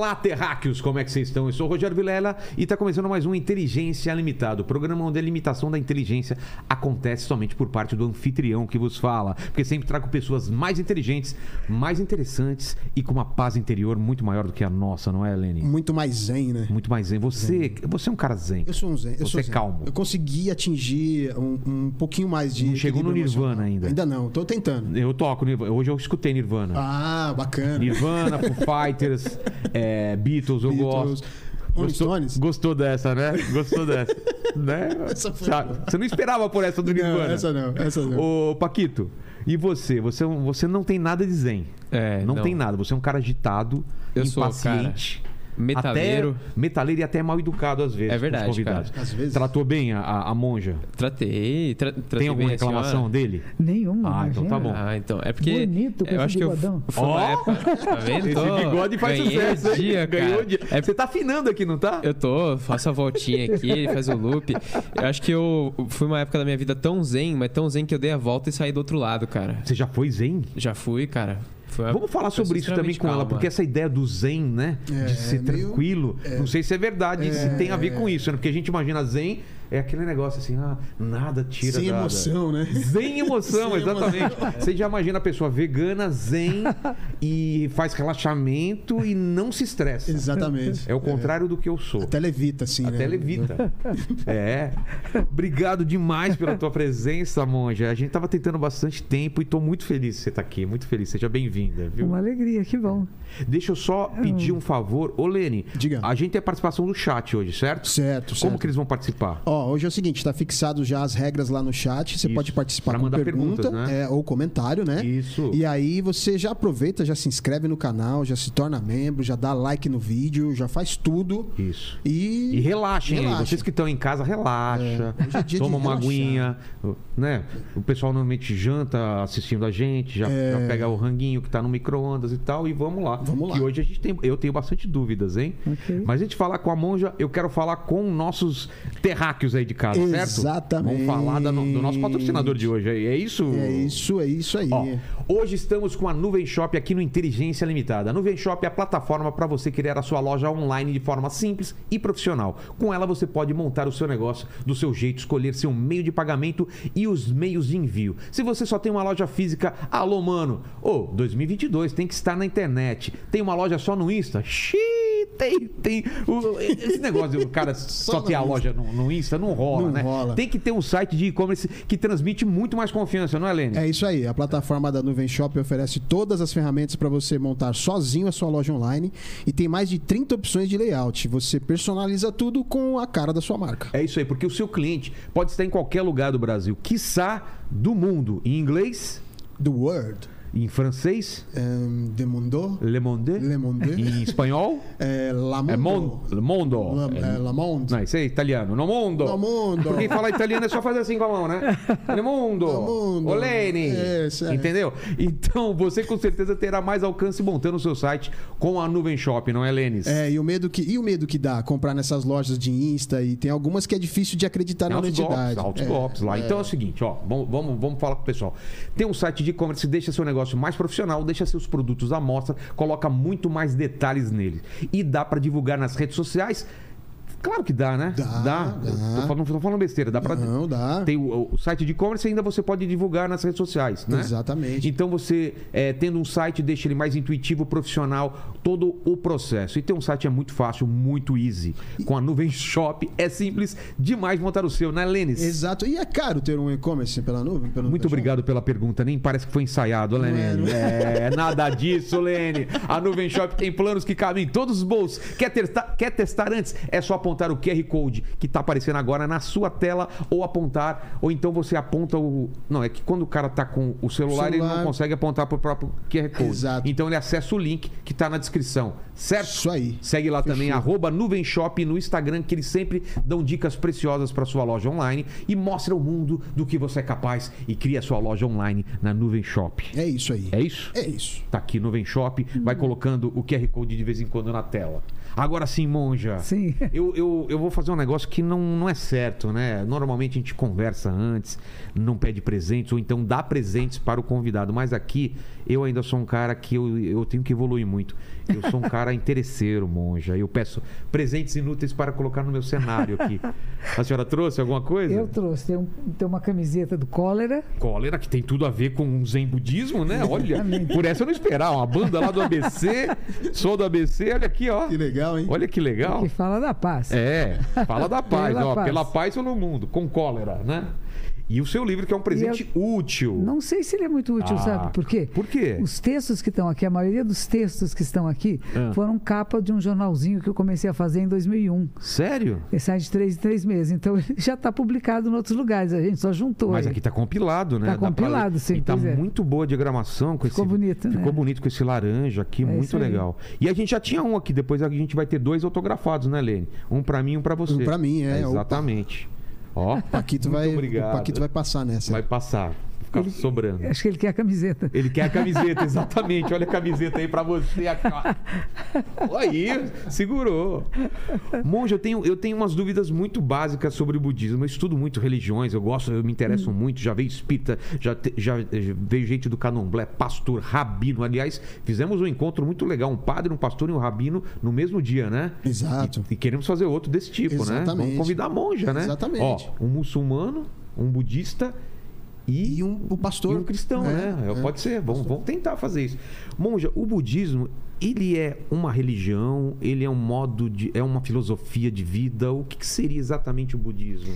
Olá, terráqueos, como é que vocês estão? Eu sou o Rogério Vilela e está começando mais um Inteligência Limitada, o programa onde a limitação da inteligência acontece somente por parte do anfitrião que vos fala, porque sempre trago pessoas mais inteligentes, mais interessantes e com uma paz interior muito maior do que a nossa, não é, Helene? Muito mais zen, né? Muito mais zen. Você, você é um cara zen. Eu sou um zen. Eu Você sou é zen. calmo. Eu consegui atingir um, um pouquinho mais de. Não chegou no Nirvana ainda. Ainda não, tô tentando. Eu toco Nirvana. Hoje eu escutei Nirvana. Ah, bacana. Nirvana, Foo Fighters, é, Beatles, eu Beatles, gosto. Gostou, Stones? gostou dessa, né? Gostou dessa. né? Essa foi Sabe? Você não esperava por essa do Não, Nirvana. essa não, essa não. Ô, Paquito, e você? Você, é você não tem nada de zen. É, não, não. tem nada. Você é um cara agitado, Eu sou, impaciente. Metaleiro. Até, metaleiro e até mal educado às vezes. É com os verdade, convidados. cara. Às vezes. Tratou bem a, a- monja? Tratei, tra tratei Tem alguma reclamação dele? Nenhuma. Ah, então tá imagina. bom. Ah, então. É porque. Bonito, com eu esse acho que eu bigodão. foi uma Ó! época. Tá vendo? Esse bigode faz ganhei sucesso, dia, cara. Ganhou dia. É Você tá afinando aqui, não tá? Eu tô, faço a voltinha aqui, faz o loop. Eu acho que eu fui uma época da minha vida tão zen, mas tão zen que eu dei a volta e saí do outro lado, cara. Você já foi zen? Já fui, cara. Foi Vamos falar foi sobre isso também com ela, calma. porque essa ideia do zen, né? É, de ser meio- tranquilo. Não sei se é verdade, se tem a ver com isso, né? Porque a gente imagina zen é aquele negócio assim, ah, nada tira Sem da- da- emoção, né? Zen emoção, Sem exatamente. Você já imagina a pessoa vegana, zen e faz relaxamento e não se estressa. Exatamente. É o contrário do que eu sou. Até levita, assim, né? Até levita. É. Obrigado demais pela tua presença, Monja. A gente tava tentando bastante tempo e tô muito feliz que você tá aqui. Muito feliz. Seja bem-vinda, viu? Uma alegria, que bom. Deixa eu só pedir um favor. Ô, Lene, Diga. a gente tem a participação do chat hoje, certo? Certo, Como certo. que eles vão participar? Ó, hoje é o seguinte, tá fixado já as regras lá no chat. Você Isso, pode participar pra com pergunta né? é, ou comentário, né? Isso. E aí você já aproveita, já se inscreve no canal, já se torna membro, já dá like no vídeo, já faz tudo. Isso. E, E relaxem aí. Relaxa. Vocês que estão em casa, relaxa. É, é toma uma relaxar. aguinha. Né? O pessoal normalmente janta assistindo a gente, já, já pega o ranguinho que tá no micro-ondas e tal, e vamos lá. Vamos lá. Que hoje a gente tem. Eu tenho bastante dúvidas, hein? Ok. Mas a gente falar com a monja, eu quero falar com nossos terráqueos aí de casa, certo? Exatamente. Vamos falar da do nosso patrocinador de hoje. aí. É isso? É isso, é isso aí. Ó, hoje estamos com a Nuvem Shop aqui no Inteligência Limitada. A Nuvem Shop é a plataforma para você criar a sua loja online de forma simples e profissional. Com ela você pode montar o seu negócio do seu jeito, escolher seu meio de pagamento e os meios de envio. Se você só tem uma loja física, alô mano, ô, 2022 tem que estar na internet. Tem uma loja só no Insta? Xiii, tem, tem. O- esse negócio do cara só, Só ter a loja no, no Insta não rola, Não né? rola. Tem que ter um site de e-commerce que transmite muito mais confiança, não é, Lene? É isso aí. A plataforma da Nuvem Shop oferece todas as ferramentas para você montar sozinho a sua loja online e tem mais de 30 opções de layout. Você personaliza tudo com a cara da sua marca. É isso aí, porque o seu cliente pode estar em qualquer lugar do Brasil, quiçá do mundo. Em inglês, The Word, em francês, um, Mundo, Le Monde, Le Monde, em espanhol, é, La Mundo, é Mon- Le Mondo. La, é, La Monde. Não, isso é italiano. No mundo. No mundo. Porque falar italiano é só fazer assim com a mão, né? No mundo. No mundo. Olene. É. Entendeu? Então, você com certeza terá mais alcance montando o seu site com a Nuvem Shop, não é, Lênis? É, e o medo que e o medo que dá comprar nessas lojas de Insta e tem algumas que é difícil de acreditar Tem na altos golpes, É, lá. Então é o seguinte, ó, vamos, vamos, vamos falar com o pessoal. Tem um site de e-commerce, deixa seu negócio mais profissional, deixa seus produtos à mostra, coloca muito mais detalhes nele. E dá pra divulgar nas redes sociais. Claro que dá, né? Dá, dá. Tô falando, tô falando besteira. Dá pra... Não, dá. Tem o, o site de e-commerce ainda você pode divulgar nas redes sociais, né? Exatamente. Então você, é, tendo um site, deixa ele mais intuitivo, profissional, todo o processo. E ter um site é muito fácil, muito easy. Com a Nuvem Shop é simples demais montar o seu, né, Lênis? Exato. E é caro ter um e-commerce pela nuvem? Pelo Muito obrigado pela pergunta. Nem parece que foi ensaiado, Não é, não É, nada disso, Lene. A Nuvem Shop tem planos que cabem em todos os bolsos. Quer testar, quer testar antes? É só apontar o QR Code que está aparecendo agora na sua tela ou apontar, ou então você aponta o. Não, é que quando o cara tá com o celular, ele Celular. não consegue apontar para o próprio QR Code. Exato. Então ele acessa o link que está na descrição, certo? Isso aí. Segue lá também, Fechou. arroba Nuvem Shop no Instagram, que eles sempre dão dicas preciosas para sua loja online e mostra o mundo do que você é capaz e cria sua loja online na Nuvem Shop. É isso aí. É isso? É isso. Tá aqui, Nuvem Shop, vai colocando o QR Code de vez em quando na tela. Agora sim, monja. Sim. Eu, eu, eu vou fazer um negócio que não, não é certo, né? Normalmente a gente conversa antes, não pede presentes, ou então dá presentes para o convidado. Mas aqui eu ainda sou um cara que eu, eu tenho que evoluir muito. Eu sou um cara para interesseiro, monja. Eu peço presentes inúteis para colocar no meu cenário aqui. A senhora trouxe alguma coisa? Eu trouxe. Tem, um- tem uma camiseta do cólera. Cólera, que tem tudo a ver com o zen budismo, né? Olha, por essa eu não esperava. Uma banda lá do ABC, sou do ABC, olha aqui, ó. Que legal, hein? Olha que legal. Que fala da paz. É, fala da paz, Pela ó. paz. Pela paz pelo mundo, com cólera, né? E o seu livro, que é um presente útil. Não sei se ele é muito útil, Ah, sabe? Por quê? Por quê? Os textos que estão aqui, a maioria dos textos que estão aqui, Ah. foram capa de um jornalzinho que eu comecei a fazer em 2001. Sério? Ele sai de três em três meses. Então ele já está publicado em outros lugares. A gente só juntou. Mas ele. aqui tá compilado, né? Tá pra compilado, ler. sim, E tá pois é. muito boa a diagramação. Com Ficou esse... bonito, né? Ficou bonito com esse laranja aqui, É muito legal. E a gente já tinha um aqui, depois a gente vai ter dois autografados, né, Lene? Um pra mim e um pra você. Um pra mim, é. Opa. Ó, Paquito, vai, Paquito vai passar nessa. Vai passar. Ficar sobrando. Acho que ele quer a camiseta. Ele quer a camiseta, exatamente. Olha a camiseta aí pra você. aqui, ó. Aí, segurou. Monge, eu tenho, eu tenho umas dúvidas muito básicas sobre o budismo. Eu estudo muito religiões, eu gosto, eu me interesso muito. Já veio espírita, já, já, já veio gente do candomblé, pastor, rabino. Aliás, fizemos um encontro muito legal. Um padre, um pastor e um rabino no mesmo dia, né? Exato. E, e queremos fazer outro desse tipo, né? Exatamente. Vamos convidar a monja, né? Exatamente. Ó, um muçulmano, um budista e, E um, pastor. e um cristão, É, né? é. Pode ser. Vamos, vamos tentar fazer isso. Monja, o budismo, ele é uma religião, ele é um modo de. é uma filosofia de vida. O que, que seria exatamente o budismo?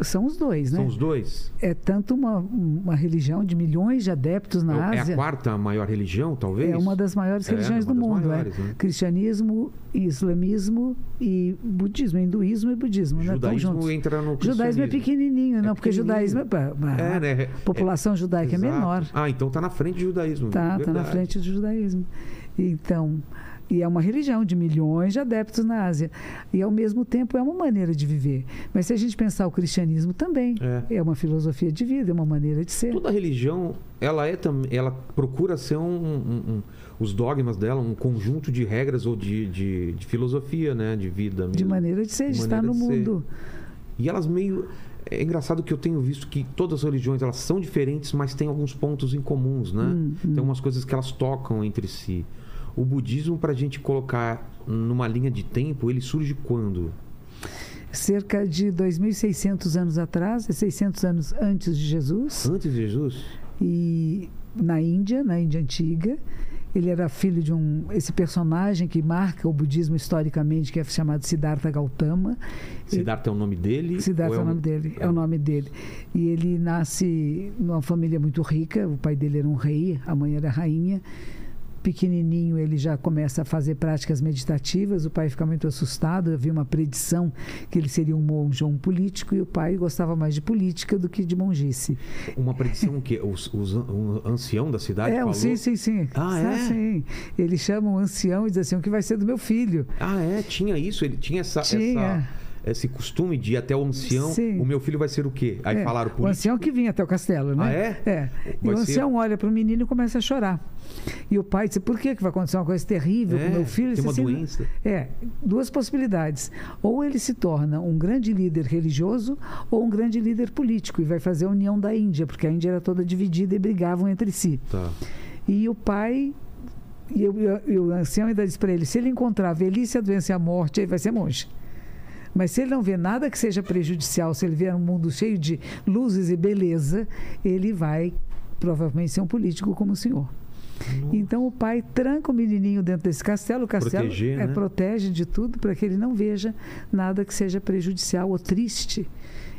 São os dois, né? São os dois? É tanto uma, uma religião de milhões de adeptos na é Ásia. a quarta maior religião, talvez? É uma das maiores É, religiões uma do mundo. maiores, é. né? Cristianismo, islamismo e budismo. Hinduísmo e budismo. né? Judaísmo juntos. entra no Judaísmo é cristianismo. pequenininho, não, É porque pequenininho. judaísmo é, a É, né? população judaica é Exato. menor. Ah, então tá na frente do judaísmo. Tá, tá na frente do judaísmo. Então, e é uma religião de milhões de adeptos na Ásia. E ao mesmo tempo é uma maneira de viver. Mas se a gente pensar o cristianismo também, É. é, uma filosofia de vida, é uma maneira de ser. Toda religião, ela é também, ela procura ser um, um- um- os dogmas dela, um conjunto de regras ou de, de, de filosofia, né, de vida. De mesmo. maneira de ser, de estar maneira no de ser. mundo. E elas meio é engraçado que eu tenho visto que todas as religiões elas são diferentes, mas têm alguns pontos em comuns, né? Hum, Tem umas coisas que elas tocam entre si. O budismo, para a gente colocar numa linha de tempo, ele surge quando? Cerca de 2.600 anos atrás, 600 anos antes de Jesus, Antes de Jesus? e na Índia, na Índia antiga. Ele era filho de um esse personagem que marca o budismo historicamente, que é chamado Siddhartha Gautama. Siddhartha é o nome dele? Siddhartha ou é o nome dele, é o nome dele. E ele nasce numa família muito rica, o pai dele era um rei, a mãe era rainha. Pequenininho ele já começa a fazer práticas meditativas, o pai fica muito assustado, havia uma predição que ele seria um monge ou um político e o pai gostava mais de política do que de mongice. Uma predição que os, o ancião da cidade é, falou? sim, sim, sim. Ah, é? Sim. Ele chama um ancião e diz assim, o que vai ser do meu filho? Ah, é? Tinha isso? Ele tinha essa... Tinha. essa- esse costume de ir até o ancião, Sim. o meu filho vai ser o quê? Aí É, falaram O político. ancião que vinha até o castelo, né? Ah, é? É. E o ser- ancião olha para o menino e começa a chorar. E o pai diz: por que, vai acontecer uma coisa terrível É, com meu filho? tem Ele uma disse assim, doença. É, duas possibilidades. Ou ele se torna um grande líder religioso ou um grande líder político e vai fazer a união da Índia, porque a Índia era toda dividida e brigavam entre si. Tá. E o pai. E, eu- eu- o ancião ainda diz para ele: se ele encontrar a velhice, a doença e a morte, aí vai ser monge. Mas se ele não vê nada que seja prejudicial, se ele vê um mundo cheio de luzes e beleza, ele vai provavelmente ser um político como o senhor. Então o pai tranca o menininho dentro desse castelo, o castelo Proteger, é, né? protege de tudo para que ele não veja nada que seja prejudicial ou triste.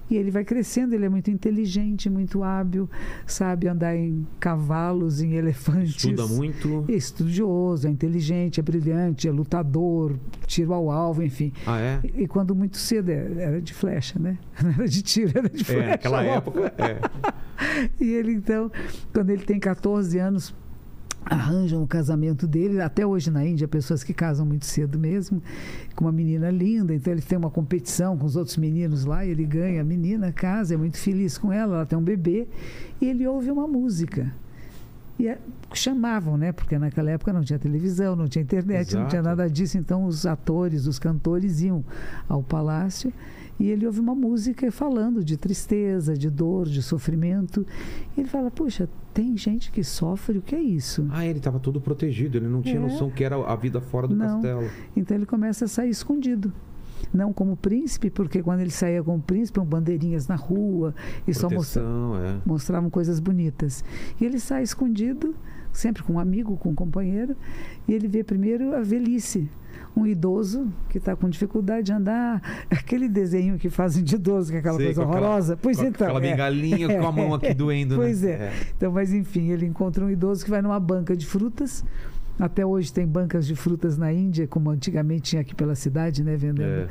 E ele vai crescendo, ele é muito inteligente, muito hábil, sabe andar em cavalos, em elefantes. Estuda muito. É estudioso, é inteligente, é brilhante, é lutador, tiro ao alvo, enfim. Ah, é? E, e quando muito cedo, é- era de flecha, né? Não era de tiro, era de flecha. É, naquela época. É. e ele, então, quando ele tem 14 anos, arranjam o casamento dele. Até hoje na Índia, pessoas que casam muito cedo mesmo, com uma menina linda. Então, ele tem uma competição com os outros meninos lá, e ele ganha a menina, casa, é muito feliz com ela, ela tem um bebê, e ele ouve uma música. E é- chamavam, né? Porque naquela época não tinha televisão, não tinha internet, não tinha Exato. nada disso. Então, os atores, os cantores iam ao palácio E ele ouve uma música falando de tristeza, de dor, de sofrimento. Ele fala: Puxa, tem gente que sofre, o que é isso? Ah, ele estava todo protegido, ele não tinha É. noção que era a vida fora do Não. castelo. Então ele começa a sair escondido. Não como príncipe, porque quando ele saía como príncipe, bandeirinhas na rua e só mostrava Proteção, é. mostravam coisas bonitas. E ele sai escondido, sempre com um amigo, com um companheiro, e ele vê primeiro a velhice. Um idoso que está com dificuldade de andar, aquele desenho que fazem de idoso, que é aquela Sei, coisa com aquela- horrorosa. Pois com então. Aquela é. bengalinha com a mão aqui doendo, Pois né? é. Então, mas enfim, ele encontra um idoso que vai numa banca de frutas. Até hoje tem bancas de frutas na Índia, como antigamente tinha aqui pela cidade, né, vendendo. É.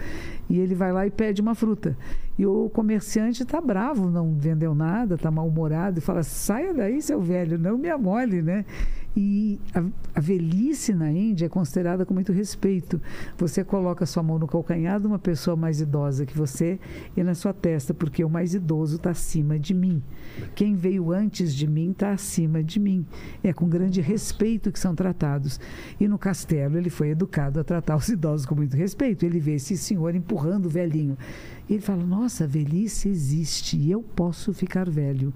E ele vai lá e pede uma fruta. E o comerciante está bravo, não vendeu nada, está mal-humorado e fala: saia daí, seu velho, não me amole, né? E a, a velhice na Índia é considerada com muito respeito. Você coloca sua mão no calcanhar de uma pessoa mais idosa que você e na sua testa, porque o mais idoso está acima de mim. Quem veio antes de mim está acima de mim. É com grande respeito que são tratados. E no castelo ele foi educado a tratar os idosos com muito respeito. Ele vê esse senhor empurrando o velhinho. Ele fala: Nossa, a velhice existe e eu posso ficar velho.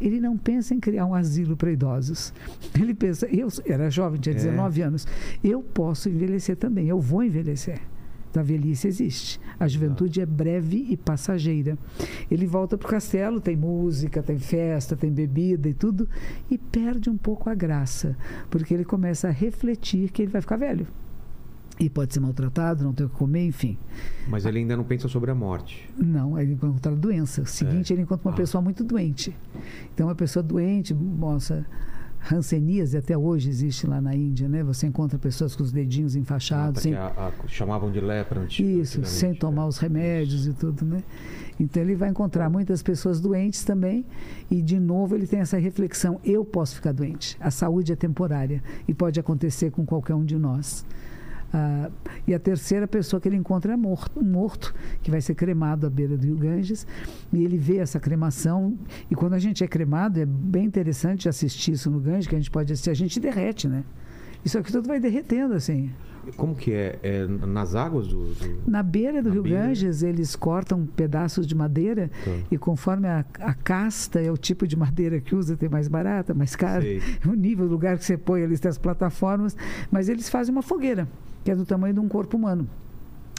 Ele não pensa em criar um asilo para idosos. Ele pensa: Eu era jovem, tinha É. 19 anos. Eu posso envelhecer também. Eu vou envelhecer. Então, a velhice existe. A juventude é breve e passageira. Ele volta para o castelo, tem música, tem festa, tem bebida e tudo, e perde um pouco a graça, porque ele começa a refletir que ele vai ficar velho. E pode ser maltratado, não ter o que comer, enfim. Mas ele ainda não pensa sobre a morte. Não, ele encontra doença. O seguinte, ele encontra uma Ah. pessoa muito doente. Então, uma pessoa doente, nossa, hanseníase até hoje existe lá na Índia, né? Você encontra pessoas com os dedinhos enfaixados, Ah, sem que a- a- chamavam de lepra antiga- isso, sem tomar os remédios e tudo, né? Então ele vai encontrar muitas pessoas doentes também e de novo ele tem essa reflexão: eu posso ficar doente. A saúde é temporária e pode acontecer com qualquer um de nós. Ah, e a terceira pessoa que ele encontra é morto, um morto que vai ser cremado à beira do Rio Ganges e ele vê essa cremação e quando a gente é cremado é bem interessante assistir isso no Ganges que a gente pode assistir, a gente derrete, né? Isso aqui tudo vai derretendo assim. Como que é? É nas águas do. do- Na beira do Na Rio beira. Ganges, eles cortam pedaços de madeira Tá. e conforme a, a casta é o tipo de madeira que usa, tem mais barata, mais cara, Sei. o nível, o lugar que você põe ali, tem as plataformas, mas eles fazem uma fogueira, que é do tamanho de um corpo humano.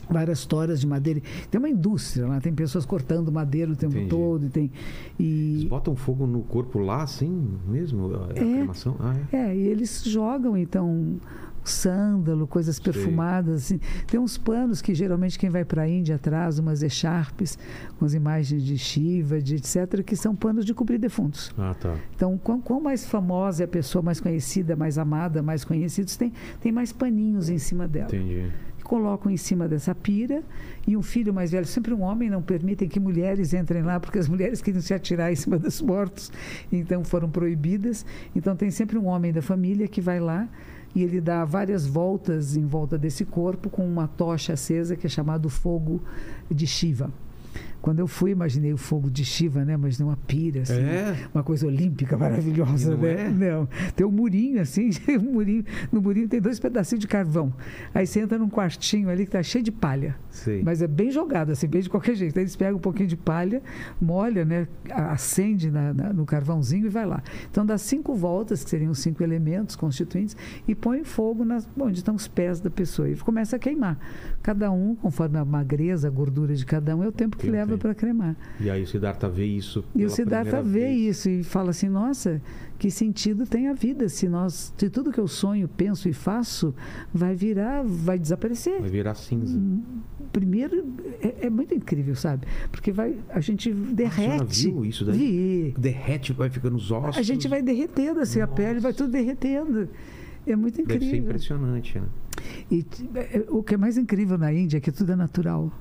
Várias toras de madeira. Tem uma indústria lá, tem pessoas cortando madeira o tempo Entendi. todo. E tem, Eles e, botam fogo no corpo lá, assim mesmo? Cremação? Ah, é? É, e eles jogam, então, sândalo, coisas perfumadas. Assim. Tem uns panos que geralmente quem vai para a Índia traz, umas echarpes com as imagens de Shiva, de etc., que são panos de cobrir defuntos. Ah, tá. Então, quão, quão mais famosa é a pessoa, mais conhecida, mais amada, mais conhecidos, tem, tem mais paninhos em cima dela Entendi. colocam em cima dessa pira e um filho mais velho, sempre um homem, não permitem que mulheres entrem lá, porque as mulheres queriam se atirar em cima dos mortos, então foram proibidas. Então tem sempre um homem da família que vai lá e ele dá várias voltas em volta desse corpo com uma tocha acesa que é chamado fogo de Shiva. Quando eu fui, imaginei o fogo de Shiva, né? Imaginei uma pira, assim, É? uma coisa olímpica maravilhosa, não né? é? Não. Tem um murinho assim, um murinho, no murinho tem dois pedacinhos de carvão. Aí você entra num quartinho ali que tá cheio de palha. Sei. Mas é bem jogado, assim, bem de qualquer jeito. Aí eles pegam um pouquinho de palha, molha, né? a- Acende na- na- no carvãozinho e vai lá. Então dá cinco voltas, que seriam cinco elementos constituintes, e põe fogo nas, onde estão os pés da pessoa. E começa a queimar. Cada um, conforme a magreza, a gordura de cada um, é o tempo que o leva para cremar. E aí o Siddhartha vê isso. E o Siddhartha vê vez. isso e fala assim: nossa, que sentido tem a vida se nós, se tudo que eu sonho, penso e faço vai virar, vai desaparecer. Vai virar cinza. Primeiro é, é muito incrível, sabe? Porque vai, a gente derrete. viu isso daí? Vi. Derrete, vai ficando os ossos. A gente vai derretendo assim, a pele vai tudo derretendo. É muito Deve ser incrível. impressionante, né? E é, o que é mais incrível na Índia é que tudo é natural.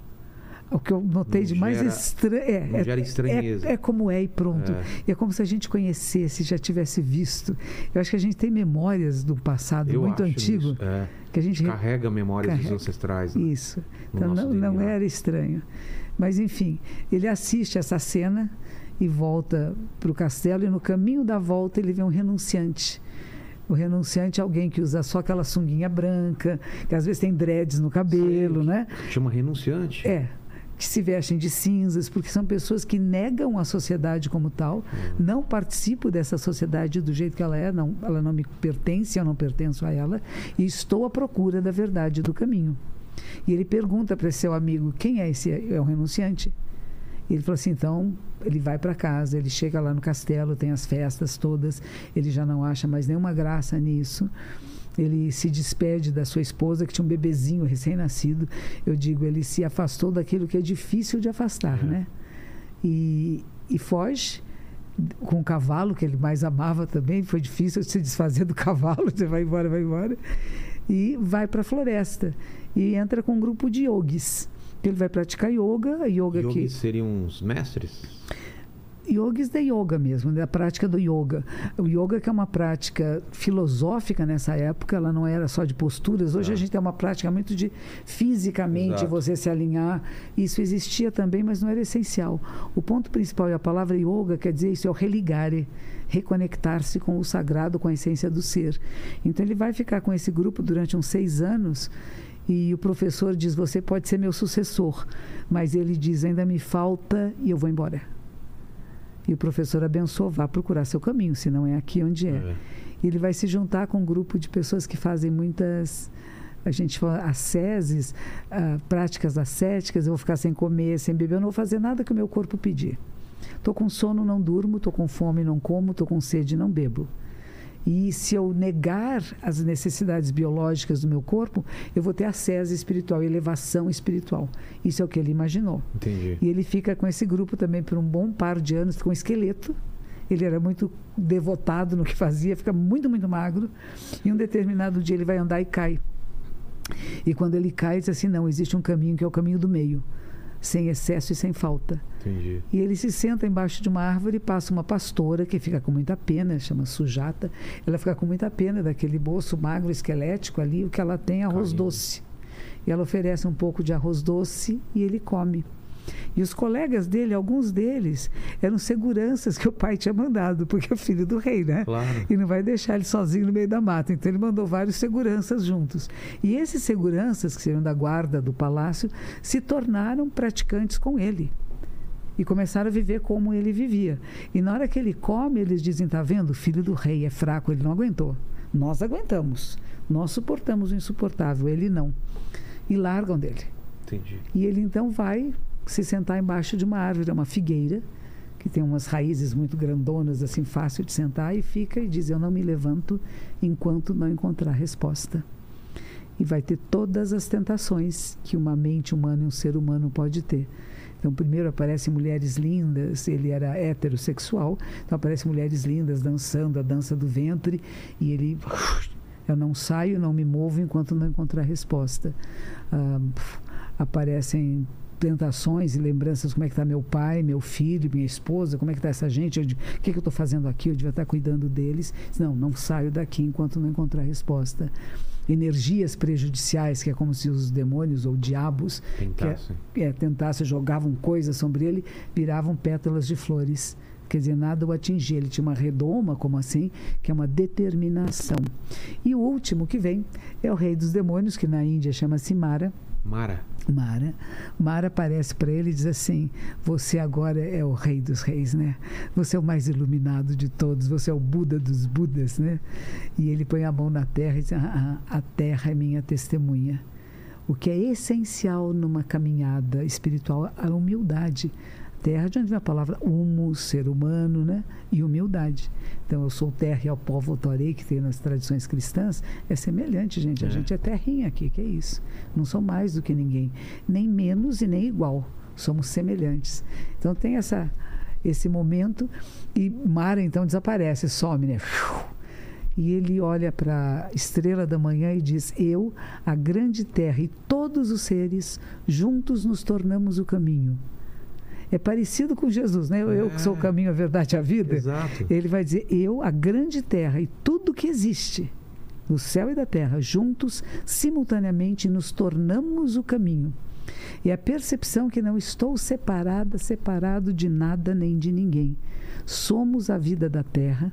O que eu notei Não de mais estranho é, é- gera estranheza. é, é como é e pronto. É. É como se a gente conhecesse, já tivesse visto. Eu acho que a gente tem memórias do passado Eu muito antigo isso. É. que a gente re- Carrega memórias dos Carrega. ancestrais. né? isso. no Então não, não era estranho. Mas enfim, ele assiste essa cena e volta para o castelo e no caminho da volta ele vê um renunciante. O renunciante é alguém que usa só aquela sunguinha branca, que às vezes tem dreads no cabelo, Sei. né? Chama renunciante. É. que se vestem de cinzas, porque são pessoas que negam a sociedade como tal, não participo dessa sociedade do jeito que ela é, não, ela não me pertence, eu não pertenço a ela, e estou à procura da verdade do caminho. E ele pergunta para seu amigo: quem é esse? É um renunciante. Ele falou assim: então, ele vai para casa, ele chega lá no castelo, tem as festas todas, ele já não acha mais nenhuma graça nisso. Ele se despede da sua esposa, que tinha um bebezinho recém-nascido. Eu digo, ele se afastou daquilo que é difícil de afastar, É. né? E, e foge com o cavalo, que ele mais amava também. Foi difícil se desfazer do cavalo, você vai embora, vai embora. E vai para a floresta. E entra com um grupo de yogis. Ele vai praticar yoga, yoga que Yogis seriam os mestres? Yogis da yoga mesmo, da prática do yoga. O yoga que é uma prática filosófica nessa época, ela não era só de posturas. Hoje Ah. a gente tem uma prática muito de fisicamente Exato. você se alinhar. Isso existia também, mas não era essencial. O ponto principal e a palavra yoga quer dizer isso é o religare, reconectar-se com o sagrado, com a essência do ser. Então ele vai ficar com esse grupo durante uns seis anos. E o professor diz: Você pode ser meu sucessor. Mas ele diz: Ainda me falta e eu vou embora. E o professor abençoou, vá procurar seu caminho, se não é aqui onde é. E ele vai se juntar com um grupo de pessoas que fazem muitas, a gente fala, asceses, ah, práticas ascéticas. Eu vou ficar sem comer, sem beber, eu não vou fazer nada que o meu corpo pedir. Estou com sono, não durmo, estou com fome, não como, estou com sede, não bebo. E se eu negar as necessidades biológicas do meu corpo, eu vou ter ascese espiritual, elevação espiritual. Isso é o que ele imaginou. Entendi. E ele fica com esse grupo também por um bom par de anos, com um esqueleto. Ele era muito devotado no que fazia, fica muito, muito magro. E um determinado dia ele vai andar e cai. E quando ele cai, diz assim: não, existe um caminho que é o caminho do meio, sem excesso e sem falta. Entendi. E ele se senta embaixo de uma árvore e passa uma pastora que fica com muita pena, chama Sujata. Ela fica com muita pena daquele moço magro, esquelético ali, o que ela tem é arroz doce. E ela oferece um pouco de arroz doce e ele come. E os colegas dele, alguns deles, eram seguranças que o pai tinha mandado, porque é filho do rei, né? Claro. E não vai deixar ele sozinho no meio da mata. Então ele mandou vários seguranças juntos. E esses seguranças, que seriam da guarda do palácio, se tornaram praticantes com ele. E começaram a viver como ele vivia. E na hora que ele come, eles dizem: tá vendo? O filho do rei é fraco, ele não aguentou. Nós aguentamos. Nós suportamos o insuportável, ele não. E largam dele. Entendi. E ele então vai se sentar embaixo de uma árvore, é uma figueira, que tem umas raízes muito grandonas, assim, fácil de sentar, e fica e diz: Eu não me levanto enquanto não encontrar resposta. E vai ter todas as tentações que uma mente humana e um ser humano pode ter. Então, primeiro aparecem mulheres lindas, ele era heterossexual, então aparecem mulheres lindas dançando a dança do ventre, e ele. Eu não saio, não me movo enquanto não encontrar resposta. Ah, aparecem tentações e lembranças como é que está meu pai, meu filho, minha esposa, como é que está essa gente, o que, que eu estou fazendo aqui, eu devia estar cuidando deles. Não, não saio daqui enquanto não encontrar resposta. Energias prejudiciais, que é como se os demônios ou diabos Tentassem. que é, tentassem, jogavam coisas sobre ele, viravam pétalas de flores. Quer dizer, nada o atingia. Ele tinha uma redoma, como assim, que é uma determinação. E o último que vem é o rei dos demônios, que na Índia chama-se Mara. Mara. Mara. Mara aparece para ele e diz assim: Você agora é o rei dos reis, né? Você é o mais iluminado de todos, você é o Buda dos Budas, né? E ele põe a mão na terra e diz: ah, ah, A terra é minha testemunha. O que é essencial numa caminhada espiritual é a humildade. Terra, de onde vem a palavra humus, ser humano, né? E humildade. Então, eu sou terra e ao pó voltarei, que tem nas tradições cristãs, é semelhante, gente. A É. gente é terrinha aqui, que é isso. Não sou mais do que ninguém. Nem menos e nem igual. Somos semelhantes. Então, tem essa, esse momento e Mara, então, desaparece, some, né? E ele olha para a estrela da manhã e diz: Eu, a grande terra e todos os seres, juntos nos tornamos o caminho. É parecido com Jesus, né? Eu, eu que sou o É. caminho, a verdade e a vida. Exato. Ele vai dizer: Eu, a grande terra e tudo que existe, no céu e da terra, juntos, simultaneamente, nos tornamos o caminho. E a percepção que não estou separada, separado de nada nem de ninguém. Somos a vida da terra.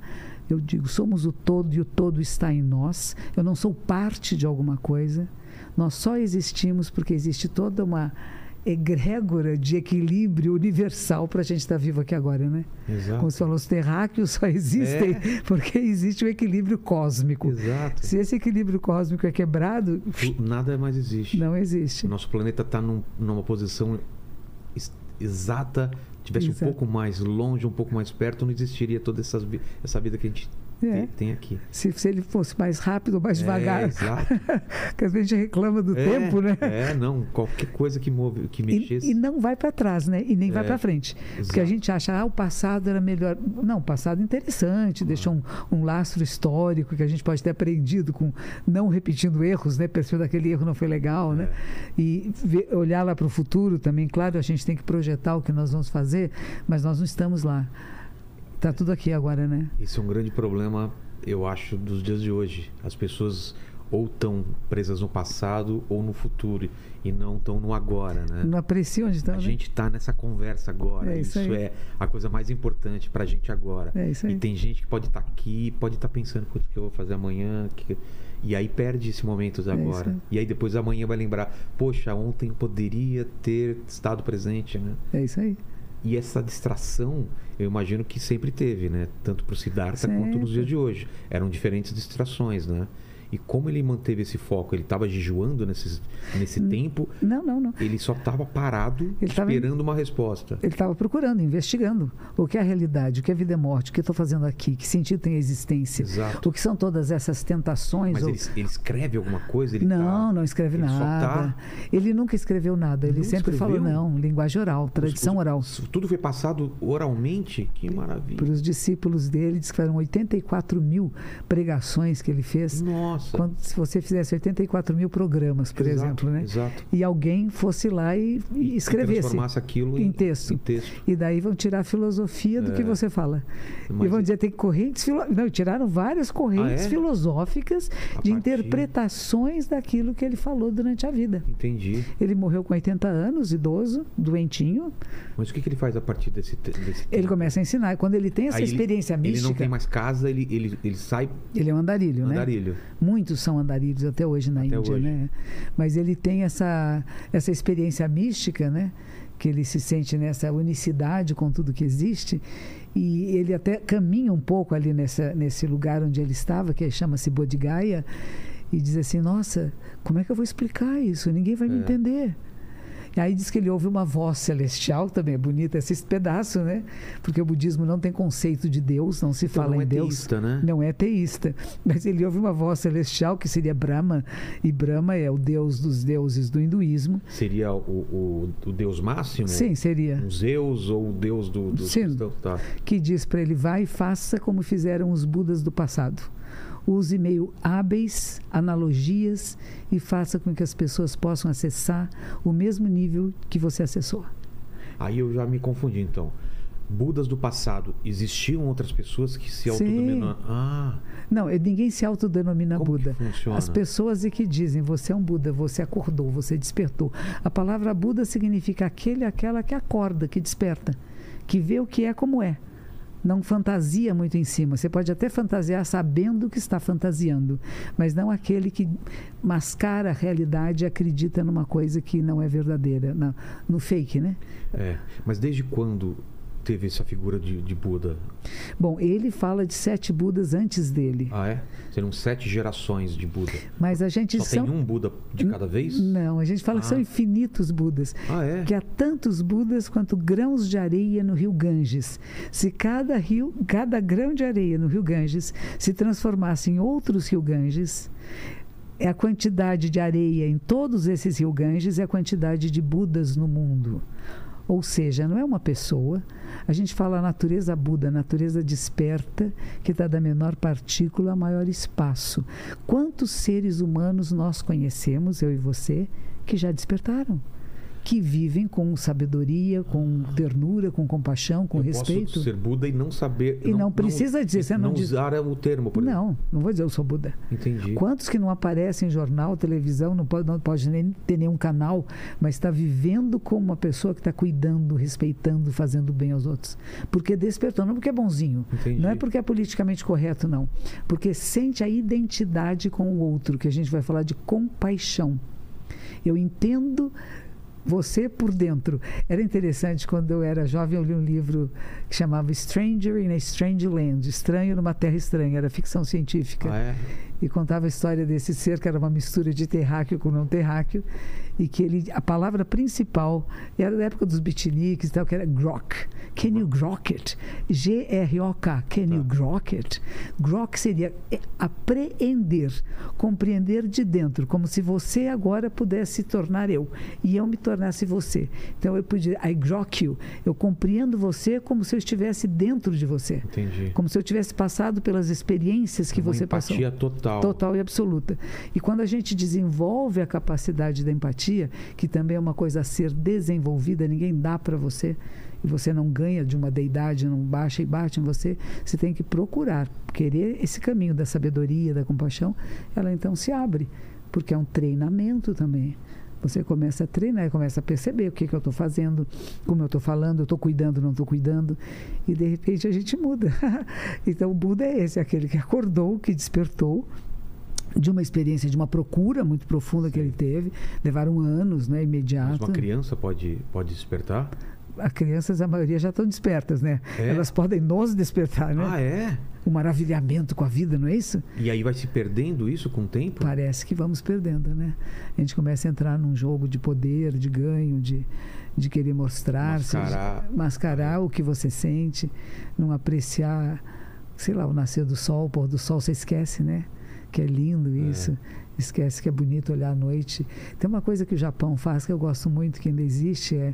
Eu digo, somos o todo e o todo está em nós. Eu não sou parte de alguma coisa. Nós só existimos porque existe toda uma egrégora de equilíbrio universal para a gente estar vivo aqui agora, né? Exato. Como você falou, os terráqueos só existem É. porque existe o equilíbrio cósmico. Exato. Se esse equilíbrio cósmico é quebrado, Nada mais existe. não existe. Nosso planeta está numa posição ex- exata. Tivesse Exato. um pouco mais longe, um pouco mais perto, não existiria toda essas vi- essa vida que a gente É. tem, aqui. Se, se ele fosse mais rápido ou mais devagar. É, exato. Porque às vezes a gente reclama do É, tempo, né? É, não. Qualquer coisa que, move, que E, mexesse. e não vai para trás, né? E nem vai É, para frente. Porque a exato. gente acha, ah, o passado era melhor. Não, o passado é interessante, deixou um, um lastro histórico que a gente pode ter aprendido com não repetindo erros, né? Percebendo aquele erro não foi legal, né? É. E ver- olhar lá para o futuro também, claro, a gente tem que projetar o que nós vamos fazer, mas nós não estamos lá. Tá tudo aqui agora, né? Isso é um grande problema, eu acho, dos dias de hoje. As pessoas ou estão presas no passado ou no futuro e não estão no agora, né? Não aprecia onde estão, A né? gente está nessa conversa agora. É isso isso é a coisa mais importante para a gente agora. É isso aí. E tem gente que pode estar aqui, pode estar pensando o que eu vou fazer amanhã. que- E aí perde esse momento É agora. aí. E aí depois amanhã vai lembrar, poxa, ontem eu poderia ter estado presente, né? É isso aí. E essa distração, eu imagino que sempre teve, né? Tanto para o Siddhartha quanto nos Sempre. dias de hoje. Eram diferentes distrações, né? E como ele manteve esse foco? Ele estava jejuando nesses, nesse tempo, Não, não, não. ele só estava parado, Ele tava esperando uma resposta. Ele estava procurando, investigando o que é a realidade, o que é vida e morte, o que eu estou fazendo aqui, que sentido tem a existência, Exato. o que são todas essas tentações. Mas ou- ele, ele escreve alguma coisa? Ele Não, tá- não escreve ele só nada. tá- Ele nunca escreveu nada. Ele Não sempre falou, escreveu? não, linguagem oral, tradição os- oral. Tudo foi passado oralmente? Que maravilha. Para os discípulos dele, diz que foram 84 mil pregações que ele fez. Nossa. Quando, se você fizesse 84 mil programas, por Exato, exemplo, né? Exato. E alguém fosse lá e, e E escrevesse. transformasse aquilo em texto. Em texto. E daí vão tirar a filosofia do que É. você fala. E Mas- vão dizer tem correntes filo... não tiraram várias correntes Ah, é? filosóficas A de partir- interpretações daquilo que ele falou durante a vida. Entendi. Ele morreu com 80 anos, idoso, doentinho. Mas o que, que ele faz a partir desse, desse Ele começa a ensinar. E Quando ele tem essa Aí ele- experiência Ele mística, não tem mais casa, ele, ele, ele sai ele é um andarilho, né? andarilho. Muitos são andarilhos até hoje na Até Índia, hoje. né? Mas ele tem essa, essa experiência mística, né? Que ele se sente nessa unicidade com tudo que existe. E ele até caminha um pouco ali nessa, nesse lugar onde ele estava, que chama-se Bodhigaya, e diz assim: Nossa, como é que eu vou explicar isso? Ninguém vai me É. entender. E aí diz que ele ouve uma voz celestial, também é bonito esse pedaço, né? Porque o budismo não tem conceito de Deus, não se Então fala não é em Deus. teísta, né? Não é teísta. Mas ele ouve uma voz celestial, que seria Brahma, e Brahma é o deus dos deuses do hinduísmo. Seria o, o, o deus máximo? Sim, seria. Um Zeus ou o deus do, dos Sim. Tá. Que diz para ele: vai e faça como fizeram os Budas do passado. Use meio hábeis, analogias e faça com que as pessoas possam acessar o mesmo nível que você acessou. Aí eu já me confundi, então. Budas do passado, existiam outras pessoas que se autodenominam? Ah, Não, eh, ninguém se autodenomina como Buda. As pessoas é que dizem, você é um Buda, você acordou, você despertou. A palavra Buda significa aquele, aquela que acorda, que desperta, que vê o que é como é. Não fantasia muito em cima. Você pode até fantasiar sabendo que está fantasiando, mas não aquele que mascara a realidade e acredita numa coisa que não é verdadeira, na- no fake, né? É, mas desde quando teve essa figura de, de Buda? Bom, ele fala de sete Budas antes dele, Ah, é? Seriam sete gerações de Buda. mas a gente Só são... tem um Buda de cada vez? Não, a gente fala que são Ah. infinitos Budas. Ah, é? Que há tantos Budas quanto grãos de areia no rio Ganges. Se cada rio, cada grão de areia no rio Ganges se transformasse em outros rio Ganges, é a quantidade de areia em todos esses rio Ganges é a quantidade de Budas no mundo. Ou seja, não é uma pessoa. A gente fala a natureza Buda, a natureza desperta, que está da menor partícula ao maior espaço. Quantos seres humanos nós conhecemos, eu e você, que já despertaram? Que vivem com sabedoria, com ternura, com compaixão, com eu respeito? posso ser Buda e não saber... E não precisa dizer, você não diz- usar o termo, por exemplo. Não, não vou dizer eu sou Buda. Entendi. Quantos que não aparecem em jornal, televisão, não pode, não pode nem ter nenhum canal, mas está vivendo como uma pessoa que está cuidando, respeitando, fazendo bem aos outros? Porque despertou, não porque é bonzinho, Entendi. não é porque é politicamente correto, não. Porque sente a identidade com o outro, que a gente vai falar de compaixão. Eu entendo você por dentro. Era interessante, quando eu era jovem, eu li um livro que chamava Stranger in a Strange Land Estranho numa Terra Estranha, era ficção científica. Ah, é? E contava a história desse ser que era uma mistura de terráqueo com não terráqueo. E que ele, a palavra principal era da época dos beatniks e tal, que era grok. Can you grok it? G-R-O-K. Can you grok it? Grok seria é, apreender, compreender de dentro, como se você agora pudesse se tornar eu e eu me tornasse você. Então eu podia, I grok you. Eu compreendo você como se eu estivesse dentro de você. Entendi. Como se eu tivesse passado pelas experiências que Uma você passou. empatia total. Total e absoluta. E quando a gente desenvolve a capacidade da empatia, que também é uma coisa a ser desenvolvida, ninguém dá para você, você não ganha de uma deidade, não baixa e bate em você, você tem que procurar, querer esse caminho da sabedoria, da compaixão, ela então se abre, porque é um treinamento também. Você começa a treinar, começa a perceber o que, que eu estou fazendo, como eu estou falando, eu estou cuidando, não estou cuidando, e de repente a gente muda. então o Buda é esse, aquele que acordou, que despertou, de uma experiência, de uma procura muito profunda que ele teve. Levaram anos, né, Mas imediato. uma criança pode, pode despertar? As crianças, a maioria já estão despertas, né? É? Elas podem nos despertar, né? Ah, é? O maravilhamento com a vida, não é isso? E aí vai se perdendo isso com o tempo? Parece que vamos perdendo, né? A gente começa a entrar num jogo de poder, de ganho, de, de querer mostrar-se, Mascarar. de mascarar o que você sente, não apreciar, sei lá, o nascer do sol, o pôr do sol, você esquece, né? Que é lindo isso. Esquece que é bonito olhar à noite. Tem uma coisa que o Japão faz que eu gosto muito, que ainda existe, é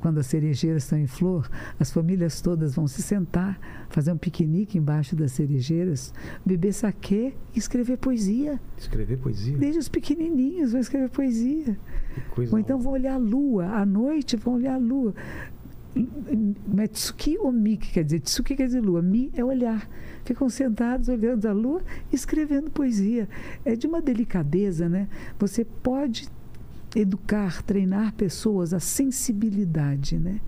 quando as cerejeiras estão em flor, as famílias todas vão se sentar, fazer um piquenique embaixo das cerejeiras, beber saquê e escrever poesia. Escrever poesia? Desde os pequenininhos vão escrever poesia. Ou então vão olhar a lua, à noite vão olhar a lua. Mas Tsuki ou Mi, que quer dizer? Tsuki quer dizer lua, Mi é olhar. Ficam sentados olhando a lua e escrevendo poesia. É de uma delicadeza, né? Você pode educar, treinar pessoas a sensibilidade, né?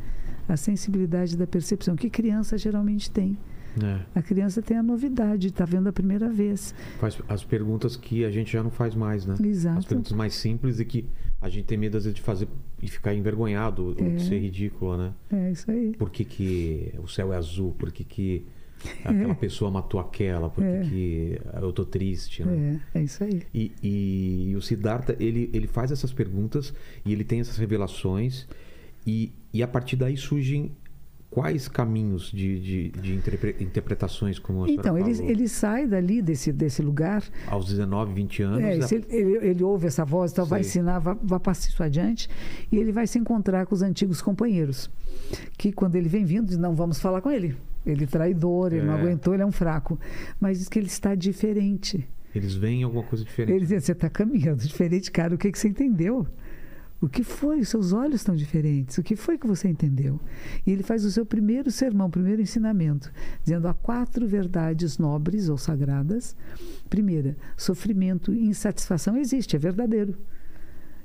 A sensibilidade da percepção, que criança geralmente tem. É. A criança tem a novidade, está vendo a primeira vez. Faz as perguntas que a gente já não faz mais, né? As Exato. perguntas mais simples e que a gente tem medo às vezes de fazer e ficar envergonhado ou É. de ser ridículo, né? É isso aí. Por que, que o céu é azul? Por que, que aquela pessoa matou aquela? Por que, É. que eu tô triste, né? É, é isso aí. E, e- e o Siddhartha, ele, ele faz essas perguntas e ele tem essas revelações e, e a partir daí surgem quais caminhos de, de, de interpre- interpretações, como a Então, ele, falou? ele sai dali desse, desse lugar Aos 19, 20 anos, É, a- se ele, ele, ele ouve essa voz, então vai ensinar, vai, vai passar isso adiante, e ele vai se encontrar com os antigos companheiros, que quando ele vem vindo, diz, não vamos falar com ele. Ele é traidor, ele não É. aguentou, ele é um fraco. Mas diz que ele está diferente. eles veem alguma coisa diferente. Ele diz, você está caminhando diferente, cara, o que, que você entendeu? O que foi? Seus olhos estão diferentes. O que foi que você entendeu? E ele faz o seu primeiro sermão, primeiro ensinamento, dizendo há quatro verdades nobres ou sagradas. Primeira, sofrimento e insatisfação existe, é verdadeiro.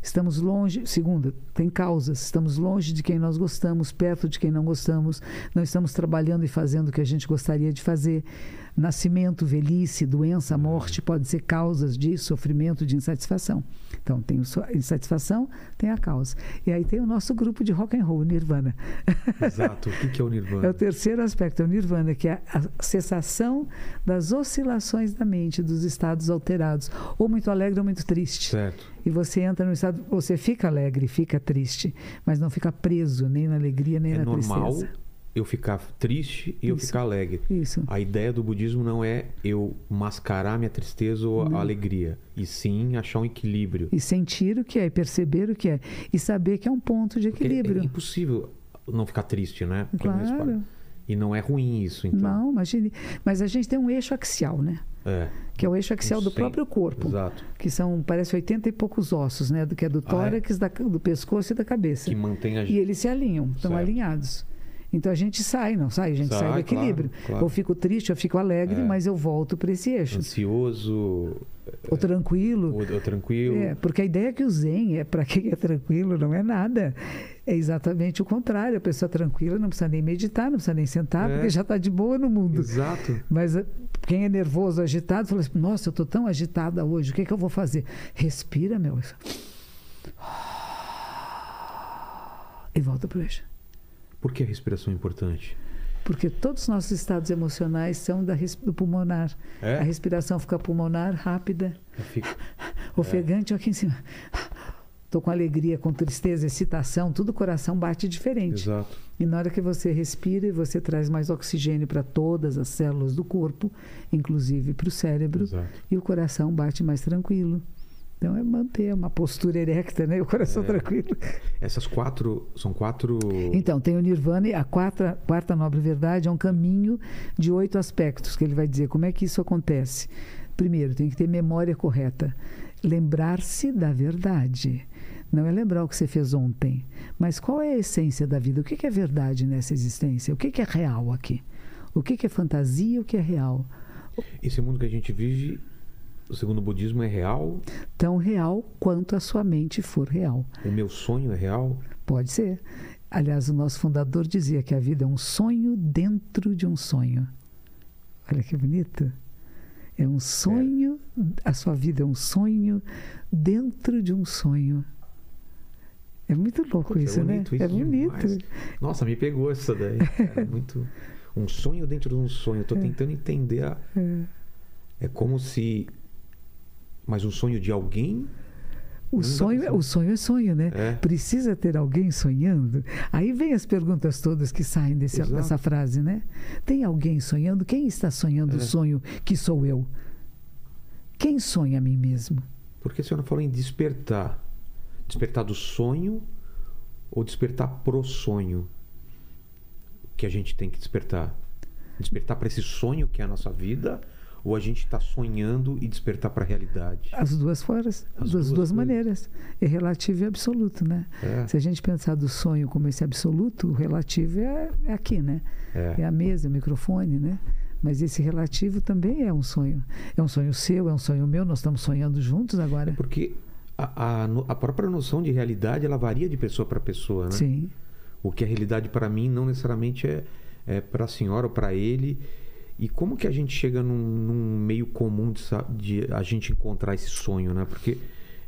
Estamos longe, segunda, tem causas. Estamos longe de quem nós gostamos, perto de quem não gostamos. Não estamos trabalhando e fazendo o que a gente gostaria de fazer. Nascimento, velhice, doença, morte pode ser causas de sofrimento, de insatisfação. Então, tem a insatisfação, tem a causa. E aí tem o nosso grupo de rock and roll, Nirvana. Exato. O que, é o Nirvana? É o terceiro aspecto, é o Nirvana, que é a cessação das oscilações da mente, dos estados alterados, ou muito alegre ou muito triste. Certo. E você entra no estado, você fica alegre, fica triste, mas não fica preso nem na alegria nem É na normal tristeza. Eu ficar triste e eu Isso. ficar alegre. Isso. A ideia do budismo não é eu mascarar minha tristeza ou a Não. alegria, e sim achar um equilíbrio. E sentir o que é, e perceber o que é, e saber que é um ponto de Porque é equilíbrio. impossível não ficar triste, né? Não Claro. E não é ruim isso, então. Não, imagine. Mas a gente tem um eixo axial, né? É. Que é o eixo axial do próprio corpo. Exato. Que são, parece, 80 e poucos ossos, né? Do que é do Ah, é? tórax, da- do pescoço e da cabeça. Que mantém a E gente. eles se alinham, estão alinhados. Então a gente sai, não sai? A gente sai, Sai, do equilíbrio. claro, claro. Ou fico triste, eu fico alegre, É. mas eu volto para esse eixo. Ansioso, Ou tranquilo. ou, ou tranquilo. É, porque a ideia é que o Zen é para quem é tranquilo, não é nada. É exatamente o contrário. A pessoa tranquila não precisa nem meditar, não precisa nem sentar, É. porque já está de boa no mundo. Exato. Mas eh, quem é nervoso, agitado, fala assim: Nossa, eu estou tão agitada hoje, o que, que eu vou fazer? Respira, meu. e volta para o eixo. Por que a respiração é importante? Porque todos os nossos estados emocionais são da do pulmonar. É? A respiração fica pulmonar, rápida, fico- ofegante, aqui em cima. Estou com alegria, com tristeza, excitação, tudo o coração bate diferente. Exato. E na hora que você respira, você traz mais oxigênio para todas as células do corpo, inclusive para o cérebro, Exato. e o coração bate mais tranquilo. Então é manter uma postura erecta, né? O coração É. tranquilo. Essas quatro. São quatro. Então, tem o Nirvana e a quarta, quarta nobre verdade é um caminho de oito aspectos que ele vai dizer como é que isso acontece. Primeiro, tem que ter memória correta. Lembrar-se da verdade. Não é lembrar o que você fez ontem, mas qual é a essência da vida? O que é verdade nessa existência? O que é real aqui? O que é fantasia o que é real? Esse mundo que a gente vive, segundo o budismo, é real. Tão real quanto a sua mente for real. O meu sonho é real. Pode ser. Aliás, o nosso fundador dizia que a vida é um sonho dentro de um sonho. Olha que bonito. É um sonho, a sua vida é um sonho dentro de um sonho. É muito louco Poxa, isso, é né? bonito é isso bonito. demais. Nossa, me pegou essa daí. cara. muito. Um sonho dentro de um sonho. Eu tô tentando entender. a- É. É como se. Mas um sonho de alguém? O sonho, pra é- o sonho é sonho, né? É. Precisa ter alguém sonhando. Aí vem as perguntas todas que saem desse, Exato. dessa frase, né? Tem alguém sonhando? Quem está sonhando o É. sonho que sou eu? Quem sonha a mim mesmo? Porque a senhora falou em despertar. Despertar do sonho ou despertar pro sonho? Que a gente tem que despertar. Despertar para esse sonho que é a nossa vida ou a gente está sonhando e despertar para a realidade? As duas formas, As duas duas, maneiras. É relativo e absoluto, né? É. Se a gente pensar do sonho como esse absoluto, o relativo é, é aqui, né? É. É a mesa, o microfone, né? Mas esse relativo também é um sonho. É um sonho seu, é um sonho meu, nós estamos sonhando juntos agora. Porque a, a, a própria noção de realidade ela varia de pessoa para pessoa, né? Sim. O que é realidade para mim não necessariamente é, é para a senhora ou para ele. E como que a gente chega num, num meio comum de, de a gente encontrar esse sonho, né? Porque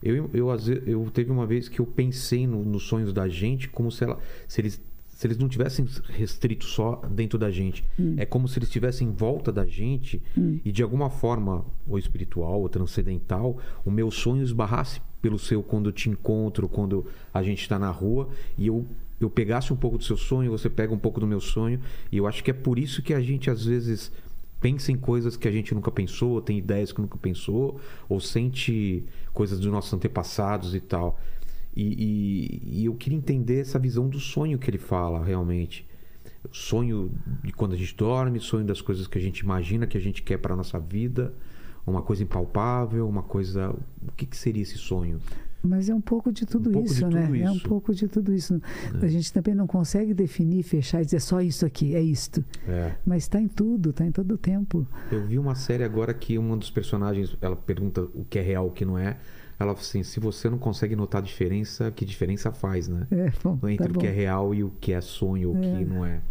eu, eu, vezes, eu teve uma vez que eu pensei no- nos sonhos da gente como se, ela, se eles se eles não tivessem restritos só dentro da gente. É como se eles estivessem em volta da gente e de alguma forma, ou espiritual ou transcendental, o meu sonho esbarrasse pelo seu quando eu te encontro, quando a gente está na rua e eu eu pegasse um pouco do seu sonho, você pega um pouco do meu sonho, e eu acho que é por isso que a gente às vezes pensa em coisas que a gente nunca pensou, ou tem ideias que nunca pensou, ou sente coisas dos nossos antepassados e tal. E, e- e eu queria entender essa visão do sonho que ele fala realmente. Sonho de quando a gente dorme, sonho das coisas que a gente imagina que a gente quer para nossa vida, uma coisa impalpável, uma coisa. O que, que seria esse sonho? Mas é um pouco de tudo Um pouco de isso, né? tudo É um isso. pouco de tudo isso. A gente também não consegue definir, fechar e dizer só isso aqui, é isto. É. Mas está em tudo, está em todo o tempo. Eu vi uma série agora que uma dos personagens, ela pergunta o que é real, o que não é. Ela fala assim, se você não consegue notar a diferença, que diferença faz, né? É, bom, Entre tá o que é bom. real e o que é sonho, o que não é.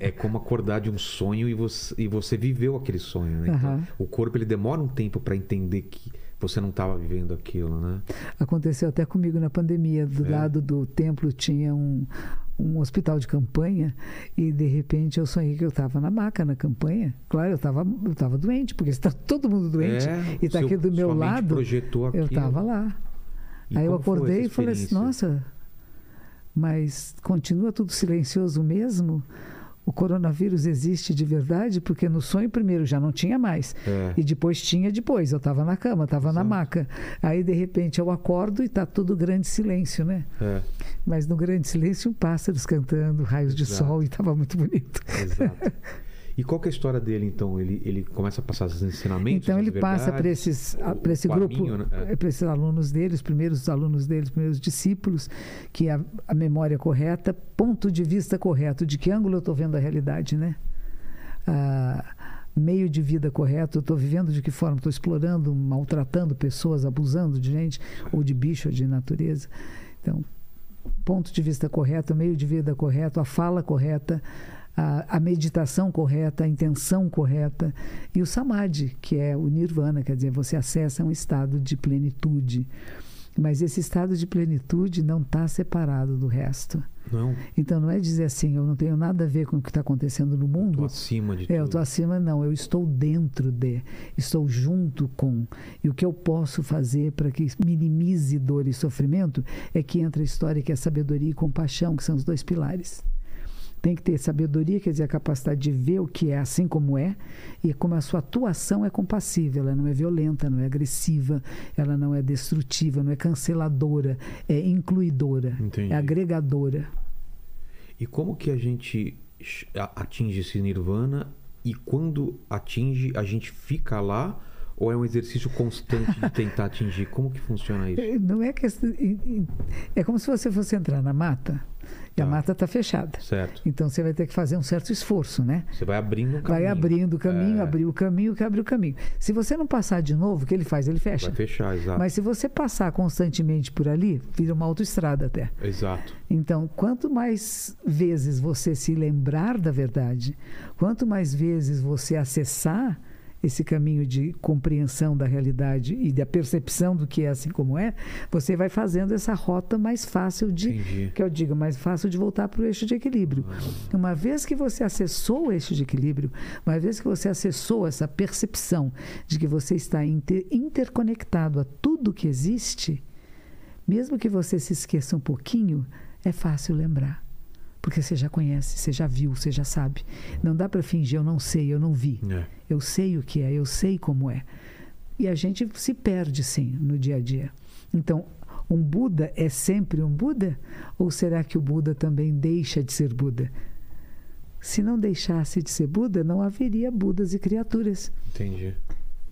É, é como acordar de um sonho e você, e você viveu aquele sonho, né? Então, Aham. o corpo ele demora um tempo para entender que você não estava vivendo aquilo, né? Aconteceu até comigo na pandemia. Do É. lado do templo tinha um, um hospital de campanha e de repente eu sonhei que eu estava na maca na campanha. Claro, eu estava eu tava doente, porque está todo mundo doente É, e está aqui do meu lado. projetou Eu aquilo. estava lá. E Aí eu acordei e falei assim: nossa, mas continua tudo silencioso mesmo? O coronavírus existe de verdade? Porque no sonho, primeiro, já não tinha mais. É. E depois tinha depois. Eu estava na cama, estava na maca. Aí, de repente, eu acordo e está tudo grande silêncio, né? É, Mas no grande silêncio, pássaros cantando, raios de Exato. sol, e estava muito bonito. exato. E qual que é a história dele, então? Ele, ele começa a passar esses ensinamentos? Então ele passa para esses, o- para esse grupo, né? É. para esses alunos dele, os primeiros alunos dele, os primeiros discípulos, que a, a memória correta, ponto de vista correto, de que ângulo eu estou vendo a realidade, né? Ah, meio de vida correto, eu estou vivendo de que forma? Estou explorando, maltratando pessoas, abusando de gente, ou de bicho, ou de natureza. Então, ponto de vista correto, meio de vida correto, a fala correta, a, a meditação correta, a intenção correta e o samadhi, que é o nirvana, quer dizer, você acessa um estado de plenitude. Mas esse estado de plenitude não está separado do resto. Não, Então não é dizer assim, eu não tenho nada a ver com o que está acontecendo no mundo. tô acima de É, eu tudo. estou acima, não. Eu estou dentro de, estou junto com. E o que eu posso fazer para que minimize dor e sofrimento é que entra a história que é sabedoria e compaixão, que são os dois pilares. Tem que ter sabedoria, quer dizer, a capacidade de ver o que é assim como é, e como a sua atuação é compassiva, ela não é violenta, não é agressiva, ela não é destrutiva, não é canceladora, é incluidora, Entendi. é agregadora. E como que a gente atinge esse nirvana e quando atinge, a gente fica lá ou é um exercício constante de tentar atingir? Como que funciona isso? Não é questão. É como se você fosse entrar na mata e a Tá. mata está fechada. Certo. Então você vai ter que fazer um certo esforço, né? Você vai abrindo um caminho. Vai abrindo o caminho, É. abrir o caminho, que abre o caminho. Se você não passar de novo, o que ele faz? Ele fecha. Vai fechar, exato. Mas se você passar constantemente por ali, vira uma autoestrada até. Exato. Então, quanto mais vezes você se lembrar da verdade, quanto mais vezes você acessar esse caminho de compreensão da realidade e da percepção do que é assim como é, você vai fazendo essa rota mais fácil de, Entendi. que eu digo, mais fácil de voltar para o eixo de equilíbrio. Uma vez que você acessou o eixo de equilíbrio, uma vez que você acessou essa percepção de que você está inter- interconectado a tudo que existe, mesmo que você se esqueça um pouquinho, é fácil lembrar. Porque você já conhece, você já viu, você já sabe. Não dá para fingir, eu não sei, eu não vi. É. Eu sei o que é, eu sei como é. E a gente se perde, sim, no dia a dia. Então, um Buda é sempre um Buda? Ou será que o Buda também deixa de ser Buda? Se não deixasse de ser Buda, não haveria Budas e criaturas. Entendi.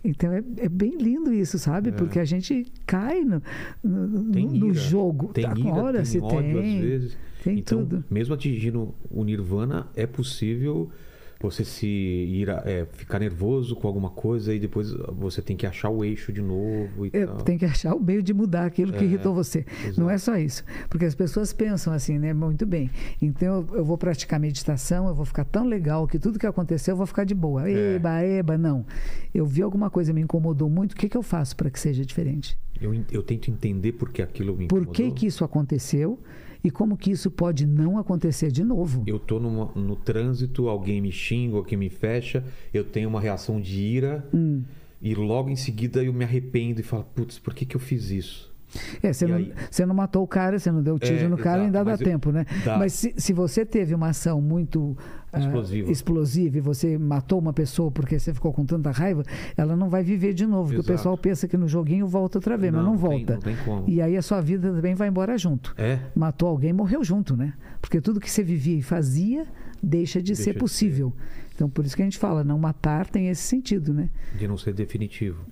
Então é, é bem lindo isso, sabe? É. Porque a gente cai no, no, Tem no ira, jogo. Tem ira, Agora tem se ódio tem. às vezes. Tem então, tudo. mesmo atingindo o nirvana, é possível você se ir a- é, ficar nervoso com alguma coisa e depois você tem que achar o eixo de novo e É, tal. tem que achar o meio de mudar aquilo que É, irritou você. exato. Não é só isso. Porque as pessoas pensam assim, né? Muito bem. Então eu, eu vou praticar meditação, eu vou ficar tão legal que tudo que aconteceu eu vou ficar de boa. É. Eba, eba, não. Eu vi alguma coisa me incomodou muito, o que, que eu faço para que seja diferente? Eu, eu tento entender por que aquilo me Por incomodou. que, que isso aconteceu e como que isso pode não acontecer de novo? Eu tô numa- no trânsito, alguém me xinga, alguém me fecha, eu tenho uma reação de ira Hum. e logo em seguida eu me arrependo e falo, putz, por que, que eu fiz isso? É, você, não, aí? você não matou o cara, você não deu tiro É, no cara, exato, ainda dá eu- tempo, né? dá. Mas se, se você teve uma ação muito ah, Explosiva. explosiva e você matou uma pessoa porque você ficou com tanta raiva, ela não vai viver de novo. Porque o Exato. pessoal pensa que no joguinho volta outra vez, mas não tem- volta. não tem como. E aí a sua vida também vai embora junto. É? Matou alguém, morreu junto, né? Porque tudo que você vivia e fazia deixa de Deixa ser de possível. Então, por isso que a gente fala, não matar tem esse sentido, né? De não ser definitivo.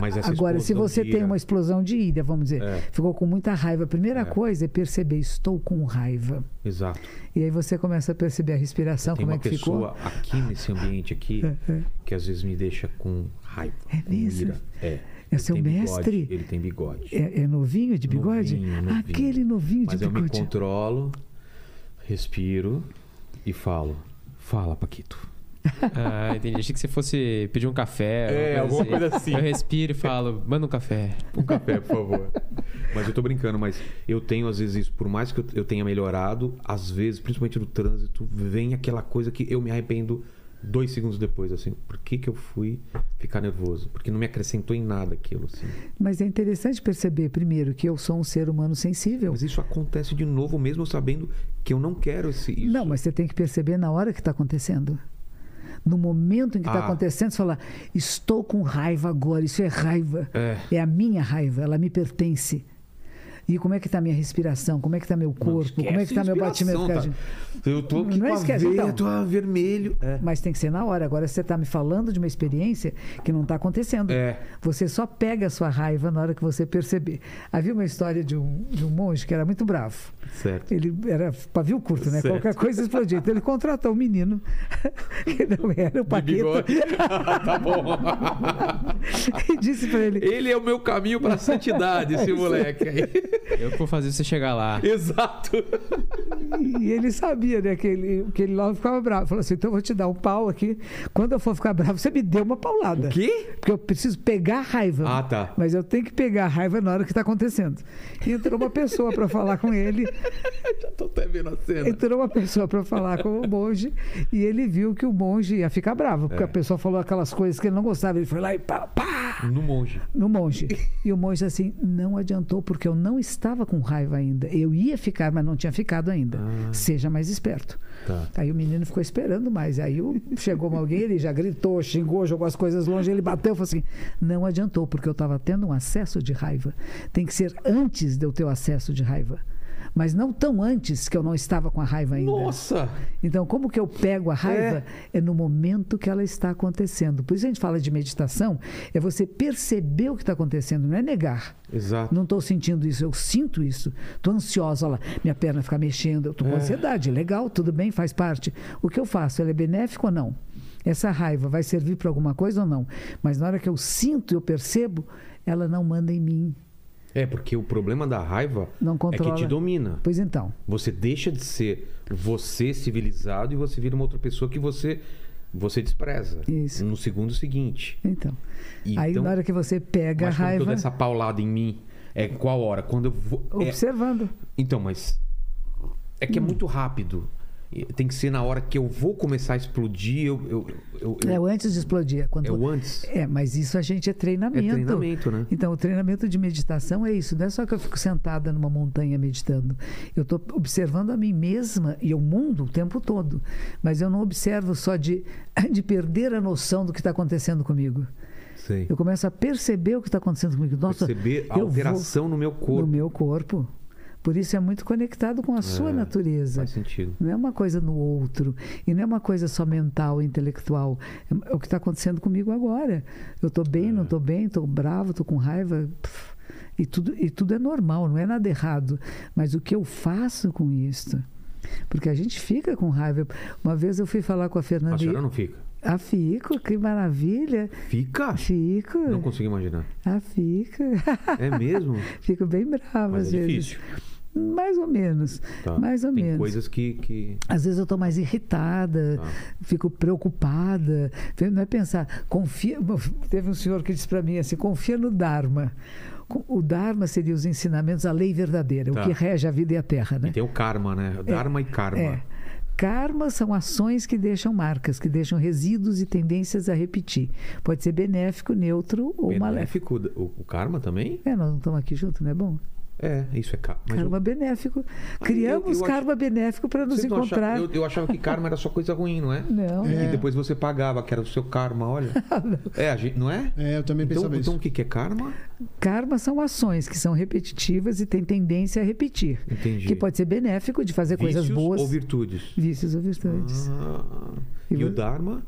Mas Agora, se você tem uma explosão de ira, vamos dizer, É. ficou com muita raiva, a primeira É. coisa é perceber, estou com raiva. Exato. E aí você começa a perceber a respiração, Tem como uma é que pessoa ficou. aqui nesse ambiente aqui que às vezes me deixa com raiva. É mesmo? ira. É. É seu tem bigode, mestre? ele tem bigode. É, é novinho de bigode? Novinho, novinho. Aquele novinho Mas de eu me bigode. controlo, respiro e falo. Fala, Paquito. Ah, entendi. Achei que você fosse pedir um café. É, alguma coisa assim. Eu respiro e falo, manda um café. Um café, por favor. mas eu tô brincando, mas eu tenho às vezes isso, por mais que eu- eu tenha melhorado, às vezes, principalmente no trânsito, vem aquela coisa que eu me arrependo dois segundos depois, assim. Por que que eu fui ficar nervoso? Porque não me acrescentou em nada aquilo, assim. Mas é interessante perceber, primeiro, que eu sou um ser humano sensível. Mas isso acontece de novo, mesmo sabendo que eu não quero esse, isso. Não, mas você tem que perceber na hora que está acontecendo. No momento em que está Ah. acontecendo, você fala, estou com raiva agora, isso é raiva. É. a minha raiva, ela me pertence. E como é que está minha respiração? Como é que está meu corpo? Como é que está meu batimento tá? Eu tô aqui Não é com a veia, então. tô vermelho. É. Mas tem que ser na hora. Agora você está me falando de uma experiência que não está acontecendo. É. Você só pega a sua raiva na hora que você perceber. Havia uma história de um, de um monge que era muito bravo. Certo. Ele era pavio curto, né? Certo. Qualquer coisa explodia. Então ele contratou um menino que não era o bigode. tá bom. e disse para ele: Ele é o meu caminho pra santidade, esse moleque aí. Eu que vou fazer você chegar lá. Exato. E ele sabia, né, que ele, que ele logo ficava bravo. Falou assim: então eu vou te dar um pau aqui. Quando eu for ficar bravo, você me deu uma paulada. O quê? Porque eu preciso pegar a raiva. Ah, tá. Mas eu tenho que pegar a raiva na hora que está acontecendo. E entrou uma pessoa para falar com ele. Já tô até vendo a cena. Entrou uma pessoa para falar com o monge e ele viu que o monge ia ficar bravo, porque É. a pessoa falou aquelas coisas que ele não gostava. Ele foi lá e pá, pá, No monge. no monge. E o monge assim, não adiantou, porque eu não estava com raiva ainda. Eu ia ficar, mas não tinha ficado ainda. Ah. Seja mais esperto. Tá. Aí o menino ficou esperando mais. Aí o- chegou alguém, ele já gritou, xingou, jogou as coisas longe, ele bateu e falou assim: não adiantou, porque eu estava tendo um acesso de raiva. Tem que ser antes de eu ter o acesso de raiva. Mas não tão antes que eu não estava com a raiva ainda. Nossa! Então, como que eu pego a raiva? É. no momento que ela está acontecendo. Por isso a gente fala de meditação, é você perceber o que está acontecendo, não é negar. Exato. Não estou sentindo isso, eu sinto isso. Estou ansiosa, olha lá, minha perna fica mexendo, eu estou com É. ansiedade, legal, tudo bem, faz parte. O que eu faço, ela é benéfica ou não? Essa raiva vai servir para alguma coisa ou não? Mas na hora que eu sinto, eu percebo, ela não manda em mim, É, porque o problema da raiva não é que te domina. Pois então, Você deixa de ser você civilizado e você vira uma outra pessoa que você você despreza. Isso. No segundo seguinte. então. E Aí então, na hora que você pega a raiva, dou essa paulada em mim, é qual hora? Quando eu vou. é- observando. Então, mas. É que é muito rápido. Tem que ser na hora que eu vou começar a explodir. Eu, eu, eu, eu- É o antes de explodir. É, quando... é o antes. É, mas isso a gente é treinamento. É treinamento, né? Então, o treinamento de meditação é isso. Não é só que eu fico sentada numa montanha meditando. Eu estou observando a mim mesma e o mundo o tempo todo. Mas eu não observo só de, de perder a noção do que está acontecendo comigo. Sei. Eu começo a perceber o que está acontecendo comigo. Nossa, Perceber a alteração no meu vou corpo. no meu corpo. Por isso é muito conectado com a sua É, natureza. Faz sentido. Não é uma coisa no outro. E não é uma coisa só mental, intelectual. É, é o que está acontecendo comigo agora. Eu estou bem, É. não estou bem, estou bravo, estou com raiva. pff, e, tudo, e tudo é normal, não é nada errado. Mas o que eu faço com isso? Porque a gente fica com raiva. Uma vez eu fui falar com a A Fernanda. senhora não fica? Ah, fico, que maravilha. Fica? Fico. Não consigo imaginar. Ah, fico. É mesmo? fico bem brava Mas às é vezes. difícil. Mais ou menos. Tá. Mais ou Tem menos. coisas que. que... Às vezes eu estou mais irritada, Ah. fico preocupada. Não é pensar, confia. Teve um senhor que disse para mim assim: confia no Dharma. O Dharma seria os ensinamentos, a lei verdadeira, Tá. o que rege a vida e a terra. Né? E tem o karma, né? Dharma e karma. É. Karma são ações que deixam marcas, que deixam resíduos e tendências a repetir. Pode ser benéfico, neutro ou maléfico. Benéfico, o, o karma também? É, nós não estamos aqui juntos, não é bom? É, isso é karma. Karma eu- benéfico. Criamos eu- eu karma benéfico para nos encontrar. achavam- eu, eu achava que karma era só coisa ruim, não é? Não. E depois você pagava, que era o seu karma, olha. é, a gente, não é? É, eu também Então, pensava então o que, que é karma? Karma são ações que são repetitivas e têm tendência a repetir. Entendi. Que pode ser benéfico de fazer coisas Vícios boas. ou virtudes? Vícios ou virtudes. Ah, E e o Dharma?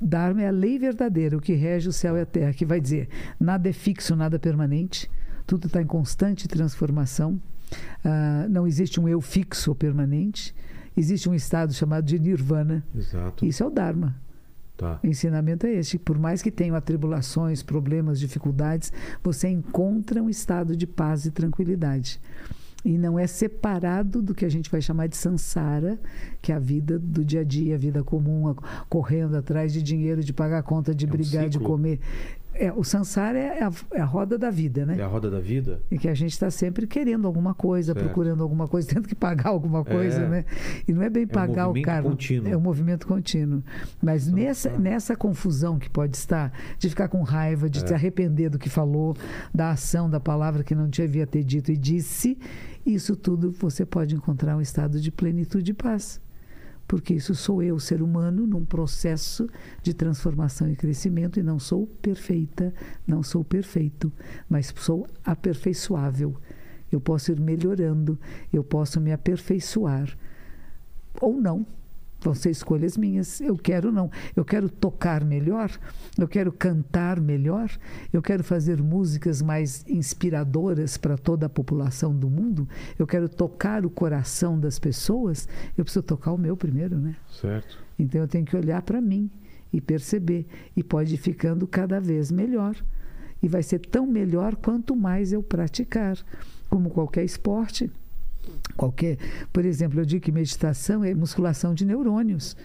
Dharma é a lei verdadeira, o que rege o céu e a terra, que vai dizer: nada é fixo, nada é permanente, tudo está em constante transformação. Ah, não existe um eu fixo ou permanente. Existe um estado chamado de nirvana. Exato. Isso é o Dharma. Tá. O ensinamento é este. Por mais que tenham atribulações, problemas, dificuldades, você encontra um estado de paz e tranquilidade. E não é separado do que a gente vai chamar de samsara, que é a vida do dia a dia, a vida comum, a- correndo atrás de dinheiro, de pagar conta, de É um brigar, de ciclo. comer. É, o samsara é a, é a roda da vida, né? É a roda da vida? E que a gente está sempre querendo alguma coisa, Certo. procurando alguma coisa, tendo que pagar alguma coisa, É. né? E não é bem pagar o movimento carro. contínuo. É um movimento contínuo. Mas nessa, tá. nessa confusão que pode estar, de ficar com raiva, de É. se arrepender do que falou, da ação, da palavra que não devia ter dito e disse, isso tudo você pode encontrar um estado de plenitude e paz. Porque isso sou eu, ser humano, num processo de transformação e crescimento, e não sou perfeita, não sou perfeito, mas sou aperfeiçoável. Eu posso ir melhorando, eu posso me aperfeiçoar. Ou não. Vão ser escolhas minhas. Eu quero não. Eu quero tocar melhor, eu quero cantar melhor, eu quero fazer músicas mais inspiradoras para toda a população do mundo, eu quero tocar o coração das pessoas. Eu preciso tocar o meu primeiro, né? Certo. Então eu tenho que olhar para mim e perceber. E pode ir ficando cada vez melhor. E vai ser tão melhor quanto mais eu praticar. Como qualquer esporte, qualquer. Por exemplo, eu digo que meditação é musculação de neurônios.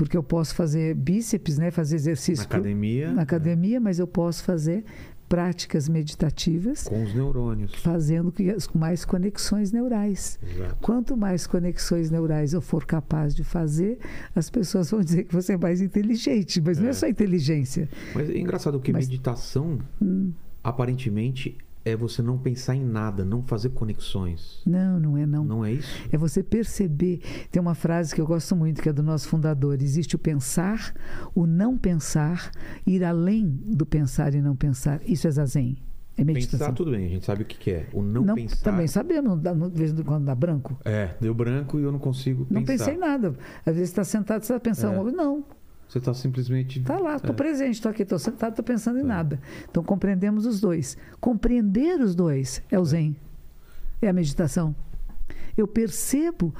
Porque eu posso fazer bíceps, né? fazer exercício Na academia, na academia, mas eu posso fazer práticas meditativas com os neurônios. fazendo que- com mais conexões neurais. Exato. Quanto mais conexões neurais eu for capaz de fazer, as pessoas vão dizer que você é mais inteligente, mas não é É. só inteligência. Mas é engraçado que Mas- Hum. meditação, aparentemente, é você não pensar em nada, não fazer conexões. Não, não é não. Não é isso? É você perceber. Tem uma frase que eu gosto muito, que é do nosso fundador: existe o pensar, o não pensar, ir além do pensar e não pensar. Isso é zazen. É meditação. Pensar, tudo bem, a gente sabe o que, que é. O não, pensar. Também sabemos, de vez em quando dá branco. É, deu branco e eu não consigo Não pensar. pensei em nada. Às vezes está sentado, você está pensando, É. não, Você está simplesmente. está lá, estou É. presente, estou aqui, estou sentado, estou pensando em nada. Então compreendemos os dois. Compreender os dois é o Zen, é a meditação. Eu percebo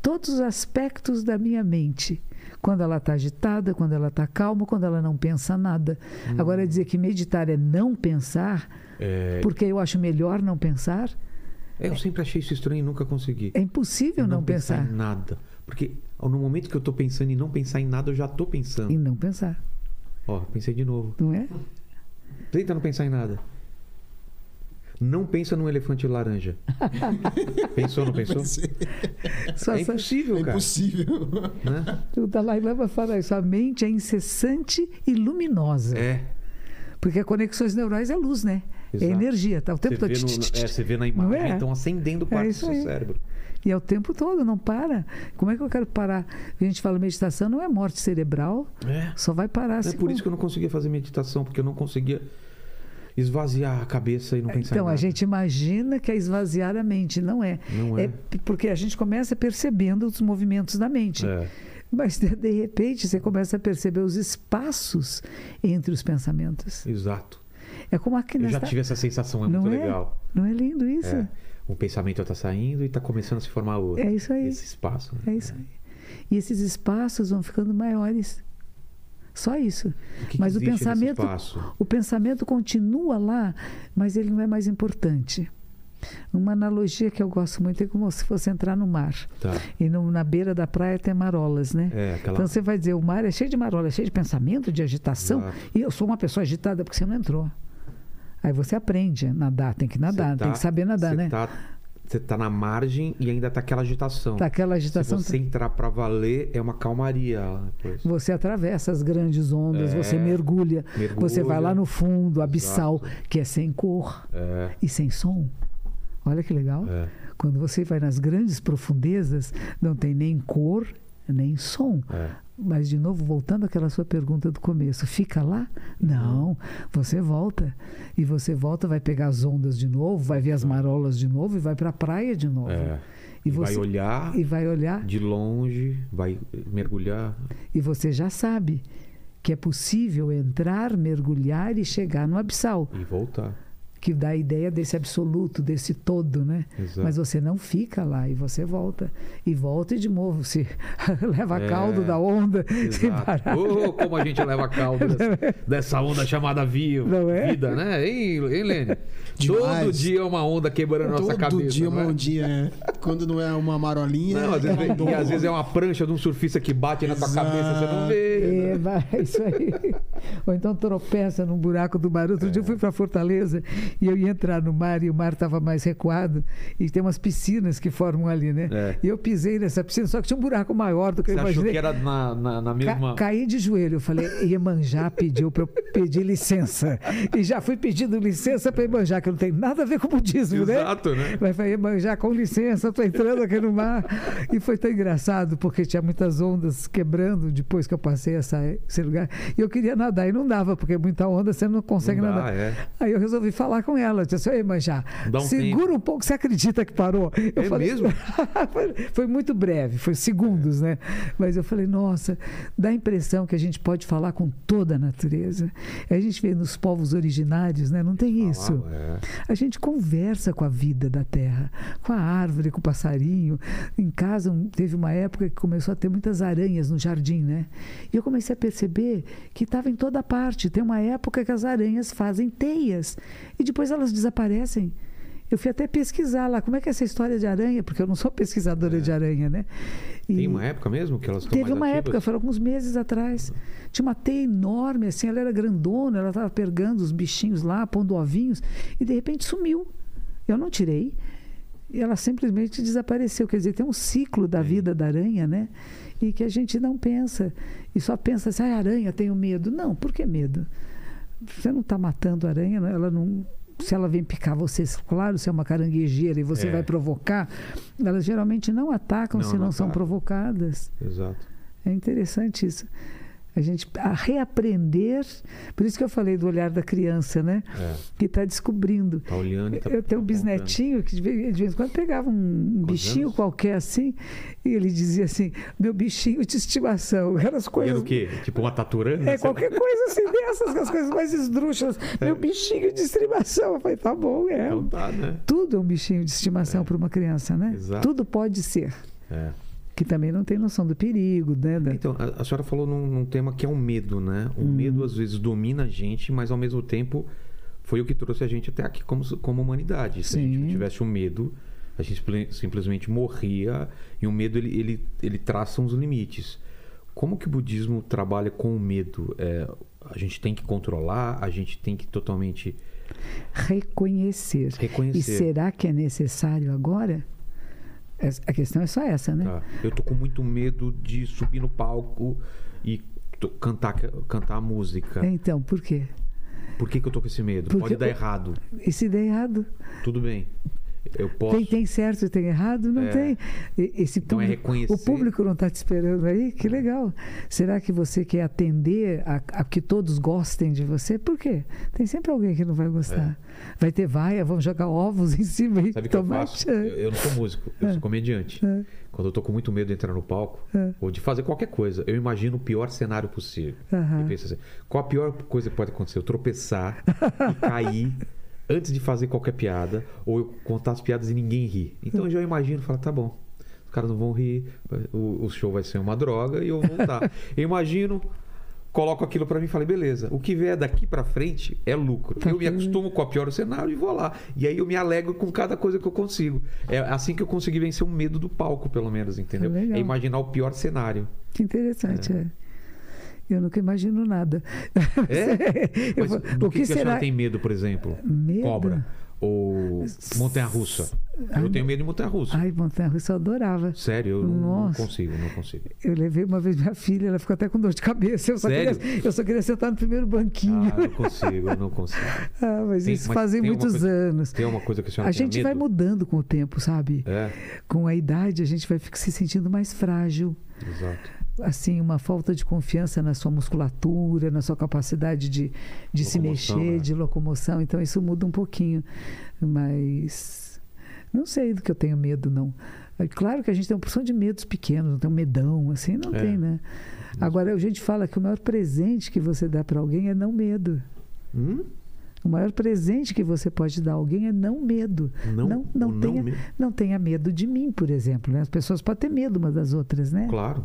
todos os aspectos da minha mente. Quando ela está agitada, quando ela está calma, quando ela não pensa nada. Agora, dizer que meditar é não pensar, É, porque eu acho melhor não pensar, eu sempre achei isso estranho e nunca consegui. é impossível não, pensar. em nada. Porque no momento que eu tô pensando em não pensar em nada, eu já tô pensando. Em não pensar, Ó, pensei de novo. não é? Tenta não pensar em nada. Não pensa num elefante laranja. pensou, não pensou? Só É impossível, É cara. impossível. Né? O Dalai Lama fala isso, a mente é incessante e luminosa. É. Porque conexões neurais é luz, né? É Exato. energia, tá o tempo Você todo. no- é, você vê na Não imagem, é? estão acendendo parte do isso seu cérebro. E é o tempo todo, não para. Como é que eu quero parar? A gente fala meditação não é morte cerebral, É. só vai parar É por isso que eu não conseguia fazer meditação, porque eu não conseguia esvaziar a cabeça e não pensar em Então, a gente imagina que é esvaziar a mente, não é. Não é. p- porque a gente começa percebendo os movimentos da mente. É. Mas, de, de repente, você começa a perceber os espaços entre os pensamentos. Exato. É como aqui Eu já nesta- tive essa sensação, é Não muito é? legal. Não é lindo isso? É. Um pensamento está saindo e está começando a se formar outro. É isso aí. Esse espaço. né? É isso aí. E esses espaços vão ficando maiores. Só isso. O que que Mas o existe nesse pensamento, o pensamento continua lá, mas ele não é mais importante. Uma analogia que eu gosto muito é como se fosse entrar no mar. Tá. E no- na beira da praia tem marolas, né? É, aquela. Então você vai dizer, o mar é cheio de marolas, cheio de pensamento, de agitação. Exato. E eu sou uma pessoa agitada porque você não entrou. Aí você aprende a nadar, tem que nadar, Você tem tá- que saber nadar, né? Tá, você tá na margem e ainda tá aquela agitação. Tá aquela agitação. Se você entrar pra valer, é uma calmaria depois. Você atravessa as grandes ondas, É. você mergulha, Mergulha. você vai lá no fundo, abissal, que é sem cor É, e sem som. Olha que legal. é, Quando você vai nas grandes profundezas, não tem nem cor, nem som. Mas, de novo, voltando àquela sua pergunta do começo, fica lá? Não, você volta. E você volta, vai pegar as ondas de novo, vai ver as marolas de novo e vai para a praia de novo. é. E E vai você- olhar E vai olhar de longe, vai mergulhar. e você já sabe que é possível entrar, mergulhar e chegar no abissal, E voltar. Que dá a ideia desse absoluto, desse todo, né? Exato. Mas você não fica lá e você volta. E volta e de novo se leva É, caldo da onda Exato. Oh, como a gente leva caldo dessa, dessa onda chamada viva, Não é? vida, né? Hein, hein Lene? Demais. Todo dia é uma onda quebrando a nossa Todo cabeça. dia não é? uma ondinha. é. Quando não é uma marolinha. Não, às é vezes, e às vezes é uma prancha de um surfista que bate na tua Exato. cabeça, você não vê. É, vai, isso aí. Ou então tropeça num buraco do mar. Outro dia eu fui para Fortaleza e eu ia entrar no mar e o mar estava mais recuado e tem umas piscinas que formam ali, né? É. E eu pisei nessa piscina, só que tinha um buraco maior do que Você eu achou imaginei. que era na, na, na Ca mesma. caí de joelho. Eu falei, Iemanjá pediu para eu pedir licença. E já fui pedindo licença para Iemanjá, que não tem nada a ver com budismo, né? Exato, né? Mas falei, Iemanjá, com licença, estou entrando aqui no mar. E foi tão engraçado, porque tinha muitas ondas quebrando depois que eu passei essa, esse lugar. E eu queria nadar e não dava, porque muita onda você não consegue Não dá, nadar. é. Aí eu resolvi falar com ela. Eu disse Iemanjá, Dá um segura um pouco, você acredita que parou? Eu É mesmo? foi, foi muito breve, foi segundos, né? Mas eu falei, nossa, dá a impressão que a gente pode falar com toda a natureza. A gente vê nos povos originários, né? Não tem isso. Ah, é. A gente conversa com a vida da terra, com a árvore, com o passarinho. Em casa teve uma época que começou a ter muitas aranhas no jardim, né? E eu comecei a perceber que estava em toda parte. Tem uma época que as aranhas fazem teias e depois elas desaparecem. Eu fui até pesquisar lá, como é que é essa história de aranha, porque eu não sou pesquisadora de aranha, né? E Tem uma época mesmo que elas estão teve uma ativas? época, foram alguns meses atrás. Tinha uma teia enorme, assim, ela era grandona, ela estava pegando os bichinhos lá, pondo ovinhos, e de repente sumiu. Eu não tirei. E ela simplesmente desapareceu. Quer dizer, tem um ciclo da vida da aranha, né? E que a gente não pensa. E só pensa assim, ah, aranha, tenho medo. Não, por que medo? Você não está matando a aranha, ela não. Se ela vem picar você, claro, se é uma caranguejeira e você É. vai provocar, elas geralmente não atacam Não, se não, não são provocadas. Exato. É interessante isso. A gente a reaprender, por isso que eu falei do olhar da criança, né? É. Que está descobrindo. Tá olhando e tá eu tenho um bisnetinho que de vez, em quando pegava um Quantos bichinho anos? qualquer assim, e ele dizia assim: meu bichinho de estimação. Aquelas E era coisas. o quê? Tipo uma taturana? É, qualquer coisa assim dessas, as coisas mais esdrúxulas. Meu bichinho de estimação. Eu falei, tá bom, é. Então tá, né? Tudo é um bichinho de estimação para uma criança, né? Exato. Tudo pode ser. É. Que também não tem noção do perigo, né? Então, a, a senhora falou num, num tema que é o medo, né? O Uhum. medo às vezes domina a gente, mas ao mesmo tempo foi o que trouxe a gente até aqui como, como humanidade. Se a gente não Sim. tivesse o medo, a gente simple- simplesmente morria e o medo ele, ele, ele traça uns limites. Como que o budismo trabalha com o medo? É, a gente tem que controlar, a gente tem que totalmente reconhecer. reconhecer. E será que é necessário agora? Es- A questão é só essa, né? Tá. Eu tô com muito medo de subir no palco e cantar, cantar a música. Então, por quê? Por que, que eu tô com esse medo? Porque Pode dar errado. E se der errado? Tudo bem. Eu posso. Tem, tem certo e tem errado? Não É. tem. Esse é público, reconhecer. O público não está te esperando aí? Que legal. Será que você quer atender a, a que todos gostem de você? Por quê? Tem sempre alguém que não vai gostar. Vai ter vaia, vamos jogar ovos em cima e É. Sabe o que eu faço? Eu, eu não sou músico, eu sou comediante. É. Quando eu tô com muito medo de entrar no palco, É. ou de fazer qualquer coisa, eu imagino o pior cenário possível. Aham. E penso assim: qual a pior coisa que pode acontecer? Eu tropeçar e cair antes de fazer qualquer piada, ou eu contar as piadas e ninguém rir. Então eu já imagino, falo, tá bom. Os caras não vão rir, o, o show vai ser uma droga e eu vou voltar. eu imagino, coloco aquilo pra mim e falei, beleza, o que vier daqui pra frente é lucro. Tá eu me acostumo com a pior cenário e vou lá. E aí eu me alegro com cada coisa que eu consigo. É assim que eu consegui vencer o medo do palco, pelo menos, entendeu? É. É imaginar o pior cenário. Que interessante, é. Eu nunca imagino nada. É? Eu Mas o que, que que a será? senhora tem medo, por exemplo? Medo? Cobra. Ou montanha-russa. Eu tenho medo de montanha-russa. Ai, Montanha Russa eu adorava. Sério, eu não- não consigo, não consigo. Eu levei uma vez minha filha, ela ficou até com dor de cabeça. Eu só, Sério? queria, eu só queria sentar no primeiro banquinho. Ah, não consigo, eu não consigo. Ah, mas Tem- isso mas fazem muitos coisa- anos. Tem uma coisa que a senhora A gente vai medo? mudando com o tempo, sabe? É, Com a idade, a gente vai se sentindo mais frágil. exato. Assim, uma falta de confiança na sua musculatura, na sua capacidade de, de se mexer, né? de locomoção. Então, isso muda um pouquinho. Mas não sei do que eu tenho medo, não. É claro que a gente tem uma porção de medos pequenos, não tem um medão, assim, não É. tem, né? Agora, a gente fala que o maior presente que você dá para alguém é não medo. Hum? O maior presente que você pode dar a alguém é não medo. Não, não, não tenha, medo. não tenha medo de mim, por exemplo. né? As pessoas podem ter medo umas das outras, né? Claro.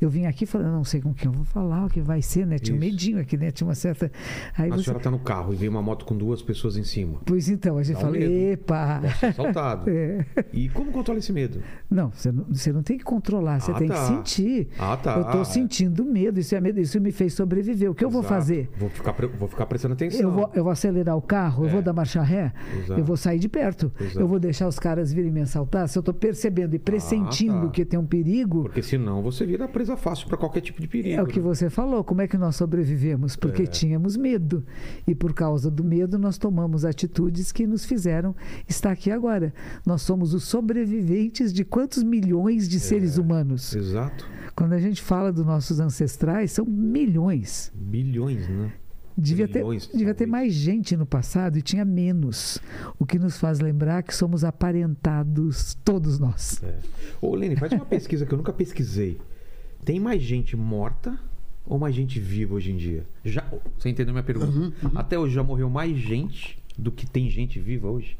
Eu vim aqui falando, não sei com quem eu vou falar, o que vai ser, né? Tinha um Isso. medinho aqui, né? Tinha uma certa. Aí A você... senhora tá no carro e vem uma moto com duas pessoas em cima. Pois então, a gente Dá um fala, epa! Posso ser assaltado. É. E como controla esse medo? Não, você não, você não tem que controlar, você Ah, tem tá. que sentir. Ah, tá. Eu estou Ah, é. sentindo medo, isso, é medo, isso me fez sobreviver. O que eu vou Exato. fazer? Vou ficar, vou ficar prestando atenção. Eu vou, eu vou acelerar o carro, eu É. vou dar marcha ré, Exato. eu vou sair de perto, Exato. eu vou deixar os caras virem me assaltar. Se eu estou percebendo e pressentindo tá. que tem um perigo, Porque senão você vira presa fácil para qualquer tipo de perigo. é o que né? você falou. Como é que nós sobrevivemos? Porque É. tínhamos medo. E por causa do medo, nós tomamos atitudes que nos fizeram estar aqui agora. Nós somos os sobreviventes de quantos milhões de seres É. humanos? Exato. Quando a gente fala dos nossos ancestrais, são milhões. Bilhões, né? Devia ter, devia ter mais gente no passado e tinha menos. O que nos faz lembrar que somos aparentados, todos nós. É. Ô, Lene, faz uma pesquisa que eu nunca pesquisei. Tem mais gente morta ou mais gente viva hoje em dia? Já, você entendeu minha pergunta? Uhum, Até hoje já morreu mais gente do que tem gente viva hoje?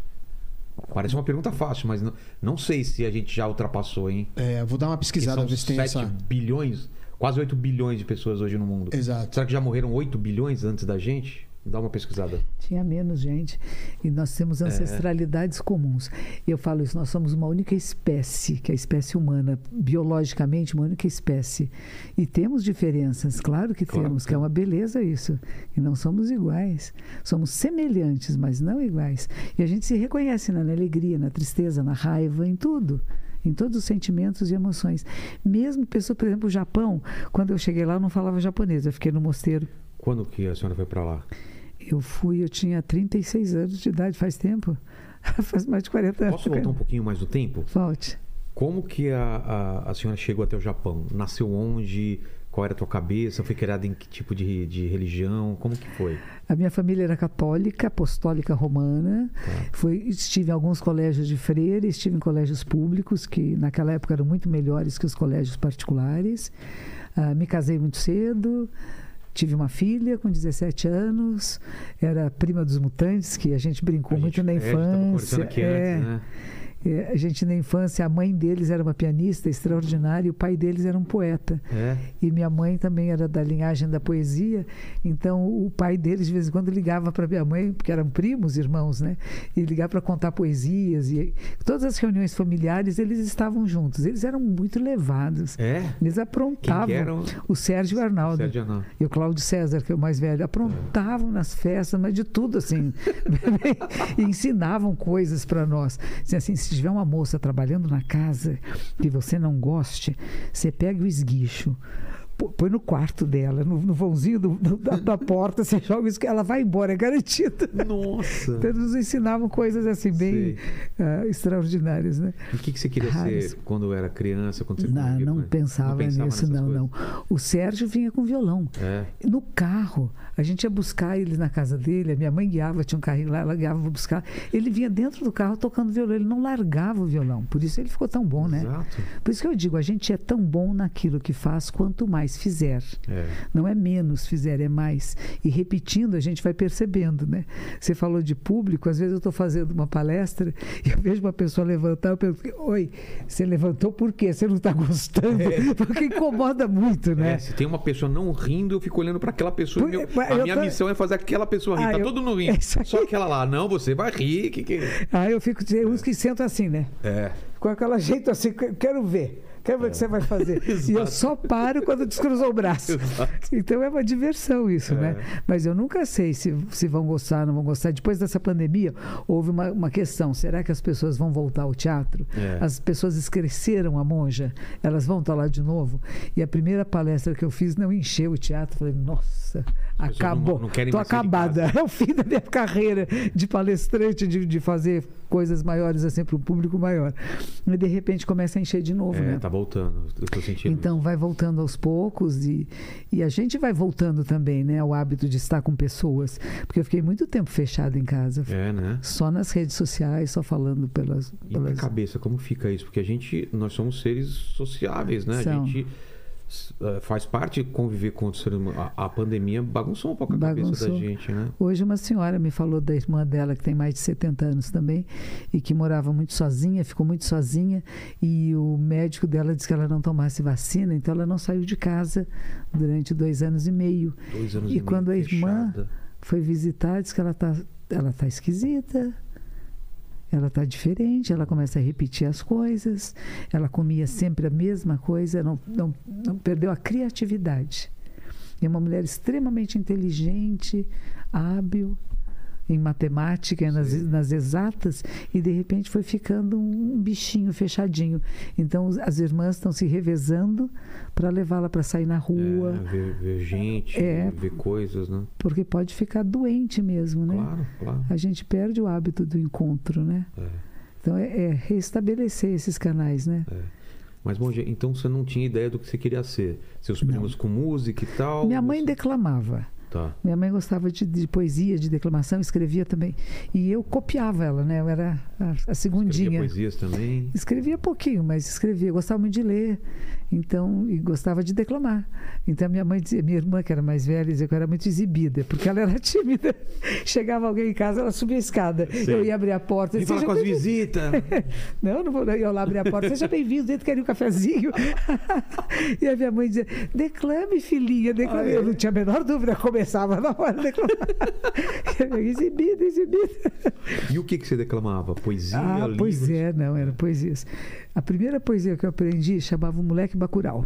Parece uma pergunta fácil, mas não, não sei se a gente já ultrapassou, hein? É, vou dar uma pesquisada, são ver se tem 7 essa. bilhões, quase 8 bilhões de pessoas hoje no mundo. Exato. Será que já morreram 8 bilhões antes da gente? Dá uma pesquisada. Tinha menos gente. E nós temos ancestralidades comuns. Eu falo isso, nós somos uma única espécie, que é a espécie humana, biologicamente, uma única espécie. E temos diferenças, claro que Claro temos, que é uma beleza isso. E não somos iguais. Somos semelhantes, mas não iguais. E a gente se reconhece na alegria, na tristeza, na raiva, em tudo. Em todos os sentimentos e emoções. Mesmo pessoa, por exemplo, o Japão, quando eu cheguei lá, eu não falava japonês, eu fiquei no mosteiro Quando que a senhora foi pra lá? Eu fui, eu tinha 36 anos de idade, faz tempo. faz mais de 40 anos. Posso voltar um pouquinho mais no tempo? Volte. Como que a, a, a senhora chegou até o Japão? Nasceu onde? Qual era a tua cabeça? Foi criada em que tipo de, de religião? Como que foi? A minha família era católica, apostólica romana. Tá. Foi, estive em alguns colégios de freira, estive em colégios públicos, que naquela época eram muito melhores que os colégios particulares. Ah, me casei muito cedo. Tive uma filha com 17 anos, era prima dos mutantes, que a gente brincou A muito gente- na é, a gente infância. aqui é. antes, né? É, a gente na infância, a mãe deles era uma pianista extraordinária e o pai deles era um poeta. É. E minha mãe também era da linhagem da poesia, então o pai deles de vez em quando ligava para minha mãe, porque eram primos, irmãos, né? E ligava para contar poesias e todas as reuniões familiares eles estavam juntos. Eles eram muito levados. É? Eles aprontavam. O Sérgio Arnaldo Sérgio Arnaldo. e o Cláudio César, que é o mais velho, aprontavam nas festas, mas de tudo assim. e ensinavam coisas para nós. Dizem assim, se tiver uma moça trabalhando na casa que você não goste, você pega o esguicho. Põe no quarto dela, no, no vãozinho do- do- da, da porta, você joga isso, ela vai embora, é garantido. Nossa! Então, eles nos ensinavam coisas assim, bem ah, extraordinárias, né? E o que, que você queria ser quando era criança? Quando você Não, não com ele? pensava, pensava nisso, não, coisas? não. O Sérgio vinha com violão. É. No carro, a gente ia buscar ele na casa dele, a minha mãe guiava, tinha um carrinho lá, ela guiava para buscar. Ele vinha dentro do carro tocando violão, ele não largava o violão. Por isso ele ficou tão bom, né? Exato. Por isso que eu digo, a gente é tão bom naquilo que faz quanto mais fizer. É. Não é menos fizer, é mais. E repetindo, a gente vai percebendo, né? Você falou de público, às vezes eu estou fazendo uma palestra e eu vejo uma pessoa levantar, eu pergunto, oi, você levantou por quê? Você não está gostando? Porque incomoda muito, É, né? se tem uma pessoa não rindo, eu fico olhando pra aquela pessoa. Por- meu- mas a minha tô- missão é fazer aquela pessoa rir. Ah, tá eu- todo mundo rindo. é aí. Só aquela lá, não, você vai rir. Que que... Aí eu fico, uns que sentam assim, né? É. Com aquela jeito assim, "Que- quero ver. O que você vai fazer. e eu só paro quando descruzou o braço. Então é uma diversão isso, né? Mas eu nunca sei se, se vão gostar ou não vão gostar. Depois dessa pandemia, houve uma, uma questão: será que as pessoas vão voltar ao teatro? É. As pessoas esqueceram a monja, elas vão estar lá de novo. E a primeira palestra que eu fiz não encheu o teatro. Falei, nossa, acabou. não- não querem Tô acabada. É o fim da minha carreira de palestrante, de, de fazer coisas maiores assim para o público maior. E de repente começa a encher de novo, É, né? tá voltando. Então vai voltando aos poucos e, e a gente vai voltando também, né? Ao hábito de estar com pessoas. Porque eu fiquei muito tempo fechado em casa. É, né? Só nas redes sociais, só falando pelas. E na cabeça, como fica isso? Porque a gente, nós somos seres sociáveis, né? São. A gente faz parte de conviver com o ser humano. A, a pandemia bagunçou um pouco a cabeça Bagunçou. da gente, né? Hoje uma senhora me falou da irmã dela, que tem mais de 70 anos também, e que morava muito sozinha, ficou muito sozinha, e o médico dela disse que ela não tomasse vacina, então ela não saiu de casa durante dois anos e meio. Dois anos E e, meio quando a irmã- fechada. Foi visitar, disse que ela tá, ela tá esquisita, ela tá diferente, ela começa a repetir as coisas, ela comia sempre a mesma coisa, não, não, não perdeu a criatividade. É uma mulher extremamente inteligente, hábil em matemática, nas, nas exatas, e de repente foi ficando um bichinho fechadinho. Então as irmãs estão se revezando para levá-la para sair na rua, É, ver, ver gente, É. ver coisas, né? porque pode ficar doente mesmo, né? Claro, claro. A gente perde o hábito do encontro, né? É. Então é, é restabelecer esses canais, né? Mas, bom, então você não tinha ideia do que você queria ser? Seus primos com música e tal? Minha mãe você- declamava. Tá. Minha mãe gostava de, de poesia, de declamação, escrevia também. E eu copiava ela, né? Eu era a, a Escrevia segundinha. poesias também. Escrevia pouquinho, mas escrevia. Gostava muito de ler. Então, e gostava de declamar. Então, minha mãe dizia, minha irmã, que era mais velha, dizia que eu era muito exibida, porque ela era tímida. Chegava alguém em casa, ela subia a escada. Sei. Eu ia abrir a porta. Vem falar "Seja com as bem-vindo." visitas. Não, não vou. não. Eu lá abri a porta. Seja bem-vindo, dentro queria um cafezinho. e a minha mãe dizia: declame, filhinha, declame. Ah, é? Eu não tinha a menor dúvida, começava na hora de declamar. exibida, exibida. E o que, que você declamava? Poesia, Ah, livros? pois é, não, eram poesias. A primeira poesia que eu aprendi chamava O Moleque Bacural.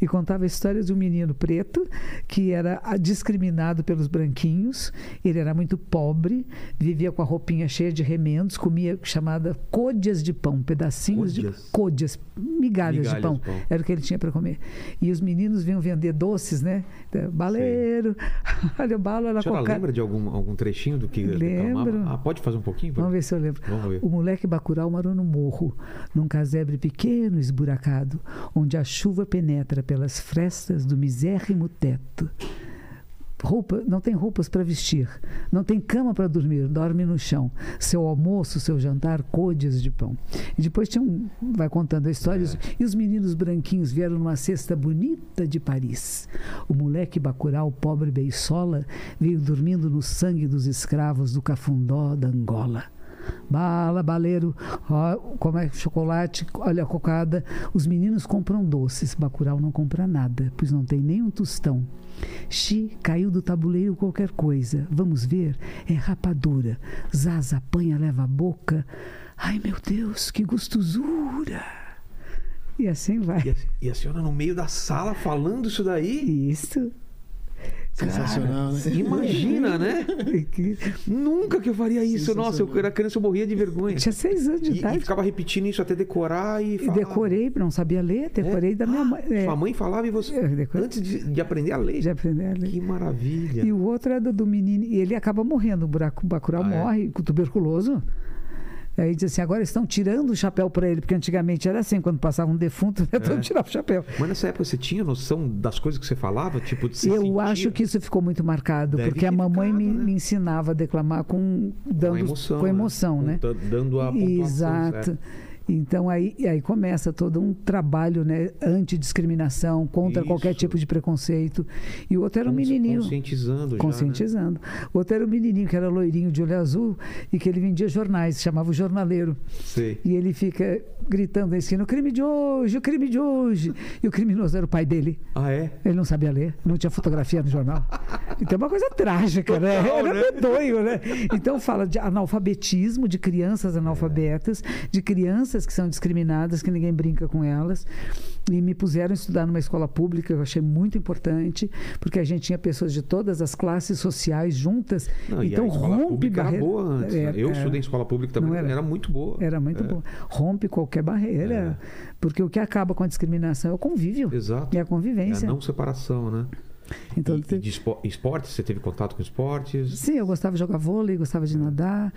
E contava a história de um menino preto que era discriminado pelos branquinhos. Ele era muito pobre, vivia com a roupinha cheia de remendos, comia chamada côdeas de pão, pedacinhos Côdeas? de côdeas, migalhas, Migalhas de pão. de pão. Era o que ele tinha para comer. E os meninos vinham vender doces, né? Baleiro, olha o balo, senhora coca- lembra de algum, algum trechinho do que? Lembro. Ah, pode fazer um pouquinho? Vamos ver se eu lembro. Vamos ver. O moleque Bacurau morou no morro, num casebre pequeno, esburacado, onde a chuva penetra pelas frestas do misérrimo teto. Roupa, não tem roupas para vestir, não tem cama para dormir, dorme no chão. Seu almoço, seu jantar, côdeas de pão. E depois tinha um, vai contando a história. E os meninos branquinhos vieram numa cesta bonita de Paris. O moleque Bacurau, pobre beiçola, veio dormindo no sangue dos escravos do cafundó da Angola. Bala, baleiro, ó, como é chocolate, olha a cocada. Os meninos compram doces, Bacurau não compra nada, pois não tem nem um tostão. Xi caiu do tabuleiro qualquer coisa. Vamos ver, é rapadura. Zaza apanha, leva a boca. Ai meu Deus, que gostosura! E assim vai. E a, e a senhora no meio da sala falando isso daí? Isso. Sensacional, né? Imagina, né? Que- Nunca que eu faria isso. Nossa, eu era criança, eu morria de vergonha. Tinha seis anos de E, e idade. ficava repetindo isso até decorar e E falar. decorei, não sabia ler, decorei da minha mãe. é, Sua mãe falava e você. Eu. Antes de, de aprender a ler. de aprender a ler. Que maravilha. E o outro é do, do menino, e ele acaba morrendo, o buraco, Bacurau Ah, é? morre com tuberculoso. Aí diz assim, agora estão tirando o chapéu para ele, porque antigamente era assim, quando passava um defunto, né, todo É. tirava o chapéu. Mas nessa época você tinha noção das coisas que você falava? Tipo, de se Eu sentia acho que isso ficou muito marcado, Deve porque a mamãe me, ficado, né? me ensinava a declamar com, com dando, emoção. com emoção, né? Com- Dando a pontuação Exato. certa. Então aí, aí começa todo um trabalho né, antidiscriminação, contra qualquer Isso. tipo de preconceito. E o outro era um menininho. Conscientizando já, né? Conscientizando. O outro era um menininho que era loirinho de olho azul e que ele vendia jornais, chamava o jornaleiro. Sei. E ele fica gritando na esquina: o crime de hoje, o crime de hoje. E o criminoso era o pai dele. Ah, é? Ele não sabia ler, não tinha fotografia no jornal. Então é uma coisa trágica, né? Total, Era né? medonho, né? Então fala de analfabetismo, de crianças analfabetas, de crianças que são discriminadas, que ninguém brinca com elas. E me puseram a estudar numa escola pública, eu achei muito importante, porque a gente tinha pessoas de todas as classes sociais juntas. Não, então rompe barreira. boa antes. né? Era- eu era. estudei em escola pública também, era. era? muito boa. Era muito É. bom. Rompe qualquer barreira, porque o que acaba com a discriminação é o convívio. Exato. E a É a convivência. não separação, né? Então, e, e de espo- esportes, você teve contato com esportes? Sim, eu gostava de jogar vôlei, gostava de nadar.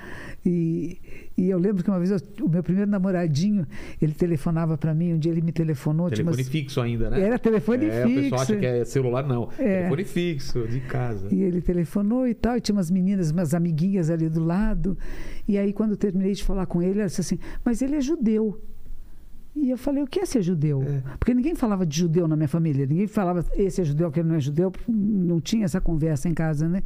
E, e eu lembro que uma vez eu- o meu primeiro namoradinho, ele telefonava para mim, um dia ele me telefonou. Telefone umas- fixo ainda, né? Era telefone é, O pessoal fixo. acha que é celular, não. É. Telefone fixo, de casa. E ele telefonou e tal, e tinha umas meninas, umas amiguinhas ali do lado. E aí, quando eu terminei de falar com ele, ela disse assim: Mas ele é judeu. E eu falei: O que é ser judeu? É. Porque ninguém falava de judeu na minha família. Ninguém falava esse é judeu, aquele não é judeu. Não tinha essa conversa em casa, né?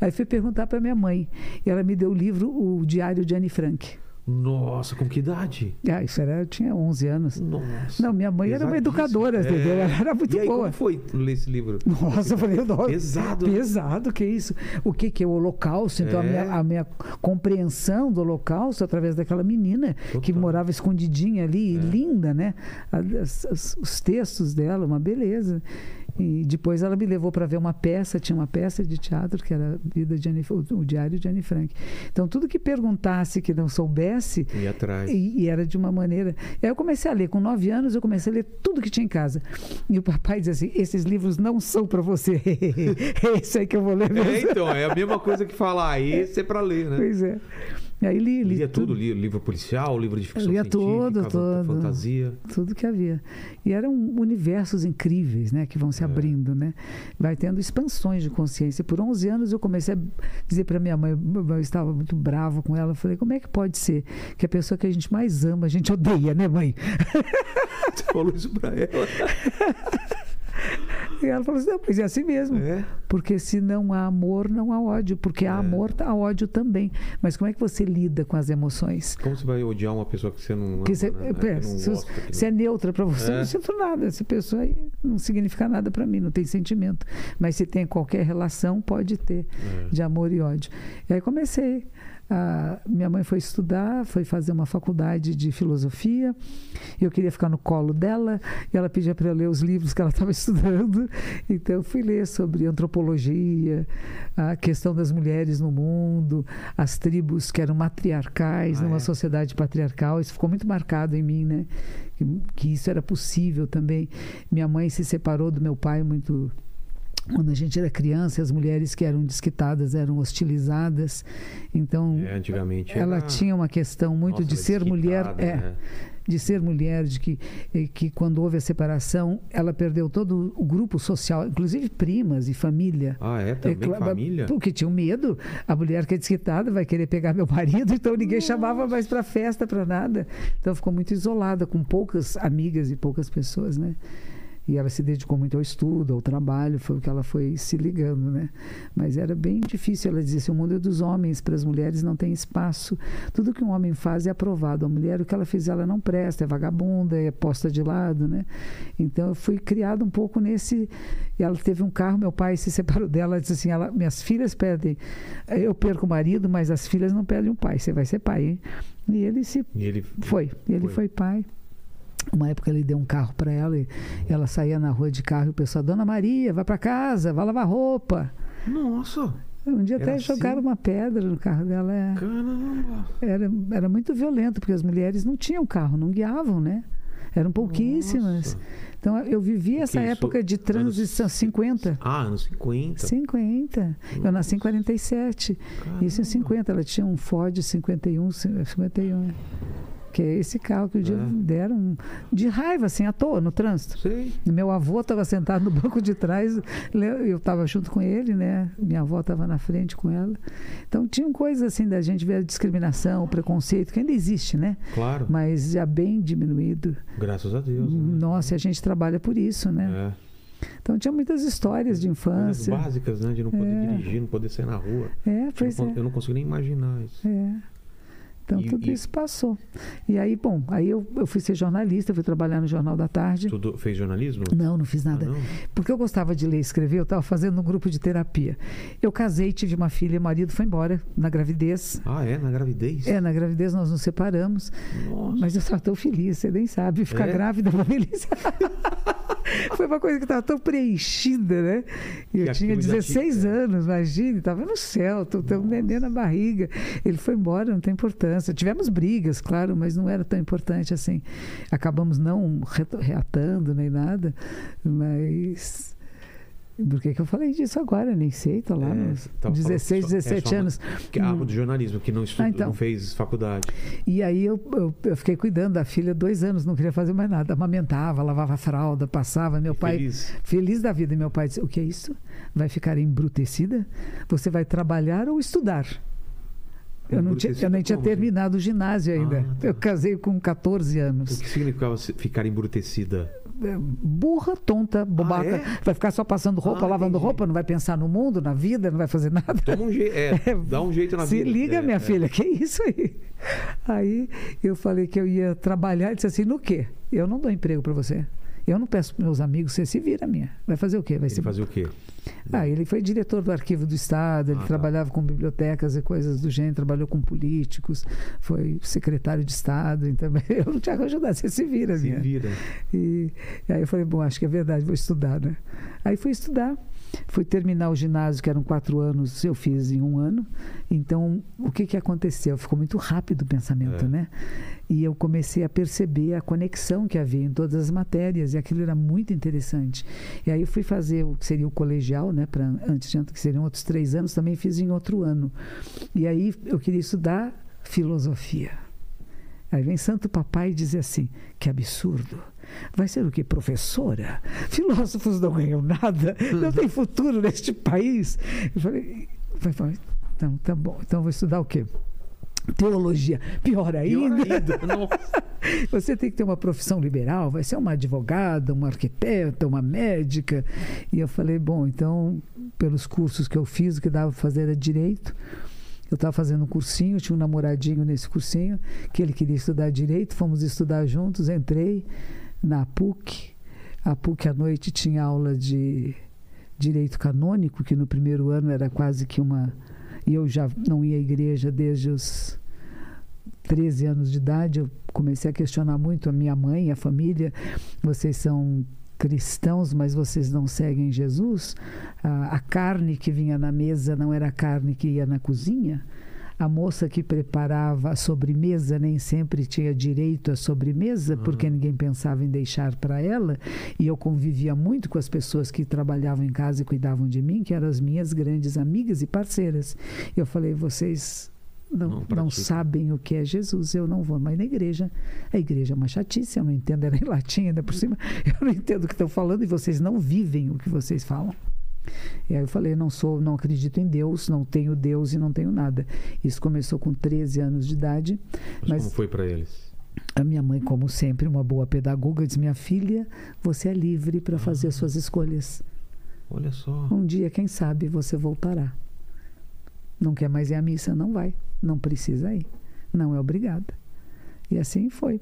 Aí fui perguntar para minha mãe. E ela me deu o livro O Diário de Anne Frank. Nossa, com que idade? Ah, isso era, eu tinha 11 anos. Nossa. Não, minha mãe era uma educadora, entendeu? Ela era muito e aí, boa. como foi ler esse livro? Nossa, eu falei, nossa, Pesado? Pesado, que isso? O que, que é o Holocausto? Então, a, É. minha, a minha compreensão do Holocausto através daquela menina que Total. morava escondidinha ali, É. linda, né? As- as- os textos dela, uma beleza. E depois ela me levou para ver uma peça, tinha uma peça de teatro que era Vida de Anne, o, Diário de Anne Frank. Então, tudo que perguntasse que não soubesse, E atrás. e, e era de uma maneira. Aí eu comecei a ler, com nove anos, eu comecei a ler tudo que tinha em casa. E o papai dizia assim: esses livros não são para você. é esse aí que eu vou ler mesmo. É, então, é a mesma coisa que falar. Esse é pra ler, né? Pois é. E aí li, li Lia tudo, lia livro policial, livro de ficção Lia científica, tudo, tudo. fantasia. tudo que havia. E eram universos incríveis, né, que vão É. se abrindo, né? Vai tendo expansões de consciência. Por 11 anos eu comecei a dizer para minha mãe, eu estava muito bravo com ela, eu falei: "Como é que pode ser que a pessoa que a gente mais ama, a gente odeia, né, mãe?" Você falou isso pra ela. E ela falou assim: "Não, mas é assim mesmo. É. Porque se não há amor, não há ódio. Porque há É. amor, há ódio também. Mas como é que você lida com as emoções? Como você vai odiar uma pessoa que você não ama, Que você, né? é, Que não se, gosta, que se não- é neutra para você, É. eu não sinto nada. Essa pessoa aí não significa nada para mim, não tem sentimento. Mas se tem qualquer relação, pode ter É. de amor e ódio. E aí comecei. Minha mãe foi estudar, foi fazer uma faculdade de filosofia. Eu queria ficar no colo dela e ela pedia para eu ler os livros que ela estava estudando. Então eu fui ler sobre antropologia, a questão das mulheres no mundo, as tribos que eram matriarcais Ah, numa é? sociedade patriarcal. Isso ficou muito marcado em mim, né? Que, que isso era possível também. Minha mãe se separou do meu pai muito quando a gente era criança, as mulheres que eram desquitadas eram hostilizadas. Então, É, antigamente ela era- tinha uma questão muito Nossa, de ser mulher, desquitada, é, né? de ser mulher, de que, que quando houve a separação, ela perdeu todo o grupo social, inclusive primas e família. Ah, é? Também É, família? Porque tinham medo. A mulher que é desquitada vai querer pegar meu marido, então ninguém chamava mais para festa, para nada. Então ficou muito isolada, com poucas amigas e poucas pessoas, né? E ela se dedicou muito ao estudo, ao trabalho, foi o que ela foi se ligando, né? Mas era bem difícil. Ela dizia assim: o mundo é dos homens, para as mulheres não tem espaço. Tudo que um homem faz é aprovado. A mulher, o que ela fizer, ela não presta, é vagabunda, é posta de lado, né? Então eu fui criada um pouco nesse. E ela teve um carro, meu pai se separou dela, ela disse assim: ela, minhas filhas perdem, eu perco o marido, mas as filhas não perdem o pai. Você vai ser pai, hein? E ele se E ele foi, ele Foi. foi, pai. Uma época ele deu um carro para ela e ela saía na rua de carro e o pessoal, Dona Maria, vai para casa, vai lavar roupa. Nossa! Um dia até jogaram assim? uma pedra no carro dela. é. Caramba! Era, era muito violento, porque as mulheres não tinham carro, não guiavam, né? Eram pouquíssimas. Nossa. Então eu vivi essa isso? época de transição, 50. Ah, anos 50. 50. Eu nasci em 47. Isso em Caramba. 50. Ela tinha um Ford 51, 51. Que é esse carro que o dia É. deram de raiva, assim, à toa, no trânsito. Sei. Meu avô estava sentado no banco de trás, eu estava junto com ele, né? Minha avó estava na frente com ela. Então tinham coisas assim da gente ver a discriminação, o preconceito, que ainda existe, né? Claro. Mas já bem diminuído. Graças a Deus. né? Nossa, e a gente trabalha por isso, né? É. Então tinha muitas histórias de Coisas infância. básicas, né? De não poder É. dirigir, não poder sair na rua. É, Eu pois não, é. eu não consigo nem imaginar isso. É. Então E- tudo e- isso passou. E aí, bom, aí eu, eu fui ser jornalista, fui trabalhar no Jornal da Tarde. Tudo, fez jornalismo? Não, não fiz Ah, nada. não? Porque eu gostava de ler e escrever, eu estava fazendo um grupo de terapia. Eu casei, tive uma filha, o marido foi embora na gravidez. Ah, é? Na gravidez? É, na gravidez nós nos separamos, Nossa. mas eu estava tão feliz, você nem sabe, ficar É? grávida é uma delícia. Foi uma coisa que estava tão preenchida, né? Eu Que tinha aquilo já 16 te- é. anos, imagine, estava no céu, tô tendo um neném na barriga. Ele foi embora, não tem importância. Tivemos brigas, claro, mas não era tão importante assim. Acabamos não reatando nem nada, mas. Por que, que eu falei disso agora? Nem sei, tô lá É, nos tava falando 16, só- é 17 só uma- anos. Que, Hum. do jornalismo, que não estudou, Ah, então. não fez faculdade. E aí eu, eu, eu fiquei cuidando da filha dois anos, não queria fazer mais nada. Amamentava, lavava fralda, passava. Meu pai, Feliz. feliz da vida. E meu pai disse: O que é isso? Vai ficar embrutecida? Você vai trabalhar ou estudar? Eu, não tinha, eu nem tinha Como terminado o ginásio ainda. Ah, tá. Eu casei com 14 O anos. que significava se- ficar embrutecida? É, Burra, tonta, bobaca. é? Vai ficar só passando roupa, Ah, lavando entendi. roupa, não vai pensar no mundo, na vida, não vai fazer nada. Toma um jeito. É, dá um jeito na Se vida. liga, É, minha é. filha, que isso aí? Aí eu falei que eu ia trabalhar e disse assim: no quê? Eu não dou emprego para você. Eu não peço para meus amigos, você se vira, minha. Vai fazer o quê? Vai Ele se... fazia o quê? Ah, ele foi diretor do Arquivo do Estado, ele Ah, tá. trabalhava com bibliotecas e coisas do gênero, trabalhou com políticos, foi secretário de Estado, então eu não tinha que ajudar, você se vira, Se minha. vira. E, e aí eu falei, bom, acho que é verdade, vou estudar, né? Aí fui estudar, fui terminar o ginásio, que eram quatro anos, eu fiz em um ano. Então, o que, que aconteceu? Ficou muito rápido o pensamento, É. né? E eu comecei a perceber a conexão que havia em todas as matérias, e aquilo era muito interessante. E aí eu fui fazer o que seria o colegial, né? Pra, antes de que seriam outros três anos, também fiz em outro ano. E aí eu queria estudar filosofia. Aí vem Santo Papai e diz assim: que absurdo. Vai ser o que? Professora? Filósofos não ganham nada, não tem futuro neste país. Eu falei, então tá bom, então vou estudar o quê? Teologia, pior ainda. Pior ainda. Você tem que ter uma profissão liberal, vai ser uma advogada, uma arquiteta, uma médica. E eu falei, bom, então, pelos cursos que eu fiz, o que dava para fazer era direito. Eu estava fazendo um cursinho, tinha um namoradinho nesse cursinho, que ele queria estudar direito, fomos estudar juntos, entrei na PUC. A PUC à noite tinha aula de direito canônico, que no primeiro ano era quase que uma. E eu já não ia à igreja desde os 13 anos de idade. Eu comecei a questionar muito a minha mãe, a família. Vocês são cristãos, mas vocês não seguem Jesus, a, a, carne que vinha na mesa não era a carne que ia na cozinha. A moça que preparava a sobremesa nem sempre tinha direito à sobremesa, uhum. porque ninguém pensava em deixar para ela. E eu convivia muito com as pessoas que trabalhavam em casa e cuidavam de mim, que eram as minhas grandes amigas e parceiras. Eu falei: vocês não, não, não, sabem o que é Jesus. Eu não vou mais na igreja. A igreja é uma chatice, eu não entendo, era em latim ainda por cima. Eu não entendo o que estão falando e vocês não vivem o que vocês falam. E aí eu falei, não sou, não acredito em Deus, não tenho Deus e não tenho nada. Isso começou com 13 anos de idade. Mas, mas como foi para eles? A minha mãe, como sempre, uma boa pedagoga, disse: Minha filha, você é livre para ah. fazer suas escolhas. Olha só. Um dia, quem sabe, você voltará. Não quer mais ir à missa? Não vai. Não precisa ir. Não é obrigada. E assim foi.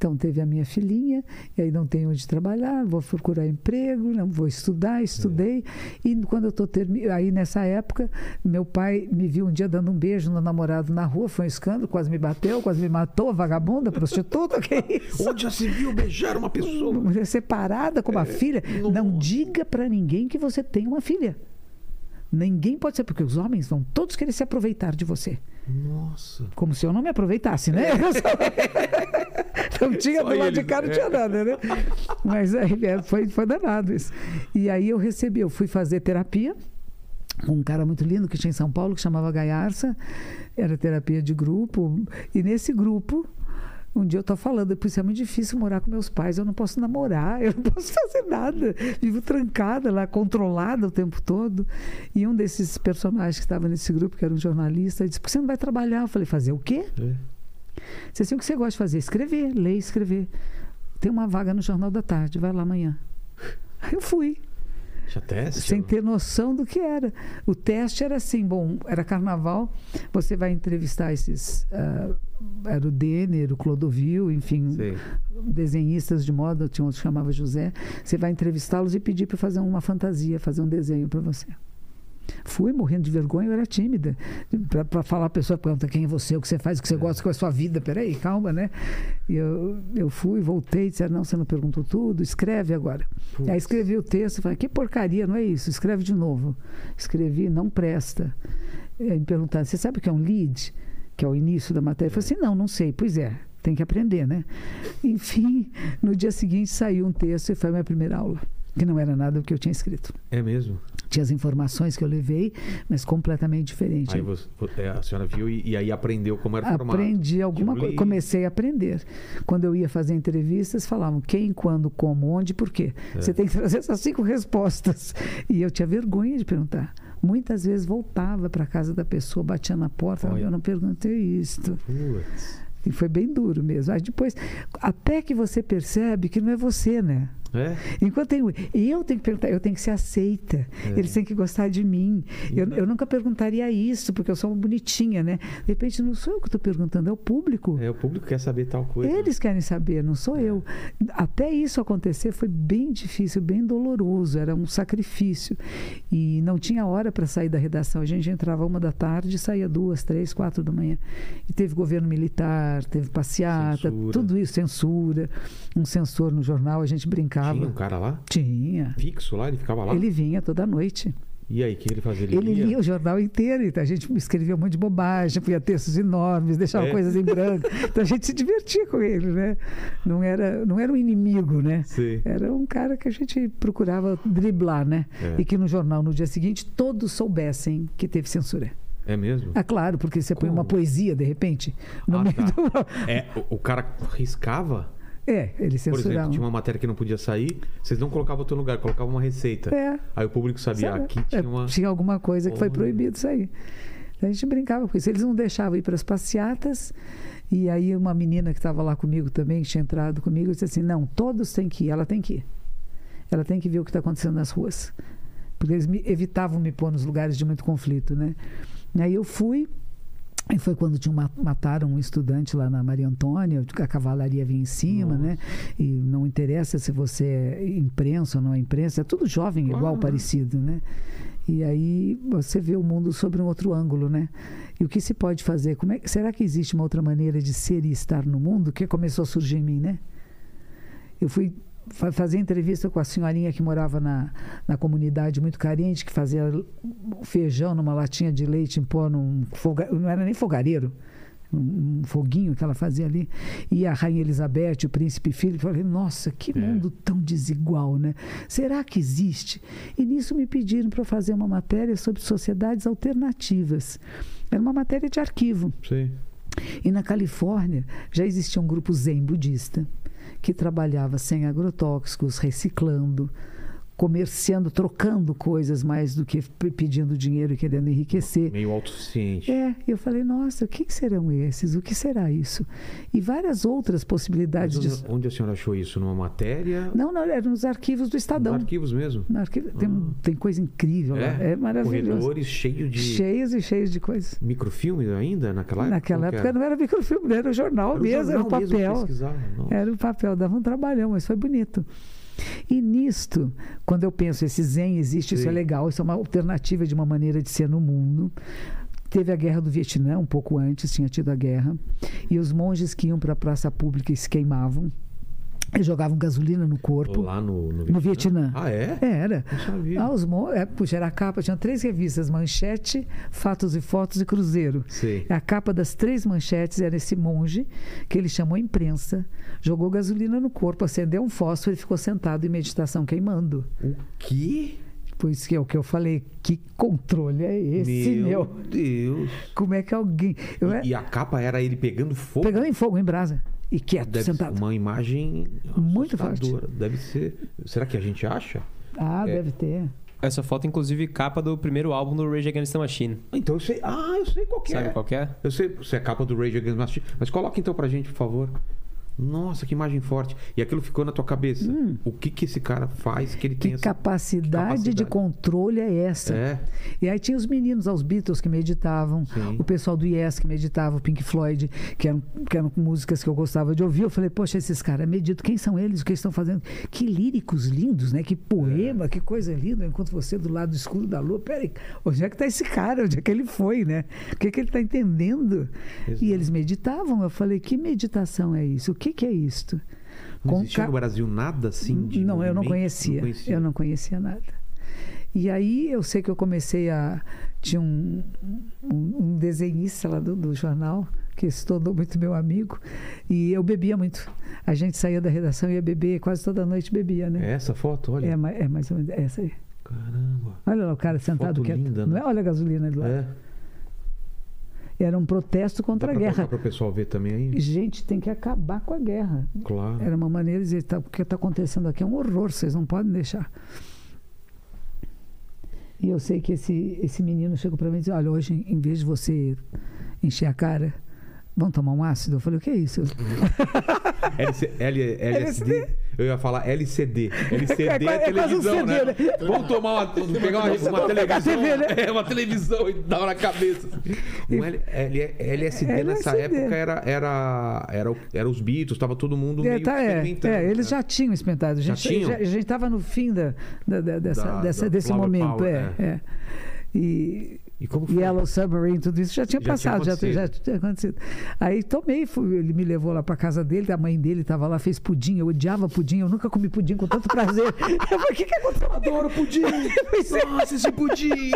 Então teve a minha filhinha, e aí não tenho onde trabalhar, vou procurar emprego, não vou estudar, estudei. É. E quando eu estou terminando, aí nessa época, meu pai me viu um dia dando um beijo no namorado na rua, foi um escândalo, quase me bateu, quase me matou, vagabunda, prostituta, que é isso? Onde já se viu beijar uma pessoa? Mulher separada com uma é. filha. Não, não diga para ninguém que você tem uma filha. Ninguém pode ser, porque os homens vão todos querer se aproveitar de você. Nossa. Como se eu não me aproveitasse, né? não tinha do lado de cá, não tinha nada, né? Mas aí é, foi, foi danado isso. E aí eu recebi, eu fui fazer terapia um cara muito lindo que tinha em São Paulo, que chamava Gaiarça, era terapia de grupo, e nesse grupo um dia eu estou falando, por isso é muito difícil morar com meus pais, eu não posso namorar, eu não posso fazer nada. Vivo trancada lá, controlada o tempo todo. E um desses personagens que estava nesse grupo, que era um jornalista, disse: Por que você não vai trabalhar? Eu falei: Fazer o quê? É. Você assim, o que você gosta de fazer? Escrever, ler, escrever. Tem uma vaga no Jornal da Tarde, vai lá amanhã. Aí eu fui. Já teste? Sem ter noção do que era. O teste era assim: bom, era carnaval, você vai entrevistar esses. Uh, era o Denner, o Clodovil, enfim, Sim. desenhistas de moda, tinha outro que chamava José. Você vai entrevistá-los e pedir para fazer uma fantasia, fazer um desenho para você. Fui morrendo de vergonha, eu era tímida. Para falar, a pessoa pergunta quem é você, o que você faz, o que você é. gosta, qual é a sua vida. Peraí, calma, né? E eu, eu fui, voltei, disseram, não, você não perguntou tudo, escreve agora. Putz. Aí escrevi o texto, falei, que porcaria, não é isso? Escreve de novo. Escrevi, não presta. Aí me perguntaram, você sabe o que é um lead? que é o início da matéria. Eu falei assim: não, não sei. Pois é, tem que aprender, né? Enfim, no dia seguinte saiu um texto e foi a minha primeira aula, que não era nada do que eu tinha escrito. É mesmo? Tinha as informações que eu levei, mas completamente diferente. Aí você, é, a senhora viu e, e, aí aprendeu como era formado? Aprendi alguma coisa. Comecei a aprender. Quando eu ia fazer entrevistas, falavam quem, quando, como, onde, por quê. É. Você tem que trazer essas cinco respostas. E eu tinha vergonha de perguntar. Muitas vezes voltava para a casa da pessoa, batia na porta, Olha. eu não perguntei isto. Putz. E foi bem duro mesmo. Aí depois, até que você percebe que não é você, né? É? Enquanto tem, eu tenho que perguntar, eu tenho que ser aceita. É. Eles têm que gostar de mim. Eu, eu, nunca perguntaria isso, porque eu sou uma bonitinha, né? De repente, não sou eu que estou perguntando, é o público. É, o público quer saber tal coisa. Eles querem saber, não sou é. eu. Até isso acontecer foi bem difícil, bem doloroso, era um sacrifício. E não tinha hora para sair da redação. A gente entrava uma da tarde e saía duas, três, quatro da manhã. E teve governo militar, teve passeata, censura. tudo isso, censura. Um censor no jornal, a gente brincava ficava. Tinha um cara lá? Tinha. Fixo lá? Ele ficava lá? Ele vinha toda noite. E aí, o que ele fazia? Ele, ele lia o jornal inteiro, então a gente escrevia um monte de bobagem, punha textos enormes, deixava é. coisas em branco. Então a gente se divertia com ele, né? Não era, não era um inimigo, né? Sim. Era um cara que a gente procurava driblar, né? É. E que no jornal, no dia seguinte, todos soubessem que teve censura. É mesmo? É claro, porque você põe Como? uma poesia, de repente, no Ah, meio tá. do... É, o, o cara riscava? É, ele Por censurava. exemplo, tinha uma matéria que não podia sair, vocês não colocavam outro lugar, colocavam uma receita. É. Aí o público sabia, Sabe? aqui É, tinha uma. tinha alguma coisa que foi proibido sair. A gente brincava com isso. Eles não deixavam ir para as passeatas. E aí uma menina que estava lá comigo também, que tinha entrado comigo, disse assim, não, todos têm que ir, ela tem que ir. Ela tem que ver o que está acontecendo nas ruas. Porque eles me- evitavam me pôr nos lugares de muito conflito, né? E aí eu fui, e foi quando tinham ma- mataram um estudante lá na Maria Antônia, a cavalaria vinha em cima, né? E não interessa se você é imprensa ou não é imprensa, é tudo jovem, igual, parecido, né? E aí você vê o mundo sobre um outro ângulo, né? E o que se pode fazer? Como é, será que existe uma outra maneira de ser e estar no mundo que começou a surgir em mim, né? Eu fui fa- fazer entrevista com a senhorinha que morava na, na comunidade muito carente, que fazia feijão numa latinha de leite em pó, num foga, não era nem fogareiro, um, foguinho que ela fazia ali. E a Rainha Elizabeth, o príncipe eu falei, nossa, que É. mundo tão desigual, né? Será que existe? E nisso me pediram para fazer uma matéria sobre sociedades alternativas. Era uma matéria de arquivo. Sei. E na Califórnia já existia um grupo zen budista que trabalhava sem agrotóxicos, reciclando, comerciando, trocando coisas mais do que pedindo dinheiro e querendo enriquecer. Meio autossuficiente. É, e eu falei, nossa, o que que serão esses? O que será isso? E várias outras Mas possibilidades onde, de. onde a senhora achou isso? Numa matéria? Não, não, eram nos arquivos do Nos Estadão. arquivos mesmo? No arquivo- tem, tem coisa incrível lá. É maravilhoso. Corredores cheios de Cheios e cheios de coisas. microfilme ainda naquela época? Naquela época era? não era microfilme, era o jornal Era o mesmo, era o jornal mesmo que papel. nossa. Era o papel, dava um trabalhão, mas foi bonito. E nisto, quando eu penso, esse Zen existe, isso Sim. é legal, isso é uma alternativa de uma maneira de ser no mundo. Teve a guerra do Vietnã, um pouco antes, tinha tido a guerra. E os monges que iam para a praça pública e se queimavam. Eles jogavam gasolina no corpo. Lá no, no, No Vietnã. Ah, é? Era. Não sabia. Ah, os é, puxa, era a capa, tinha três revistas, Manchete, Fatos e Fotos e Cruzeiro. Sei. A capa das três manchetes era esse monge, que ele chamou a imprensa, jogou gasolina no corpo, acendeu um fósforo e ficou sentado em meditação queimando. O quê? Pois que é o que eu falei, que controle é esse, meu? Deus. Como é que alguém. Eu, E, e a capa era ele pegando fogo? Pegando em fogo, em brasa. E quieto, Deve ser sentado. uma imagem Muito assustadora. Deve ser. Será que a gente acha? Ah, É. deve ter. Essa foto, inclusive, capa do primeiro álbum do Rage Against the Machine. Então eu sei. Ah, eu sei qual que Sabe é. qual que é? Eu sei se é capa do Rage Against the Machine. Mas coloca então pra gente, por favor. Nossa, que imagem forte. E aquilo ficou na tua cabeça. O que que esse cara faz que ele tem Hum. Que essa... capacidade, de capacidade. controle é essa? É. E aí tinha os meninos, os Beatles que meditavam, Sim. o pessoal do Yes que meditava, o Pink Floyd, que eram, que eram músicas que eu gostava de ouvir. Eu falei, poxa, esses caras meditam, quem são eles? O que eles estão fazendo? Que líricos lindos, né? Que poema, que coisa linda. Enquanto você do lado escuro da lua, peraí, onde é que está esse cara? Onde é que ele foi, né? O que, é que ele está entendendo? Exato. E eles meditavam. Eu falei, que meditação é isso? O que, que é isto? Não Com existia ca- no Brasil nada assim de não, eu não movimento? conhecia. Eu não conhecia nada. E aí eu sei que eu comecei a. Tinha um, um, um desenhista lá do, do jornal, que se tornou muito meu amigo, e eu bebia muito. A gente saía da redação e ia beber, quase toda noite bebia, É né? essa foto, olha. É, é mais ou menos essa aí. Caramba. Olha lá o cara sentado Foto quieto. linda, não né? é? Olha a gasolina ali lá. É. Era um protesto Dá contra a pra guerra. para o pessoal ver também aí? Gente, tem que acabar com a guerra. Claro. Era uma maneira de dizer, tá, o que está acontecendo aqui é um horror, vocês não podem deixar. E eu sei que esse, esse menino chegou para mim e disse, olha, hoje em vez de você encher a cara, vamos tomar um ácido? Eu falei, o que é isso? LSD? Eu ia falar LCD. LCD é, É é quase um televisão, CD, né? né? Vamos tomar uma, pegar uma, uma televisão. TV, né? É, uma televisão e dar na cabeça. Um L, L- LSD nessa LSD. época era, era, era, era os Beatles, tava todo mundo É, meio tá, é, experimentando. é, eles né? já tinham experimentado. A Já gente tinham? a gente estava no fim da, da- da- dessa, Da- dessa- desse Flower momento. Power, é, é. é. E, E como foi? Yellow Submarine, tudo isso já tinha Já tinha passado, já, acontecido. já tinha acontecido. Aí tomei, fui- ele me levou lá para casa dele, a mãe dele estava lá, fez pudim. Eu odiava pudim, eu nunca comi pudim com tanto prazer. Eu falei, o que, que aconteceu? Adoro pudim! É. Nossa, esse pudim!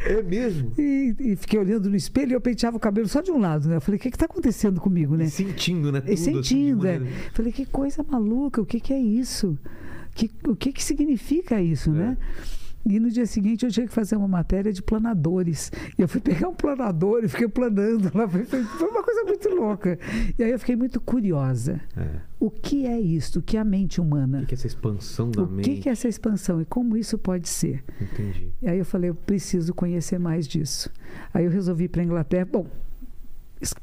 É mesmo? E, e fiquei olhando no espelho e eu penteava o cabelo só de um lado, né? Eu falei, o que está acontecendo comigo, né? E sentindo, né? Tudo, assim, sentindo, é. maneira- Falei, que coisa maluca, o que, que é isso? Que, o que, que significa isso, É. né? E no dia seguinte eu tinha que fazer uma matéria de planadores. E eu fui pegar um planador e fiquei planando lá. Foi, uma coisa muito louca. E aí eu fiquei muito curiosa. É. O que é isso? O que é a mente humana? O que é essa expansão da O mente? que que é essa expansão e como isso pode ser? Entendi. E aí eu falei, eu preciso conhecer mais disso. Aí eu resolvi ir para a Inglaterra. Bom,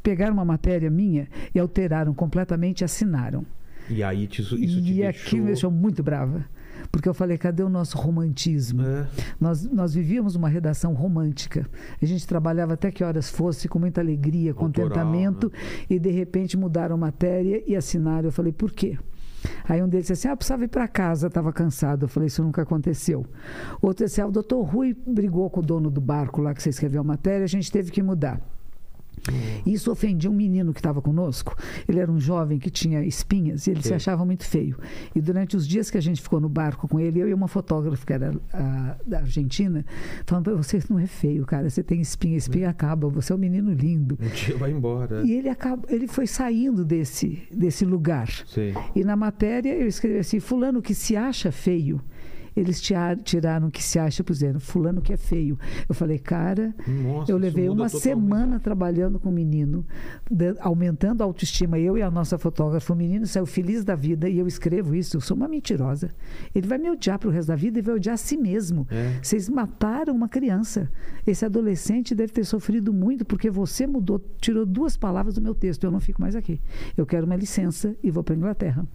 pegaram uma matéria minha e alteraram completamente e assinaram. E aí te- isso te e deixou... aquilo me deixou muito brava. Porque eu falei, cadê o nosso romantismo? É. Nós, nós vivíamos uma redação romântica. A gente trabalhava até que horas fosse, com muita alegria, Autoral, contentamento, e de repente mudaram matéria e assinaram. Eu falei, por quê? Aí um deles disse assim: Ah, precisava ir para casa, estava cansado. Eu falei: Isso nunca aconteceu. Outro disse: ah, O doutor Rui brigou com o dono do barco lá que você escreveu a matéria, a gente teve que mudar. Isso ofendia um menino que estava conosco. Ele era um jovem que tinha espinhas e ele se Sim. achava muito feio. E durante os dias que a gente ficou no barco com ele, eu e uma fotógrafa que era a, da Argentina, falando para você não é feio, cara. Você tem espinha, espinha acaba. Você é um menino lindo. Um dia vai embora. E ele acaba, ele foi saindo desse desse lugar. Sei. E na matéria eu escrevi assim: Fulano que se acha feio. Eles tiraram o que se acha, puseram Fulano que é feio. Eu falei, cara, Nossa, eu levei uma totalmente. semana trabalhando com o menino, aumentando a autoestima. Eu e a nossa fotógrafa, o menino saiu feliz da vida e eu escrevo isso. Eu sou uma mentirosa. Ele vai me odiar para o resto da vida e vai odiar a si mesmo. É. Vocês mataram uma criança. Esse adolescente deve ter sofrido muito porque você mudou, tirou duas palavras do meu texto. Eu não fico mais aqui. Eu quero uma licença e vou para Inglaterra.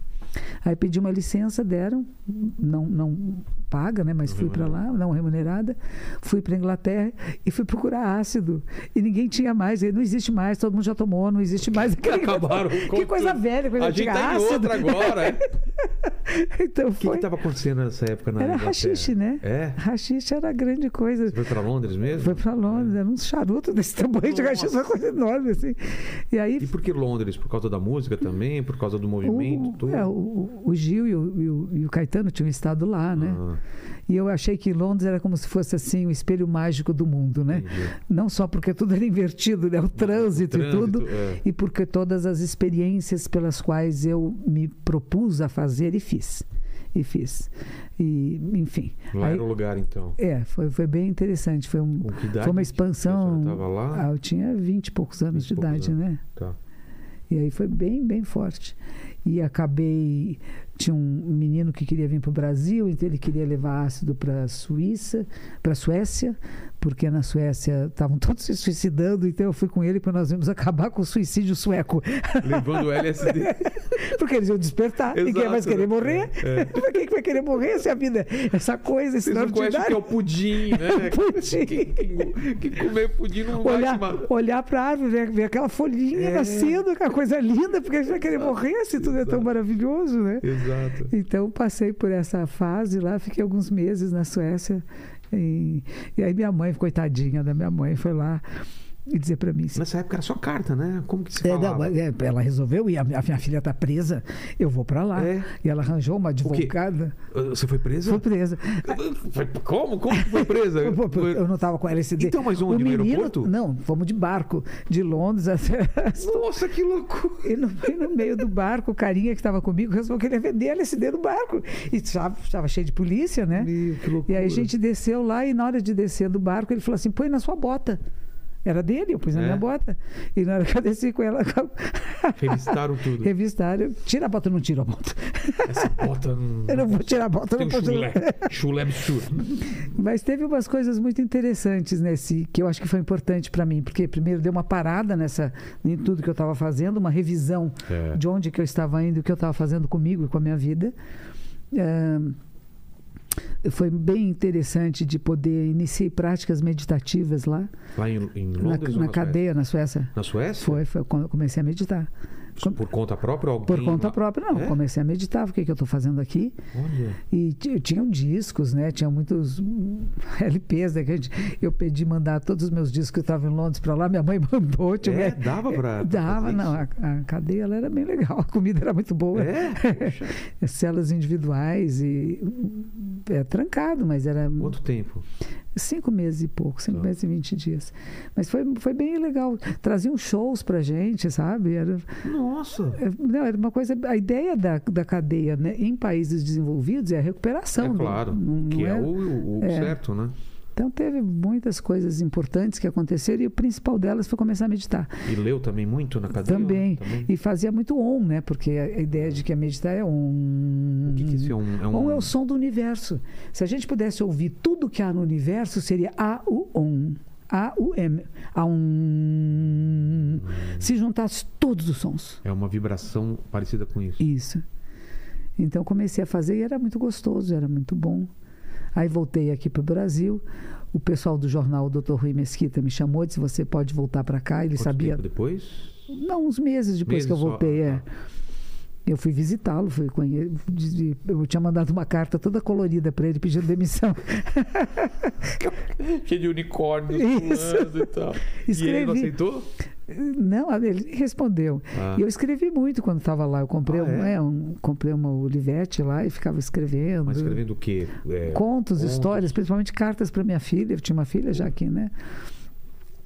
Aí pedi uma licença, deram, não, não paga, né? Mas fui para lá, não remunerada. Fui para Inglaterra e fui procurar ácido. E ninguém tinha mais, não existe mais, todo mundo já tomou, não existe mais. Acabaram que coisa tudo. velha, coisa A gente tá em ácido. outra agora. é. então O que estava acontecendo nessa época na Era Inglaterra? rachixe, né? É? Rachixe era grande coisa. Você foi para Londres mesmo? Foi para Londres, era um charuto desse tamanho de rachixe, uma coisa enorme assim. E aí E por que Londres? Por causa da música também? Por causa do movimento? o, tudo? é, o, o Gil e o, e o- e o Caetano tinham estado lá, né? Ah, E eu achei que Londres era como se fosse assim o espelho mágico do mundo, né? entendi. Não só porque tudo era invertido, né? O trânsito, e trânsito, tudo, é. e porque todas as experiências pelas quais eu me propus a fazer e fiz. E fiz. E, enfim. Lá Aí- era o lugar, então. é, foi, foi bem interessante. Foi, um, foi uma expansão. você tava lá? Ah, eu tinha 20 e poucos anos 20 e de idade, anos. né? Tá. E aí foi bem, bem forte. E acabei. Tinha um menino que queria vir para o Brasil, então ele queria levar ácido para a Suíça, para a Suécia, porque na Suécia estavam todos se suicidando, então eu fui com ele para nós vamos acabar com o suicídio sueco. Levando o LSD. Porque eles iam despertar, ninguém Exato, mais querer né? morrer. É. Pra Quem que vai querer morrer se a vida é essa coisa, esse Vocês não que é o pudim, né? Pudim. Quem, quem, quem comer pudim não olhar, vai olhar para a árvore, ver, ver aquela folhinha É. nascendo, aquela coisa linda, porque a gente vai querer morrer se tudo é tão Exato. maravilhoso, né? Exato. Então passei por essa fase lá, fiquei alguns meses na Suécia. E, e aí minha mãe, coitadinha da minha mãe, foi lá e dizer para mim assim, Nessa época era só carta, né? Como que se é, não, é, ela resolveu e a, a minha filha está presa, eu vou para lá. É. E ela arranjou uma advogada. Você foi presa? Foi presa. Como? Como que foi presa? Eu não estava com LSD. Então, mas o onde? No menino, aeroporto? Não, fomos de barco, de Londres até. Nossa, que loucura! E no, e no meio do barco, o carinha que estava comigo resolveu que ele ia vender LSD no barco. E estava cheio de polícia, né? Meu, que E loucura. aí a gente desceu lá e na hora de descer do barco, ele falou assim: põe na sua bota. Era dele, eu pus na É? minha bota. E na hora que eu desci com ela, Revistaram tudo. revistaram. Tira a bota, não tiro a bota. Essa bota não... Eu não vou tirar a bota, Tem não um vou chulé. Chulé absurdo. Mas teve umas coisas muito interessantes nesse, que eu acho que foi importante para mim, porque primeiro deu uma parada nessa em tudo que eu estava fazendo, uma revisão É. de onde que eu estava indo, o que eu estava fazendo comigo e com a minha vida. Ahn, foi bem interessante de poder iniciar práticas meditativas lá Lá em, em na, Londres na na cadeia na Suécia. Suécia? Na Suécia? Foi, foi quando eu comecei a meditar. Por conta própria? ou Por alguém conta própria, não. É? Comecei a meditar, o que, que eu estou fazendo aqui. Olha. E ti- tinham discos, né? Tinha muitos hum, LPs, né? Gente, eu pedi mandar todos os meus discos que estavam em Londres para lá, minha mãe mandou. Tinha É, dava pra Dava, não. A, a cadeia ela era bem legal, a comida era muito boa. É? Celas individuais e. hum, É trancado, mas era. Quanto tempo? Cinco meses e pouco, cinco Tá. meses e vinte dias. Mas foi, foi bem legal. Traziam shows pra gente, sabe? Era, Nossa. é, não, era uma coisa. A ideia da, da cadeia né, em países desenvolvidos é a recuperação. É do- claro. não- não que é, é- o, o é. certo, né? Então teve muitas coisas importantes que aconteceram e o principal delas foi começar a meditar. E leu também muito na cadeia? Também. Também. E fazia muito on, né? Porque a a ideia de que a meditar é on. O que, que isso é um. É um... On é o som do universo. Se a gente pudesse ouvir tudo que há no universo, seria A-U-On. A-U-M. A-Um. Se juntasse todos os sons. É uma vibração parecida com isso. Isso. Então comecei a fazer e era muito gostoso, era muito bom. Aí voltei aqui para o Brasil. O pessoal do jornal, o Dr. Rui Mesquita, me chamou e disse: Você pode voltar para cá. Ele Quanto sabia. tempo depois? Não, uns meses depois Meses que eu só? voltei. Ah, é. tá. Eu fui visitá-lo, fui conhe... eu tinha mandado uma carta toda colorida para ele pedindo demissão. Cheio de unicórnios Isso. e tal. E ele não Escrevi. aceitou? Não, ele respondeu. Ah. E eu escrevi muito quando estava lá. Eu comprei, Ah, um, é? é, um- comprei uma Olivete lá e ficava escrevendo. Mas escrevendo o quê? É, Contos, contos. histórias, principalmente cartas para minha filha. Eu tinha uma filha já aqui, né?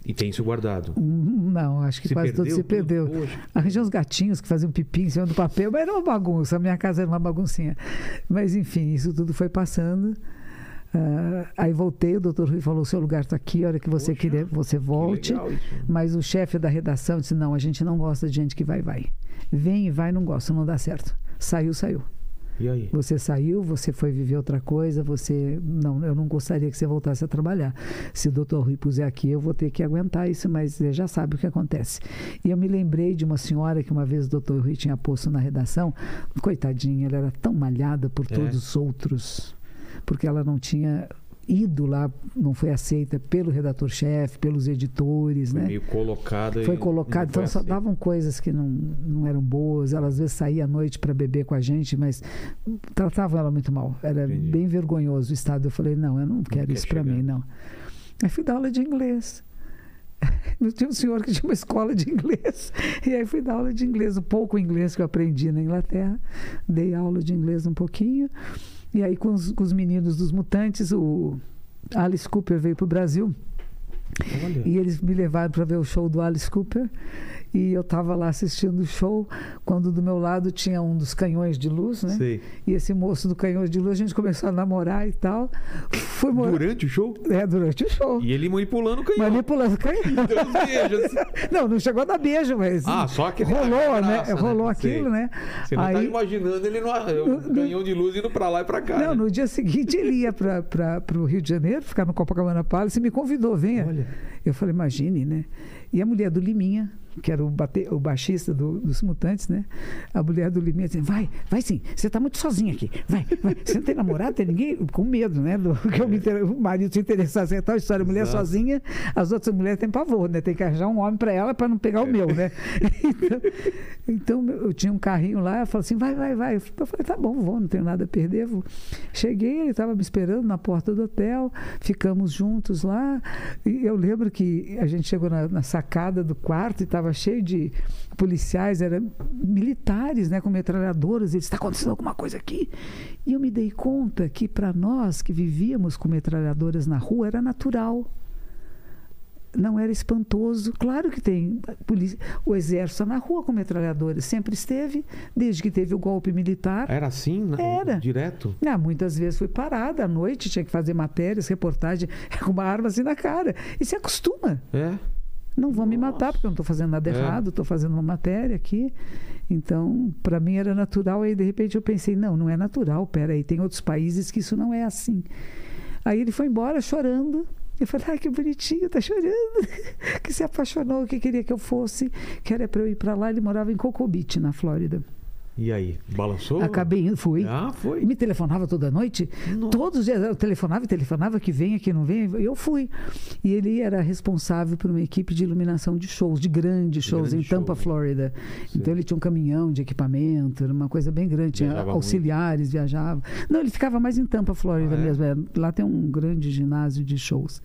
E tem isso guardado. Hum, Não, acho que Se quase tudo perdeu se perdeu. Poxa. Arranjei uns gatinhos que faziam pipi em cima do papel, mas era uma bagunça. A minha casa era uma baguncinha. Mas, enfim, isso tudo foi passando. Ah, aí voltei, o doutor Rui falou: seu lugar está aqui, a hora que você Poxa, quiser, você volte. isso. Mas o chefe da redação disse: não, a gente não gosta de gente que vai vai. Vem e vai, não gosta, não dá certo. Saiu, saiu. E aí? Você saiu, você foi viver outra coisa, você. Não, eu não gostaria que você voltasse a trabalhar. Se o doutor Rui puser aqui, eu vou ter que aguentar isso, mas você já sabe o que acontece. E eu me lembrei de uma senhora que uma vez o doutor Rui tinha posto na redação. Coitadinha, ela era tão malhada por É. todos os outros, porque ela não tinha ido lá, não foi aceita pelo redator-chefe, pelos editores, Foi né? meio colocada. Foi colocado, não então foi só davam coisas que não, não eram boas. Ela às vezes saía à noite para beber com a gente, mas tratavam ela muito mal. Era Entendi. bem vergonhoso o estado. Eu falei, não, eu não quero quer isso para mim, não. Aí fui dar aula de inglês. Eu tinha um senhor que tinha uma escola de inglês. E aí fui dar aula de inglês, o pouco inglês que eu aprendi na Inglaterra. Dei aula de inglês um pouquinho. E aí, com os, com os meninos dos Mutantes, o Alice Cooper veio para o Brasil. Olha. E eles me levaram para ver o show do Alice Cooper. E eu estava lá assistindo o show, quando do meu lado tinha um dos canhões de luz, né? Sei. E esse moço do canhão de luz, a gente começou a namorar e tal. Fui morar. Durante o show? É, durante o show. E ele manipulando o canhão. Manipulando o canhão. Beijos. Não, não chegou a dar beijo, mas. Ah, só aquele Rolou, graça, né? né? Rolou Sei. aquilo, né? Você não tá Aí- imaginando ele no, o canhão de luz indo pra lá e pra cá. Não, né? no dia seguinte ele ia para o Rio de Janeiro, ficar no Copacabana Palace e me convidou, venha. Olha. Eu falei, imagine, né? E a mulher do Liminha, que era o, bate, o baixista do- dos Mutantes, né? A mulher do Liminha dizia, vai, vai sim, você está muito sozinha aqui, vai, vai. Você não tem namorado, tem ninguém? Com medo, né? Do, que inter- o marido se interessasse em tal história, mulher Exato. sozinha, as outras mulheres têm pavor, né? Tem que arranjar um homem para ela para não pegar o meu, né? Então, então, eu tinha um carrinho lá, eu falei assim, vai, vai, vai. Eu falei, tá bom, vou, não tenho nada a perder, vou. Cheguei, ele estava me esperando na porta do hotel, ficamos juntos lá. E eu lembro que a gente chegou na, na sacada do quarto e estava cheio de policiais, eram militares, né, com metralhadoras. Eles, está acontecendo alguma coisa aqui? E eu me dei conta que para nós que vivíamos com metralhadoras na rua era natural não era espantoso. Claro que tem polícia, o exército na rua com metralhadoras, sempre esteve, desde que teve o golpe militar. Era assim? né? Era. Direto? Ah, muitas vezes fui parada à noite, tinha que fazer matérias, reportagem com uma arma assim na cara. E se acostuma. É. Não vão me matar porque eu não estou fazendo nada É. errado, estou fazendo uma matéria aqui. Então, para mim era natural. Aí, de repente, eu pensei: não, não é natural. Peraí, tem outros países que isso não é assim. Aí ele foi embora chorando. Eu falei: ai, que bonitinho, tá chorando. que se apaixonou, que queria que eu fosse, que era para eu ir para lá. Ele morava em Cocoa Beach, na Flórida. E aí? Balançou? Acabei indo, fui. Ah, foi. me telefonava toda noite. Todos os dias eu telefonava e telefonava que venha, que não venha. Eu fui. E ele era responsável por uma equipe de iluminação de shows, de grandes shows grandes em Tampa, shows, né? Flórida. Então ele tinha um caminhão de equipamento, era uma coisa bem grande. Tinha Viajava auxiliares, viajava. Não, ele ficava mais em Tampa, Flórida Ah, é? mesmo. é. Lá tem um grande ginásio de shows.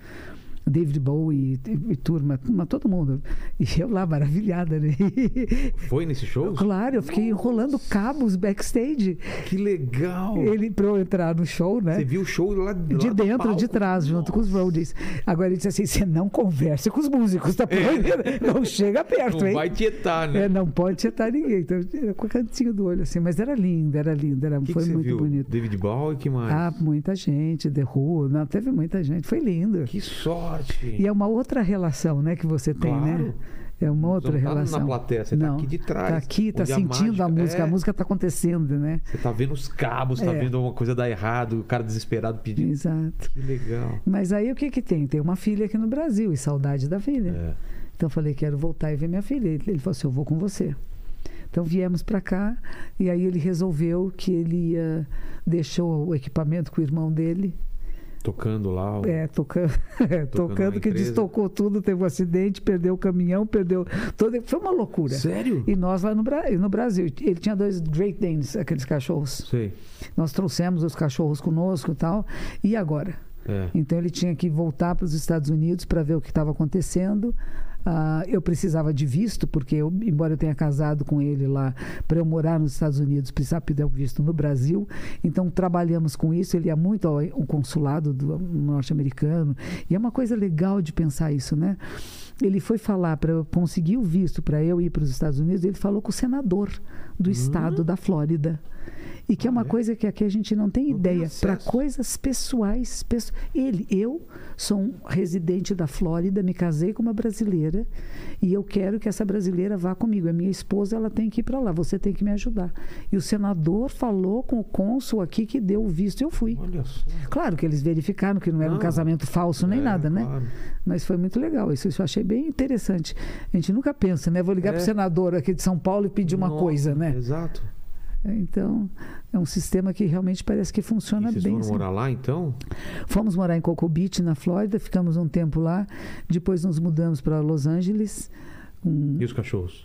David Bowie e, e turma, turma, todo mundo. E eu lá, maravilhada, né? Foi nesse show? Claro, eu fiquei enrolando cabos backstage. Que legal! Ele, pra eu entrar no show, né? Você viu o show lá, lá de dentro, de trás, junto com os roadies. Agora ele disse assim: você não converse com os músicos, tá proibido? Não chega perto. Não hein? vai tietar, né? É, não pode tietar ninguém. Então, era com a cantinho do olho, assim. Mas era lindo, era lindo, era, O que, que foi você muito viu? bonito. David Bowie, que mais? Ah, muita gente, The Who, não, teve muita gente, foi lindo. Que sorte! E é uma outra relação, né, que você tem, Claro. né? É uma outra não tá relação. na plateia, você tá não, aqui de trás, Tá aqui, tá onde a sentindo a, mágica- música, é. a música tá acontecendo, né? Você tá vendo os cabos, tá É. vendo uma coisa dar errado, o cara desesperado pedindo. Exato. Que legal. Mas aí o que que tem? Tem uma filha aqui no Brasil e saudade da filha. É. Então eu falei, quero voltar e ver minha filha. Ele, ele falou assim, eu vou com você. Então viemos para cá e aí ele resolveu que ele ia, deixou o equipamento com o irmão dele, Tocando lá. o- é, tocando, Tocando tocando na que destocou tudo, teve um acidente, perdeu o caminhão, perdeu todo, foi uma loucura. Sério? E nós lá no, Bra- no Brasil, ele tinha dois Great Danes, aqueles cachorros. Sei. Nós trouxemos os cachorros conosco e tal. E agora? É. Então ele tinha que voltar para os Estados Unidos para ver o que estava acontecendo. Ah, eu precisava de visto, porque eu, embora eu tenha casado com ele lá, para eu morar nos Estados Unidos, precisava pedir um visto no Brasil. Então trabalhamos com isso. Ele ia muito ao, ao consulado do norte-americano. E é uma coisa legal de pensar isso, né? Ele foi falar para eu conseguir o visto para eu ir para os Estados Unidos. Ele falou com o senador do estado da Flórida. E que é uma Olha. coisa que aqui a gente não tem Não ideia. Para coisas pessoais. pesso- Ele, eu sou um residente da Flórida, me casei com uma brasileira e eu quero que essa brasileira vá comigo. A minha esposa, ela tem que ir para lá, você tem que me ajudar. E o senador falou com o cônsul aqui que deu o visto e eu fui. Claro que eles verificaram que não era um Não. casamento falso nem É, nada, né? claro. Mas foi muito legal. Isso, isso eu achei bem interessante. A gente nunca pensa, né? Vou ligar É. para o senador aqui de São Paulo e pedir uma Nossa, coisa, né? Exato. Então, é um sistema que realmente parece que E funciona vocês bem. foram assim. morar lá, então? Fomos morar em Cocoa Beach, na Flórida, ficamos um tempo lá. Depois nos mudamos para Los Angeles. Um- E os cachorros?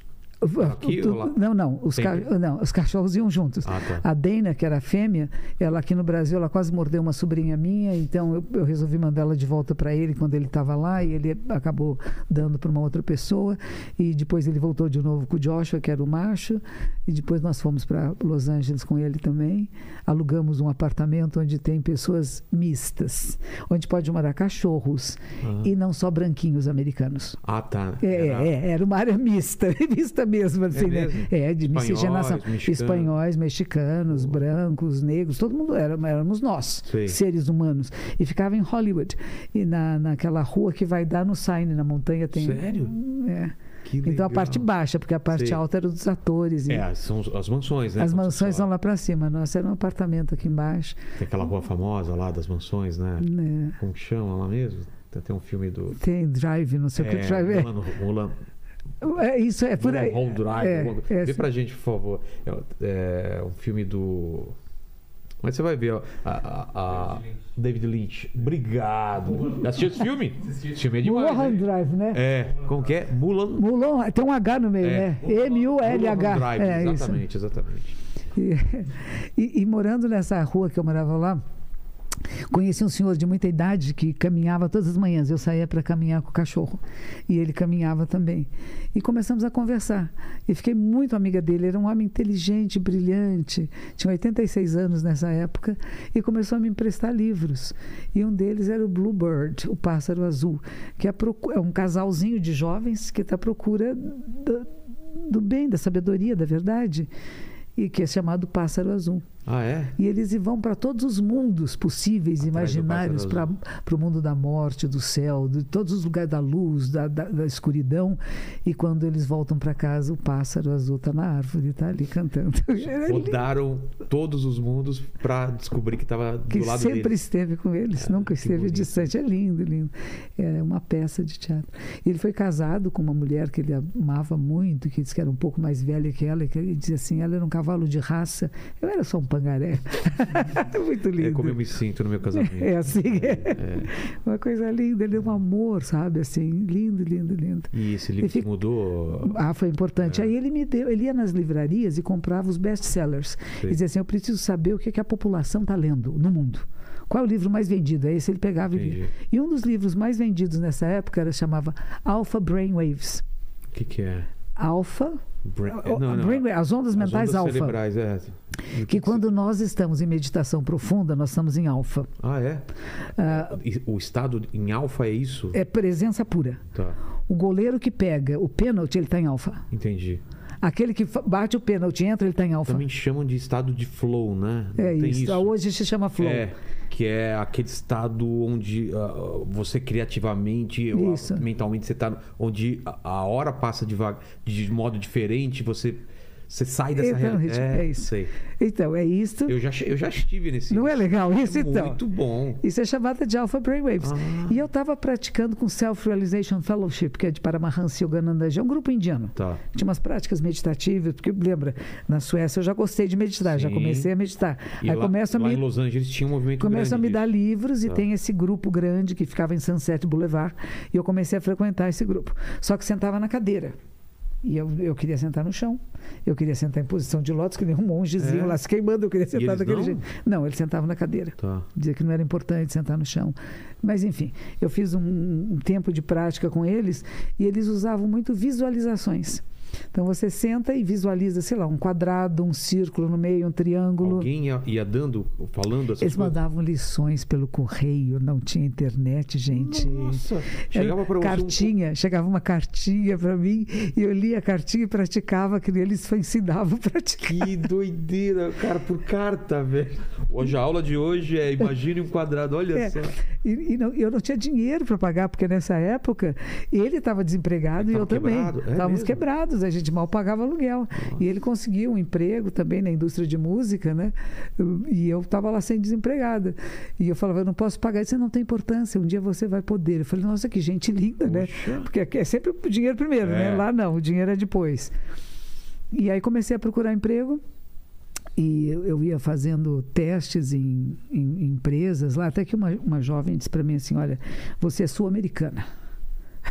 Aqui tu-? Não, não os, ca- não. os cachorros iam juntos. Ah, tá. A Dana, que era fêmea, ela aqui no Brasil, ela quase mordeu uma sobrinha minha, então eu, eu resolvi mandá-la de volta para ele quando ele estava lá e ele acabou dando para uma outra pessoa. E depois ele voltou de novo com o Joshua, que era o macho, e depois nós fomos para Los Angeles com ele também. Alugamos um apartamento onde tem pessoas mistas, onde pode morar cachorros Ah. e não só branquinhos americanos. Ah, tá. É, Era- é, era uma área mista, mista mesmo, assim, né? mesmo? É, de Espanhóis, miscigenação. mexicanos. Espanhóis, mexicanos, brancos, negros, todo mundo era, éramos nós, Sei. seres humanos. E ficava em Hollywood, e na, naquela rua que vai dar no Sign, na montanha tem. Sério? É. Então a parte baixa, porque a parte Sei. alta era dos atores. e É, são as mansões, né? as mansões são lá para cima. Nossa, era um apartamento aqui embaixo. Tem aquela rua famosa lá das mansões, né? né? Como que chama lá mesmo? Tem, tem um filme do. Tem drive, não sei o que É, drive. é. Mulan- Mulan- É, isso é por aí. Mulholland Drive. É, alguma é Vê pra gente, por favor. É, é um filme do. Mas você vai ver, ó, a, a- a- David Lynch. Obrigado. Já assistiu esse filme? Esse filme é demais. Mulholland né? Drive, né? É, como que é? Mulan. Mulan, tem um H no meio, É. né? M-U-L-H. É, isso. exatamente, exatamente. E, e- e morando nessa rua que eu morava lá, conheci um senhor de muita idade que caminhava todas as manhãs. Eu saía para caminhar com o cachorro e ele caminhava também. E começamos a conversar. E fiquei muito amiga dele. Era um homem inteligente, brilhante. Tinha 86 anos nessa época e começou a me emprestar livros. E um deles era o Bluebird, o pássaro azul, que é, um casalzinho de jovens que está à procura do, do bem, da sabedoria, da verdade. E que é chamado Pássaro Azul. Ah, é? E eles vão para todos os mundos possíveis, do imaginários, para o mundo da morte, do céu, de todos os lugares da luz, da, da, da escuridão. E quando eles voltam para casa, o pássaro azul está na árvore, está ali cantando. Lindo, Rodaram todos os mundos pra descobrir que tava do que lado sempre dele. esteve com eles, Ah, nunca que esteve bonito. distante. É lindo, lindo. É uma peça de teatro. Ele foi casado com uma mulher que ele amava muito, que disse que era um pouco mais velha que ela, e que ele dizia assim: ela era um cavalo de raça, eu era só um pangaré. muito lindo. É como eu me sinto no meu casamento. É assim, é. É. Uma coisa linda, ele é um amor, sabe? Assim, lindo, lindo, lindo. E esse livro fica- mudou. Ah, foi importante. É. Aí ele me deu, ele ia nas livrarias e comprava os best-sellers. E dizia assim: eu preciso saber o que, que a população está lendo no mundo. Qual é o livro mais vendido? É esse ele pegava e lia. Entendi. E um dos livros mais vendidos nessa época era chamava Alpha Brainwaves. O que, que é? Alpha, Bra- não, não. brainwave, as ondas As mentais alfa. cerebrais, é. O Que quando nós estamos em meditação profunda, nós estamos em alfa. Ah, é? E O estado em alfa é isso? É presença pura. Tá, O goleiro que pega o pênalti, ele está em alfa. entendi. Aquele que bate o pênalti e entra, ele está em alfa. Também chamam de estado de flow, né? Não É tem isso. Hoje se chama flow. É, que é aquele estado onde ah, você criativamente, mentalmente, você tá. Onde a, a hora passa devagar, de modo diferente, você, você sai dessa Então, realidade. é isso. Sei. Então, é isso. Eu já, eu já estive nesse. Não é legal isso, é então? Muito bom. Isso é chamada de Alpha Brainwaves. Ah. E eu estava praticando com Self-Realization Fellowship, que é de Paramahansa Yoganandaji, é um grupo indiano. Tá. Tinha umas práticas meditativas, porque lembra, na Suécia eu já gostei de meditar, já Sim. comecei a meditar. E Aí lá, começa a lá me em Los Angeles tinha um movimento começam a me grande dar disso. livros e Tá. tem esse grupo grande que ficava em Sunset Boulevard e eu comecei a frequentar esse grupo. Só que sentava na cadeira. E eu, eu queria sentar no chão. Eu queria sentar em posição de lótus, que nem um mongezinho É? lá se queimando. Eu queria sentar daquele não? jeito. Não, ele sentava na cadeira. Tá. Dizia que não era importante sentar no chão. Mas, enfim, eu fiz um, um tempo de prática com eles e eles usavam muito visualizações. Então você senta e visualiza, sei lá, um quadrado, um círculo no meio, um triângulo. Alguém ia, ia dando, falando essas Eles coisas? mandavam lições pelo correio, não tinha internet, gente. Nossa, chegava para você um- cartinha, chegava uma cartinha para mim e eu lia a cartinha e praticava, que eles só ensinavam a praticar. Que doideira, cara, por carta, velho. Hoje a aula de hoje é imagine um quadrado, olha É, só. E, e não- eu não tinha dinheiro para pagar, porque nessa época ele estava desempregado Ele e eu também. é Estávamos mesmo? quebrados, a gente mal pagava aluguel. E ele conseguiu um emprego também na indústria de música, né? E eu estava lá sem desempregada. E eu falava, eu não posso pagar, isso não tem importância, um dia você vai poder. Eu falei, nossa, que gente linda, né? Poxa. Porque aqui é sempre o dinheiro primeiro, né? É. Lá não, o dinheiro é depois. E aí comecei a procurar emprego. E eu, eu ia fazendo testes em, em- em empresas lá, até que uma, uma jovem disse para mim assim: Olha, você é sul-americana.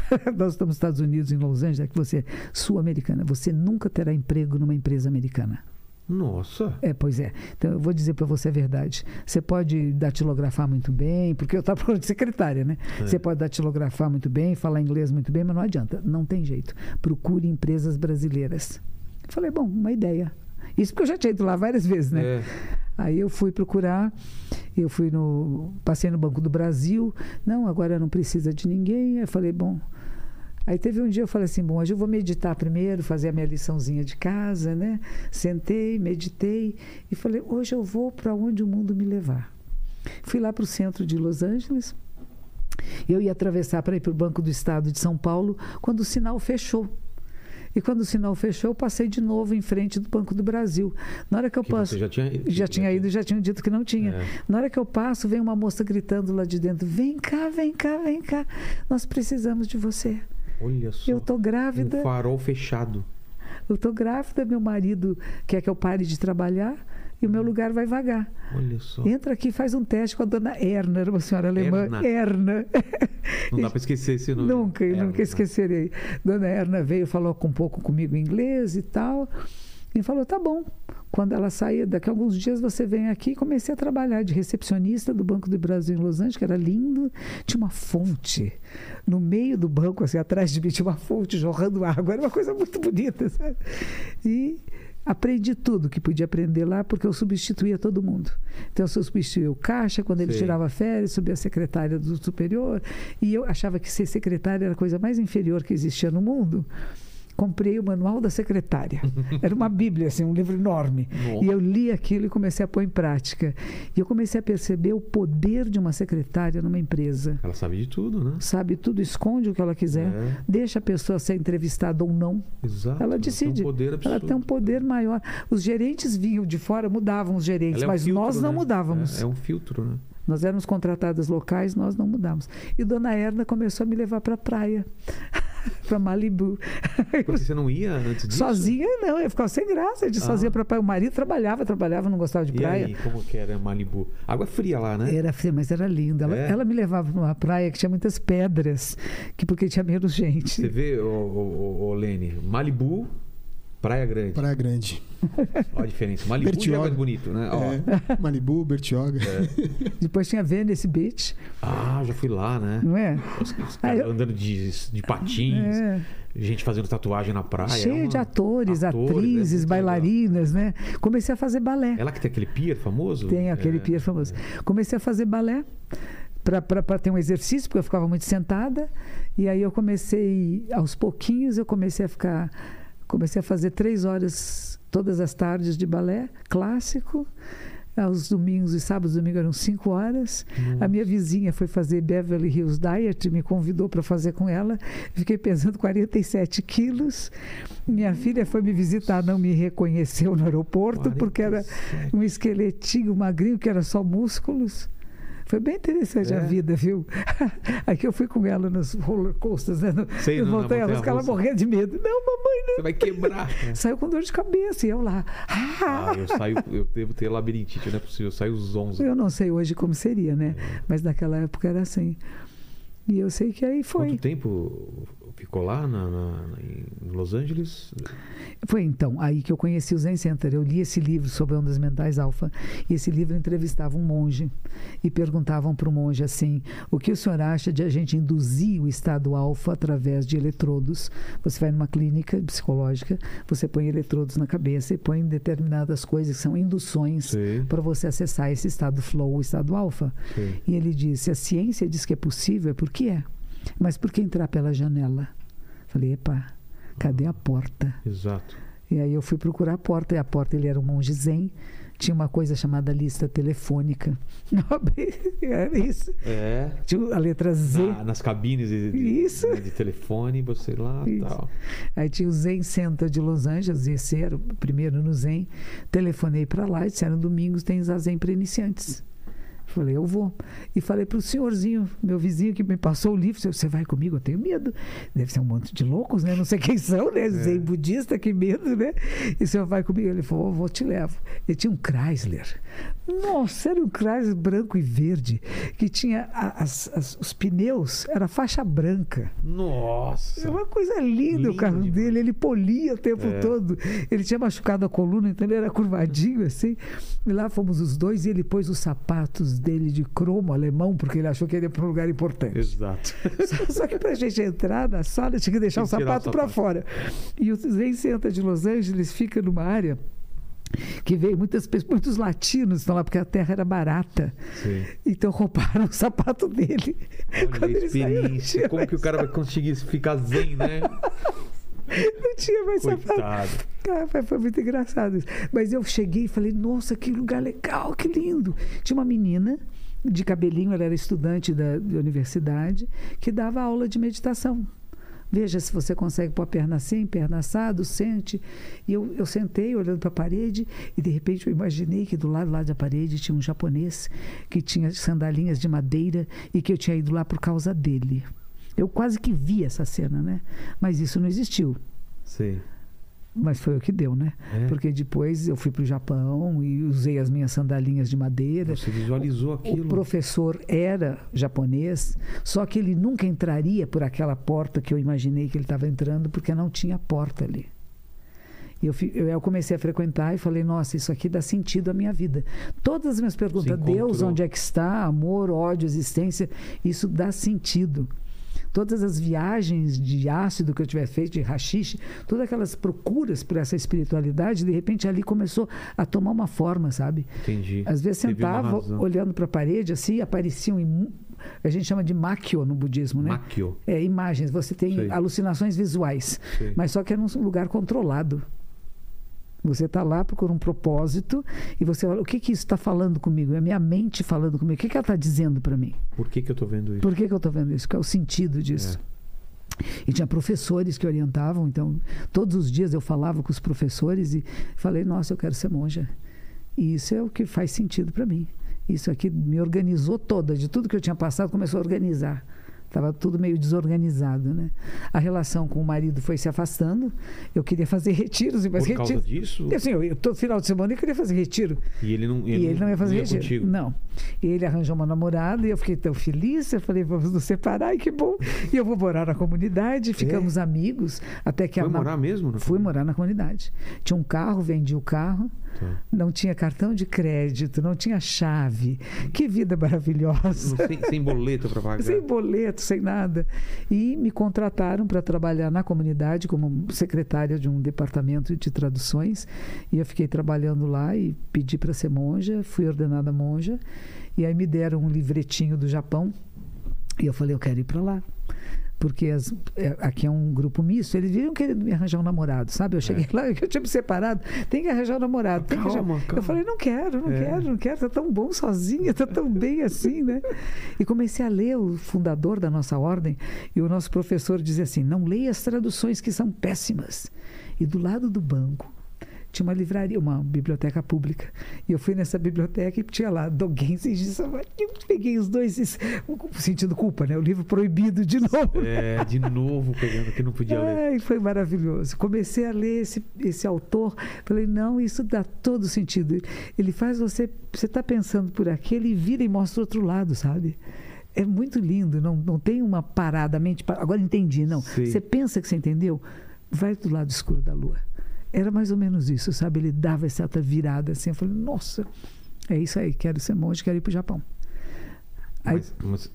Nós estamos nos Estados Unidos, em Los Angeles, é que você é sul-americana. Você nunca terá emprego numa empresa americana. Nossa. É, pois é. Então, eu vou dizer para você a verdade. Você pode datilografar muito bem, porque eu estava procurando de secretária, né? É. Você pode datilografar muito bem, falar inglês muito bem, mas não adianta. Não tem jeito. Procure empresas brasileiras. Eu falei, bom, uma ideia. Isso porque eu já tinha ido lá várias vezes, né? É. Aí eu fui procurar, eu fui no. Passei no Banco do Brasil. Não, agora não precisa de ninguém. Aí eu falei, bom. Aí teve um dia eu falei assim, bom, hoje eu vou meditar primeiro, fazer a minha liçãozinha de casa, né? Sentei, meditei e falei, hoje eu vou para onde o mundo me levar. Fui lá para o centro de Los Angeles. Eu ia atravessar para ir para o Banco do Estado de São Paulo quando o sinal fechou. E quando o sinal fechou, eu passei de novo em frente do Banco do Brasil. Na hora que eu Que passo. você já tinha, Já tinha ido, já tinham dito que não tinha. É. Na hora que eu passo, vem uma moça gritando lá de dentro: Vem cá, vem cá, vem cá. Nós precisamos de você. Olha só. Eu tô grávida. Um farol fechado. Eu tô grávida, meu marido quer que eu pare de trabalhar e o meu lugar vai vagar. Olha só. Entra aqui, faz um teste com a dona Erna, uma senhora alemã. Erna. Erna. Não dá para esquecer esse nome. Nunca, Erna. nunca esquecerei. Dona Erna veio, falou com um pouco comigo em inglês e tal. E falou: tá bom. Quando ela saía, daqui a alguns dias você vem aqui. Comecei a trabalhar de recepcionista do Banco do Brasil em Los Angeles, que era lindo. Tinha uma fonte no meio do banco, assim, atrás de mim, tinha uma fonte jorrando água. Era uma coisa muito bonita, sabe? E aprendi tudo que podia aprender lá, porque eu substituía todo mundo. Então, eu substituía o caixa, quando ele Sei. tirava férias, subia a secretária do superior. E eu achava que ser secretária era a coisa mais inferior que existia no mundo. Comprei o manual da secretária. Era uma bíblia, assim, um livro enorme. Nossa. E eu li aquilo e comecei a pôr em prática. E eu comecei a perceber o poder de uma secretária numa empresa. Ela sabe de tudo, né? Sabe tudo, esconde o que ela quiser, É. deixa a pessoa ser entrevistada ou não. Exato. Ela Tem decide. um poder absurdo. ela tem um poder maior. Os gerentes vinham de fora, mudavam os gerentes, Ela é um mas filtro, nós não né? mudávamos. É, é um filtro, né? Nós éramos contratadas locais, nós não mudamos. E Dona Erna começou a me levar para a praia, para Malibu. Porque você não ia antes disso? Sozinha, não, eu ficava sem graça de Ah. sozinha para praia. O marido trabalhava, trabalhava, não gostava de E praia. aí, como que era Malibu? Água fria lá, né? Era fria, mas era linda. Ela, É? ela me levava numa praia que tinha muitas pedras, que porque tinha menos gente. Você vê, ô, ô, ô, ô, Lene, Malibu, Praia Grande. Praia Grande. Olha a diferença. Malibu é Bertioga. mais bonito, né? Ó. É, Malibu, Bertioga. Depois tinha Venice Beach, Ah, já fui lá, né? não é? Os, os Ah, caras eu- andando de, de patins, É. gente fazendo tatuagem na praia. Cheio é uma- de atores, atores, atrizes, é muito bailarinas, né? Comecei a fazer balé. Ela que tem aquele pier famoso? Tem aquele É. pier famoso. Comecei a fazer balé para ter um exercício, porque eu ficava muito sentada. E aí eu comecei, aos pouquinhos, eu comecei a ficar. Comecei a fazer três horas todas as tardes de balé clássico. Aos domingos e sábados domingos eram cinco horas. A minha vizinha foi fazer Beverly Hills Diet, me convidou para fazer com ela. Fiquei pesando 47 quilos. Minha filha foi me visitar, não me reconheceu no aeroporto, porque era 47. um esqueletinho magrinho que era só músculos. Foi bem interessante a É? vida, viu? Aqui eu fui com ela nos roller coasters, né? No, Sei, montanhas russas, que ela morrendo de medo. Não, mamãe, não. Você vai quebrar. É. Saiu com dor de cabeça e eu lá. Ah, eu saio, eu devo ter labirintite, não é possível. Eu saio zonzo. Eu não sei hoje como seria, né? Mas naquela época era assim. E eu sei que aí foi. Quanto tempo ficou lá na, na- em Los Angeles? Foi então aí que eu conheci o Zen Center. Eu li esse livro sobre ondas mentais alfa. E esse livro entrevistava um monge. E perguntavam para o monge assim: o que o senhor acha de a gente induzir o estado alfa através de eletrodos? Você vai numa clínica psicológica, você põe eletrodos na cabeça e põe determinadas coisas que são induções para você acessar esse estado flow, o estado alfa. E ele disse: a ciência diz que é possível, é porque é. Mas por que entrar pela janela? Falei: epa, cadê a porta? Exato. E aí eu fui procurar a porta, e a porta ele era um monge zen. Tinha uma coisa chamada lista telefônica. Era isso. É. Tinha a letra Z. Na- nas cabines de, de, Isso. né, de telefone, você lá e tal. Aí tinha o Zen Center de Los Angeles, esse era o primeiro no Zen. Telefonei para lá e disseram: domingos tem Zazen para iniciantes. Falei, eu vou. E falei para o senhorzinho, meu vizinho que me passou o livro, você vai comigo? Eu tenho medo. Deve ser um monte de loucos, né? Não sei quem são, né? Zen budista, que medo, né? E o senhor vai comigo? Ele falou, vou, te levo. Ele tinha um Chrysler. Nossa, era um Chrysler branco e verde, que tinha as- as- os pneus, era faixa branca. É Nossa! uma coisa linda o Lindo carro demais. dele, ele polia o tempo É. todo. Ele tinha machucado a coluna, então ele era curvadinho assim. E lá fomos os dois e ele pôs os sapatos dele de cromo alemão, porque ele achou que ele ia para um lugar importante. Exato. Só, só que para a gente entrar na sala tinha que deixar Tem o que tirar o sapato para sapato. fora. E o Zen Center de Los Angeles fica numa área que veio muitas pessoas, muitos latinos estão lá porque a terra era barata. Sim. Então roubaram o sapato dele. Olha a Quando ele saiu, Como que o cara vai conseguir ficar zen, né? Não tinha mais sapato. Coitado. Ah, foi, foi muito engraçado isso. Mas eu cheguei e falei, nossa, que lugar legal, que lindo. Tinha uma menina de cabelinho, ela era estudante da, da universidade, que dava aula de meditação. Veja se você consegue pôr a perna assim, perna assado, sente. E eu, eu sentei olhando para a parede e de repente eu imaginei que do lado lá da parede tinha um japonês que tinha sandalinhas de madeira e que eu tinha ido lá por causa dele. Eu quase que vi essa cena, né? Mas isso não existiu. Sei. Mas foi o que deu, né? É. Porque depois eu fui para o Japão e usei as minhas sandalinhas de madeira. Você visualizou aquilo. O professor era japonês, só que ele nunca entraria por aquela porta que eu imaginei que ele estava entrando, porque não tinha porta ali. E eu, eu, comecei a frequentar e falei, nossa, isso aqui dá sentido à minha vida. Todas as minhas perguntas. Deus, onde é que está? Amor, ódio, existência, isso dá sentido. Todas as viagens de ácido que eu tiver feito, de rachixe, todas aquelas procuras por essa espiritualidade, de repente ali começou a tomar uma forma, sabe? Entendi. Às vezes sentava olhando para a parede assim, apareciam a gente chama de makyo no budismo, né? Makyo. É, imagens, você tem Sei. alucinações visuais, Sei. mas só que é num lugar controlado. Você está lá por um propósito e você olha, o que que isso está falando comigo? É a minha mente falando comigo. O que, que ela está dizendo para mim? Por que, que eu tô vendo isso? Por que, que eu estou vendo isso? Qual é o sentido disso? E tinha professores que orientavam, então todos os dias eu falava com os professores e falei, nossa, eu quero ser monja. E isso é o que faz sentido para mim. Isso aqui me organizou toda, de tudo que eu tinha passado, começou a organizar Estava tudo meio desorganizado, né? A relação com o marido foi se afastando. Eu queria fazer retiros e mais Por causa retiros. disso? Assim, eu, eu, todo final de semana eu queria fazer retiro. E ele não, E ele não ia fazer retiro. contigo. Não. E ele arranjou uma namorada e eu fiquei tão feliz. Eu falei, vamos nos separar, e que bom. E eu vou morar na comunidade, ficamos amigos. Até que É? Foi a morar mesmo? Fui morar na comunidade. Tinha um carro, vendi o carro. Tá. Não tinha cartão de crédito, não tinha chave. Que vida maravilhosa. Sem, sem boleto para pagar. Sem boleto, sem nada. E me contrataram para trabalhar na comunidade como secretária de um departamento de traduções. E eu fiquei trabalhando lá e pedi para ser monja, fui ordenada monja. E aí me deram um livretinho do Japão. E eu falei, eu quero ir para lá. Porque as- é, aqui é um grupo misto, eles viram querendo me arranjar um namorado, sabe? Eu cheguei lá, eu tinha me separado, tem que arranjar um namorado. Calma, arranjar- calma. Eu falei, não quero, não É. quero, não quero, tá tão bom sozinha, tá tão bem assim, né? E comecei a ler o fundador da nossa ordem, e o nosso professor dizia assim: não leia as traduções que são péssimas. E do lado do banco tinha uma livraria, uma biblioteca pública. E eu fui nessa biblioteca e tinha lá Dogen Senji Eu peguei os dois, sentindo culpa, né? O livro proibido de novo. É, de novo pegando que não podia ler. Ai, foi maravilhoso. Comecei a ler esse, esse autor. Falei, não, isso dá todo sentido. Ele faz você. Você está pensando por aqui, ele vira e mostra outro lado, sabe? É muito lindo. Não, não tem uma parada, mente. Agora entendi, não. Sim. Você pensa que você entendeu? Vai do lado escuro da lua. Era mais ou menos isso, sabe? Ele dava essa outra virada assim. Eu falei, nossa, é isso aí. Quero ser monge, quero ir para o Japão. Aí, Mas, mas,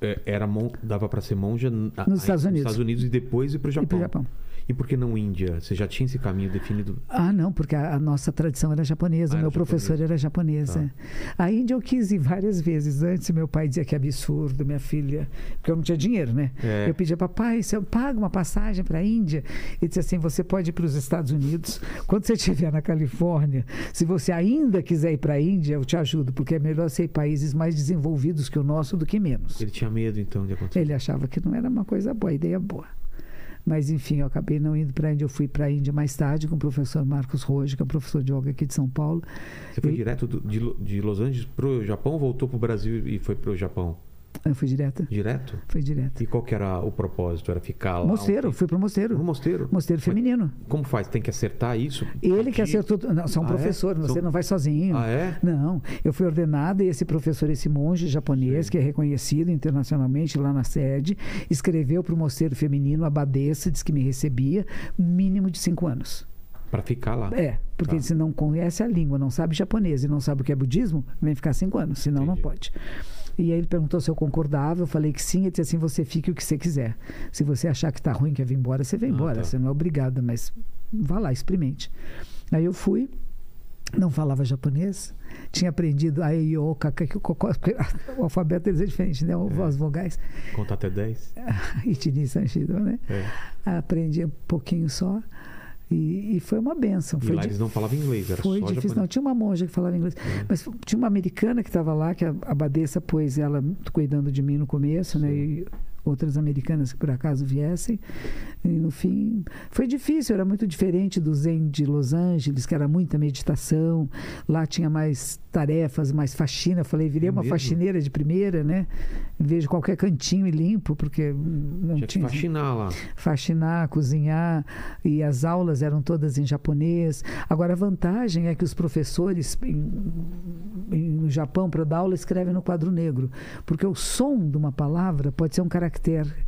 é, era dava para ser monja na- aí, Estados Unidos. Estados Unidos e depois ir para o Japão. E por que não Índia? Você já tinha esse caminho definido? Ah, não, porque a, a nossa tradição era japonesa, Ah, o meu professor japonesa. era japonês. Tá. é. A Índia eu quis ir várias vezes. Antes meu pai dizia que é absurdo, minha filha, porque eu não tinha dinheiro, né? É. Eu pedia, papai, você paga uma passagem para a Índia? Ele disse assim: você pode ir para os Estados Unidos. Quando você estiver na Califórnia, se você ainda quiser ir para a Índia, eu te ajudo, porque é melhor ser países mais desenvolvidos que o nosso do que menos. Ele tinha medo então de acontecer. Ele achava que não era uma coisa boa, ideia boa. Mas, enfim, eu acabei não indo para a Índia. Eu fui para a Índia mais tarde com o professor Marcos Rojo, que é um professor de yoga aqui de São Paulo. Você foi E- direto do- de, de Los Angeles pro Japão, voltou pro Brasil e foi pro Japão? Eu fui direto. Direto? Fui direto. E qual que era o propósito? Era ficar lá? Mosteiro, um fui para o tempo? mosteiro. No mosteiro? Mosteiro feminino. Como faz? Tem que acertar isso? Ele que Aqui? acertou. Não, são Ah, é? professores, você São- não vai sozinho. Ah, é? Não, eu fui ordenada e esse professor, esse monge japonês, Sim. que é reconhecido internacionalmente lá na sede, escreveu para o mosteiro feminino, a abadesa, disse que me recebia, mínimo de cinco anos. Pra ficar lá. É, porque Tá. se não conhece a língua, não sabe japonês e não sabe o que é budismo, vem ficar cinco anos, senão não Entendi. pode. E aí ele perguntou se eu concordava, eu falei que sim, ele disse assim, você fique o que você quiser. Se você achar que tá ruim, quer vir embora, você vem Ah, embora, tá. você não é obrigada, mas vá lá, experimente. Aí eu fui, não falava japonês, tinha aprendido a e o alfabeto deles é diferente, né? É. As vogais, Conta até 10. itini, sanshido, né? É. Aprendi um pouquinho só. E, e foi uma benção. E Foi lá di- eles não falavam inglês, era foi difícil. Não, tinha uma monja que falava inglês. Mas f- tinha uma americana que estava lá, que a abadesa pôs ela cuidando de mim no começo, né? E outras americanas que por acaso viessem. E no fim, foi difícil, era muito diferente do Zen de Los Angeles, que era muita meditação. Lá tinha mais tarefas, mais faxina. Eu falei, virei É uma mesmo? faxineira de primeira, né? De qualquer cantinho e limpo, porque não Tinha tinha faxinar lá. faxinar, cozinhar, e as aulas eram todas em japonês. Agora, a vantagem é que os professores em- em- no Japão, para dar aula, escrevem no quadro negro, porque o som de uma palavra pode ser um caractere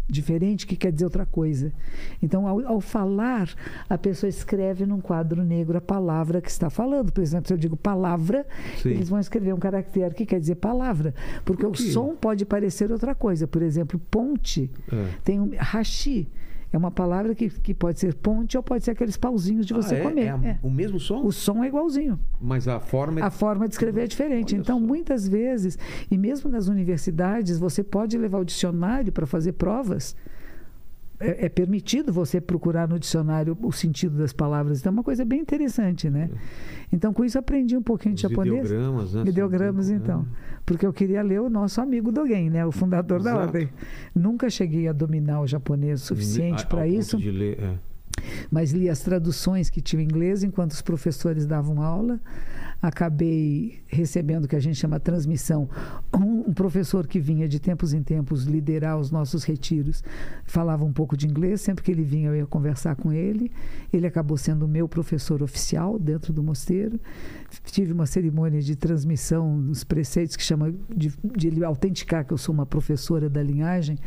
diferente que quer dizer outra coisa. Então, ao, ao falar, a pessoa escreve num quadro negro a palavra que está falando. Por exemplo, se eu digo palavra, Sim. eles vão escrever um caractere que quer dizer palavra, porque o som pode parecer outra coisa. Por exemplo, ponte É. tem um hashi. É uma palavra que, que pode ser ponte ou pode ser aqueles pauzinhos de você Ah, é? comer. É a- É. O mesmo som? O som é igualzinho. Mas a forma é... A forma de escrever é diferente. Olha então, só. muitas vezes, e mesmo nas universidades, você pode levar o dicionário para fazer provas. É, é permitido você procurar no dicionário o sentido das palavras. Então, é uma coisa bem interessante, né? Então, com isso, aprendi um pouquinho de Os japonês. ideogramas, né? Ideogramas, então. Porque eu queria ler o nosso amigo Dogen, né? O fundador da Exato. ordem. Nunca cheguei a dominar o japonês o suficiente para isso. de ler, é. mas li as traduções que tinham em inglês enquanto os professores davam aula. Acabei recebendo o que a gente chama transmissão. Um, um, professor que vinha de tempos em tempos liderar os nossos retiros falava um pouco de inglês. Sempre que ele vinha, eu ia conversar com ele. Ele acabou sendo o meu professor oficial dentro do mosteiro. Tive uma cerimônia de transmissão dos preceitos que chama de, de ele autenticar que eu sou uma professora da linhagem.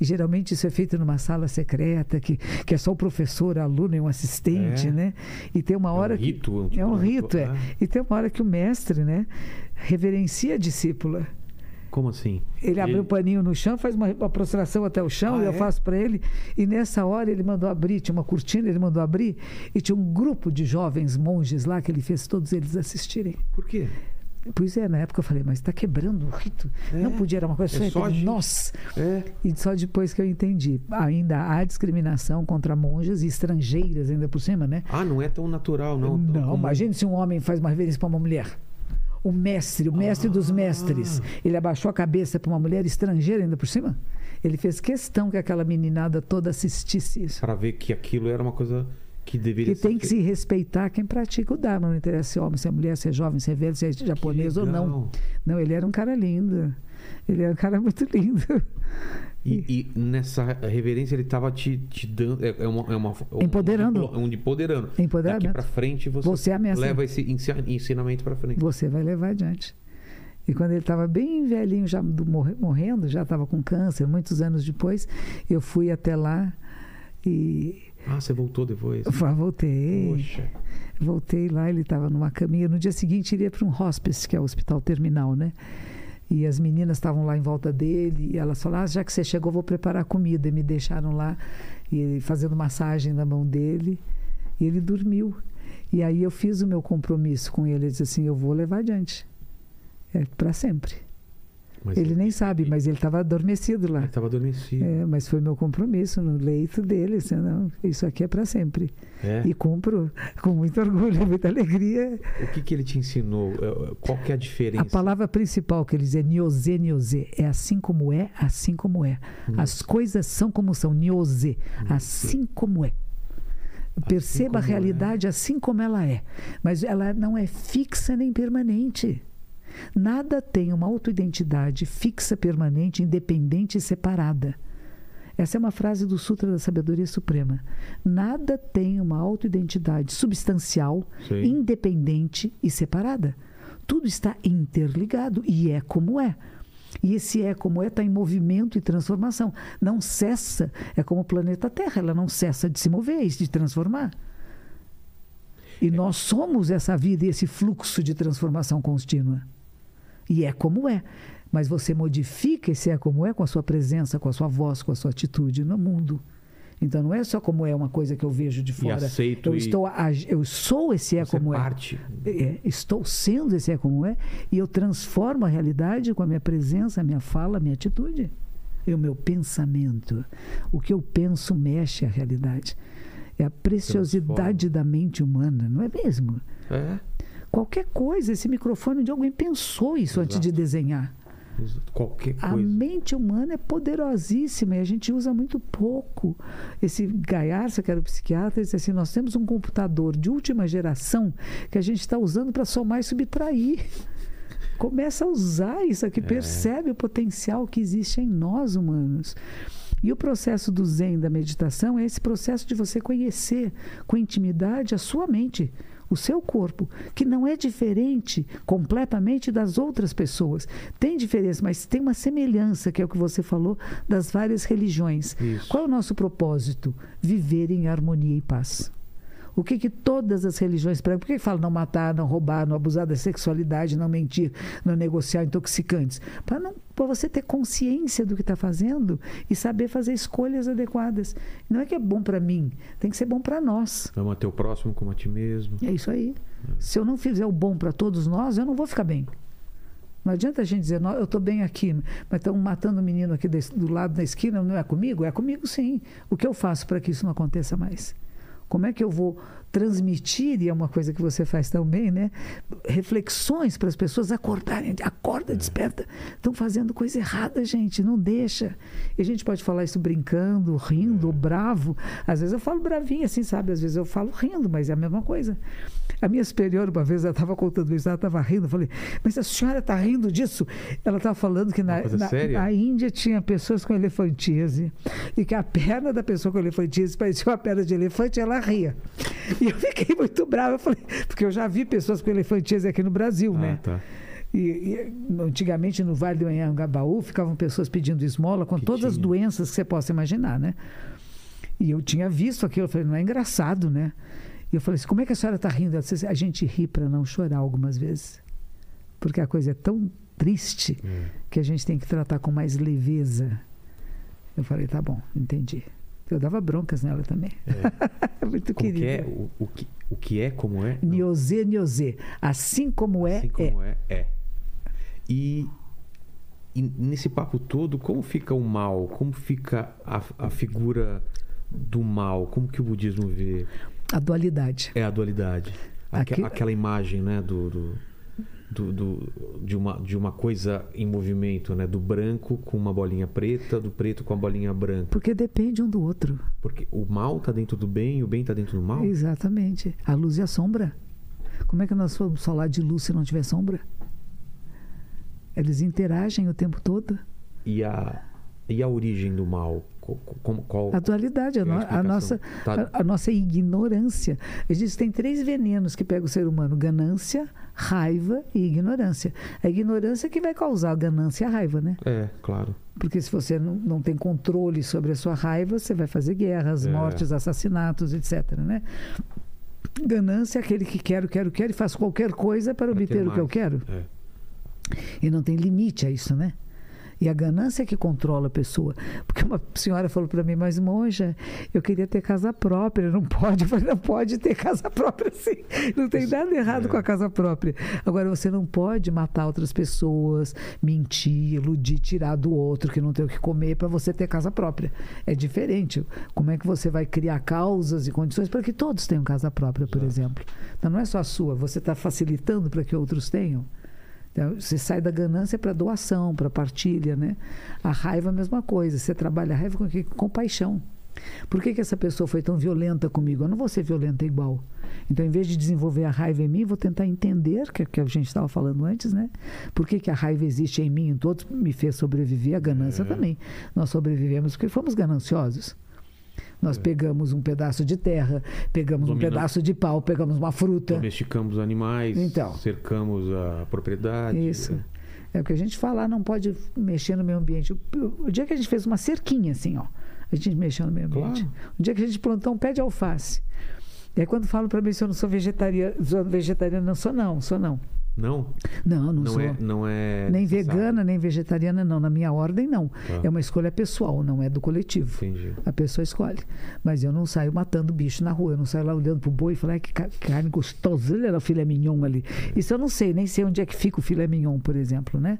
E geralmente isso é feito numa sala secreta, que, que é só o professor, aluno e um assistente, É. né? E tem uma hora é um rito, que. tipo é um de rito, é. ritual, E tem uma hora que o mestre, né, reverencia a discípula. Como assim? Ele abre o paninho no chão, faz uma, uma prostração até o chão Ah, e eu é? faço para ele. E nessa hora ele mandou abrir, tinha uma cortina, ele mandou abrir e tinha um grupo de jovens monges lá que ele fez todos eles assistirem. Por quê? Pois é, na época eu falei, mas está quebrando o rito. É, Não podia, era uma coisa é feita só de nós. É. E só depois que eu entendi. Ainda há discriminação contra monjas e estrangeiras, ainda por cima, né? Ah, não é tão natural, não. Não, comum. imagine se um homem faz uma reverência para uma mulher. O mestre, o mestre dos Ah. mestres, ele abaixou a cabeça para uma mulher estrangeira ainda por cima. Ele fez questão que aquela meninada toda assistisse isso. Para ver que aquilo era uma coisa que deveria Que tem que se respeitar quem pratica o Dharma. Não interessa se é homem, se é mulher, se é jovem, se é velho, se é japonês ou não. Não, ele era um cara lindo. Ele era um cara muito lindo. E, e nessa reverência ele estava te, te dando. É, é uma, é uma, um- Empoderando. Um, um empoderando. Empoderamento. Daqui para frente você, Você é leva esse ensi- ensinamento para frente. Você vai levar adiante. E quando ele estava bem velhinho, já do- morre- morrendo, já estava com câncer, muitos anos depois, eu fui até lá e Ah, você voltou depois. Fa- voltei. Poxa. Voltei lá, ele estava numa caminha. No dia seguinte, ele ia para um hospice, que é o hospital terminal, né? E as meninas estavam lá em volta dele. E elas falaram: ah, já que você chegou, vou preparar comida. E me deixaram lá, e fazendo massagem na mão dele. E ele dormiu. E aí eu fiz o meu compromisso com ele. Ele disse assim: eu vou levar adiante. É para sempre. Mas ele nem sabe, mas ele estava adormecido lá. Ele estava adormecido. É, mas foi meu compromisso no leito dele. Assim, não, isso aqui é para sempre. É. E cumpro com muito orgulho, muita alegria. O que, que ele te ensinou? É, Qual que é a diferença? A palavra principal que ele diz é niozê, niozê. É assim como é, assim como é. As coisas são como são, niozê. Assim como é. Perceba a como é. realidade assim como ela é. Mas ela não é fixa nem permanente. Nada tem uma autoidentidade fixa, permanente, independente e separada. Essa é uma frase do Sutra da Sabedoria Suprema. Nada tem uma autoidentidade substancial, Sim. independente e separada. Tudo está interligado e é como é. E esse é como é está em movimento e transformação. Não cessa. É como o planeta Terra, ela não cessa de se mover e de transformar. E nós somos essa vida e esse fluxo de transformação contínua. E é como é. Mas você modifica esse é como é com a sua presença, com a sua voz, com a sua atitude no mundo. Então não é só como é uma coisa que eu vejo de fora. aceito eu, e- estou, eu sou esse é Você como é. parte. É, estou sendo esse é como é e eu transformo a realidade com a minha presença, a minha fala, a minha atitude. E o meu pensamento. O que eu penso mexe a realidade. É a preciosidade da mente humana, não é mesmo? É. Qualquer coisa, esse microfone de alguém pensou isso antes de Exato. desenhar. Exato. Qualquer A coisa. mente humana é poderosíssima e a gente usa muito pouco. Esse Gaiarsa, que era o psiquiatra, disse assim: nós temos um computador de última geração que a gente está usando para somar e subtrair. Começa a usar isso aqui, percebe o potencial que existe em nós humanos. E o processo do Zen, da meditação, é esse processo de você conhecer com intimidade a sua mente, o seu corpo, que não é diferente completamente das outras pessoas. Tem diferença, mas tem uma semelhança, que é o que você falou, das várias religiões. Isso. Qual é o nosso propósito? Viver em harmonia e paz. O que, que todas as religiões pregam? Por que falam não matar, não roubar, não abusar da sexualidade, não mentir, não negociar intoxicantes? Para você ter consciência do que está fazendo e saber fazer escolhas adequadas. Não é que é bom para mim, tem que ser bom para nós. Ama teu próximo como a ti mesmo. É isso aí. Se eu não fizer o bom para todos nós, eu não vou ficar bem. Não adianta a gente dizer, "Nó, eu estou bem aqui, mas estão matando o menino aqui do lado da esquina, não é comigo? É comigo sim. O que eu faço para que isso não aconteça mais? Como é que eu vou transmitir, e é uma coisa que você faz tão bem, né? Reflexões para as pessoas acordarem. Acorda, desperta. Estão fazendo coisa errada, gente. Não deixa. E a gente pode falar isso brincando, rindo, bravo. Às vezes eu falo bravinho, assim, sabe? Às vezes eu falo rindo, mas é a mesma coisa. A minha superior, uma vez, ela estava contando isso, ela estava rindo. Eu falei, mas a senhora está rindo disso? Ela estava falando que na, na, na Índia tinha pessoas com elefantise e que a perna da pessoa com elefantise parecia uma perna de elefante e ela ria. E eu fiquei muito brava. Eu falei, porque eu já vi pessoas com elefantise aqui no Brasil, Ah, né? tá. E, e, antigamente no Vale do Anhangabaú ficavam pessoas pedindo esmola com Que todas as tinha. doenças que você possa imaginar, né? E eu tinha visto aquilo, eu falei, não é engraçado, né? E eu falei assim, como é que a senhora está rindo? Ela disse, assim, a gente ri para não chorar algumas vezes. Porque a coisa é tão triste É. que a gente tem que tratar com mais leveza. Eu falei, tá bom, entendi. Eu dava broncas nela também. Muito Como que querida. é? O, o que, o que é como é? Não. Niosê, niosê. Assim como é, Assim é. como é, é. E, e nesse papo todo, como fica o mal? Como fica a, a figura do mal? Como que o budismo vê? A dualidade. É a dualidade. Aqui- Aquela imagem, né, do, do, do- do- de, uma, de uma coisa em movimento, né? Do branco com uma bolinha preta, do preto com a bolinha branca. Porque depende um do outro. Porque o mal tá dentro do bem e o bem tá dentro do mal? Exatamente. A luz e a sombra. Como é que nós vamos falar de luz se não tiver sombra? Eles interagem o tempo todo. E a, e a origem do mal? Co- co- Como, qual, A dualidade, a, uma no- a nossa. Tá. a, a nossa ignorância. Existem três venenos que pegam o ser humano: ganância, raiva e ignorância. A ignorância é que vai causar a ganância e a raiva, né? É, claro. Porque se você não, não tem controle sobre a sua raiva, você vai fazer guerras, É. mortes, assassinatos, etc. Né? Ganância é aquele que quero, quero, quero e faz qualquer coisa para obter o que eu quero. É. E não tem limite a isso, né? E a ganância é que controla a pessoa. Porque uma senhora falou para mim, mas monja, eu queria ter casa própria, não pode. Eu falei, não pode ter casa própria sim. Não tem nada errado é. com a casa própria. Agora, você não pode matar outras pessoas, mentir, iludir, tirar do outro que não tem o que comer para você ter casa própria. É diferente. Como é que você vai criar causas e condições para que todos tenham casa própria, por exemplo? Então, não é só a sua, você está facilitando para que outros tenham. Então, Você sai da ganância para doação, para partilha, né? A raiva é a mesma coisa. Você trabalha a raiva com que? compaixão. Por que, que essa pessoa foi tão violenta comigo? Eu não vou ser violenta igual. Então, em vez de desenvolver a raiva em mim, vou tentar entender, que, é o que a gente estava falando antes, né? Por que, que a raiva existe em mim? Em todos me fez sobreviver, a ganância também. Nós sobrevivemos porque fomos gananciosos. Nós pegamos um pedaço de terra, pegamos um pedaço de pau, pegamos uma fruta. Domesticamos os animais, Então. cercamos a propriedade. Isso. É o que a gente fala, não pode mexer no meio ambiente. O, o dia que a gente fez uma cerquinha assim, ó, a gente mexeu no meio ambiente. Claro. O dia que a gente plantou um pé de alface. E aí quando falam para mim se eu não sou vegetariana, sou vegetariana, não sou não, sou não. Não, Não, não, não, sou. é, não é. nem vegana, nem vegetariana, não. Na minha ordem, não. Tá. É uma escolha pessoal, não é do coletivo. Entendi. A pessoa escolhe. Mas eu não saio matando bicho na rua. Eu não saio lá olhando pro boi e falar "Ai, que ca- carne gostosa. Olha lá o filé mignon ali. Isso eu não sei. Nem sei onde é que fica o filé mignon, por exemplo, né?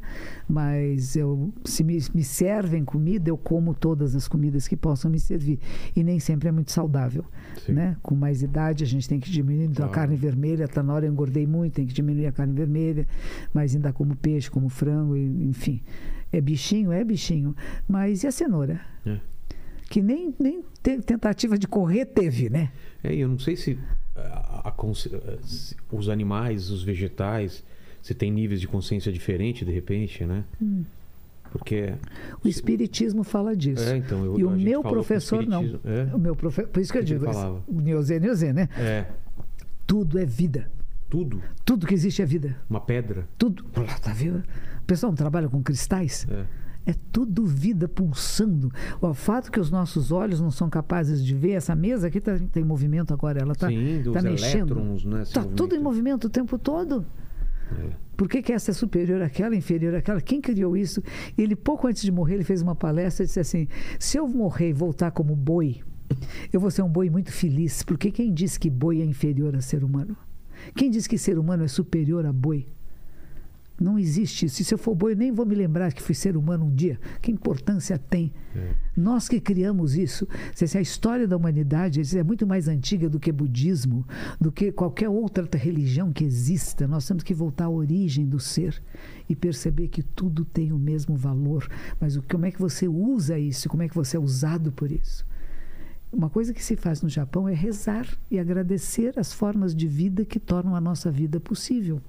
Mas eu, se me, me servem comida, eu como todas as comidas que possam me servir. E nem sempre é muito saudável. Sim. Né? Com mais idade, a gente tem que diminuir. Então, a Claro. carne vermelha, tá na hora eu engordei muito, tem que diminuir a carne vermelha. Mas ainda como peixe, como frango, enfim. É bichinho? É bichinho. Mas e a cenoura? É. que nem, nem te- tentativa de correr teve, né? É, eu não sei se, a- a consci- se os animais, os vegetais, se tem níveis de consciência diferente de repente, né? Hum. Porque. O espiritismo fala disso. É, então. Eu, e o meu professor não. É, O meu profe... Por isso que eu que digo, ele falava? o Neozê, Neozê, né? é. Tudo é vida. Tudo. Tudo que existe é vida. Uma pedra. Tudo. Tá vendo? O pessoal não trabalha com cristais? É. É tudo vida pulsando. O fato que os nossos olhos não são capazes de ver, essa mesa aqui tá, tem movimento agora, ela está tá mexendo. elétrons, né? se Está tudo em movimento o tempo todo. É. Por que, que essa é superior àquela, inferior àquela? Quem criou isso? Ele, pouco antes de morrer, ele fez uma palestra e disse assim: se eu morrer e voltar como boi, eu vou ser um boi muito feliz, porque quem diz que boi é inferior a ser humano? Quem diz que ser humano é superior a boi? Não existe isso. E se eu for boi, eu nem vou me lembrar que fui ser humano um dia. Que importância tem? Nós que criamos isso. Se a história da humanidade é muito mais antiga do que budismo, do que qualquer outra religião que exista, nós temos que voltar à origem do ser e perceber que tudo tem o mesmo valor. Mas o, como é que você usa isso? Como é que você é usado por isso? Uma coisa que se faz no Japão é rezar e agradecer as formas de vida que tornam a nossa vida possível.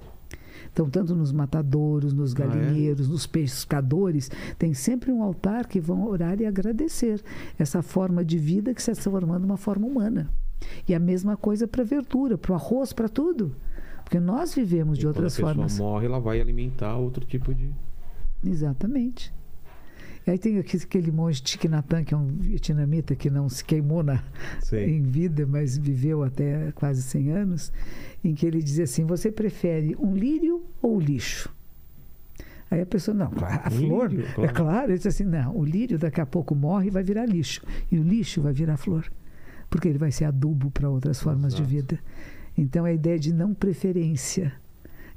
Então, tanto nos matadouros, nos Ah, é? galinheiros, nos pescadores, tem sempre um altar que vão orar e agradecer essa forma de vida que se está formando uma forma humana. E a mesma coisa para a verdura, para o arroz, para tudo. Porque nós vivemos de E outras quando a pessoa formas. morre, ela vai alimentar outro tipo de. Exatamente. Aí tem aquele, monge Thich que é um vietnamita que não se queimou na, em vida, mas viveu até quase 100 anos, em que ele dizia assim: você prefere um lírio ou lixo? Aí a pessoa, não, a flor, lírio, é claro. claro. Ele disse assim: não, o lírio daqui a pouco morre e vai virar lixo, e o lixo vai virar flor, porque ele vai ser adubo para outras formas de Exato. vida. Então a ideia de não preferência,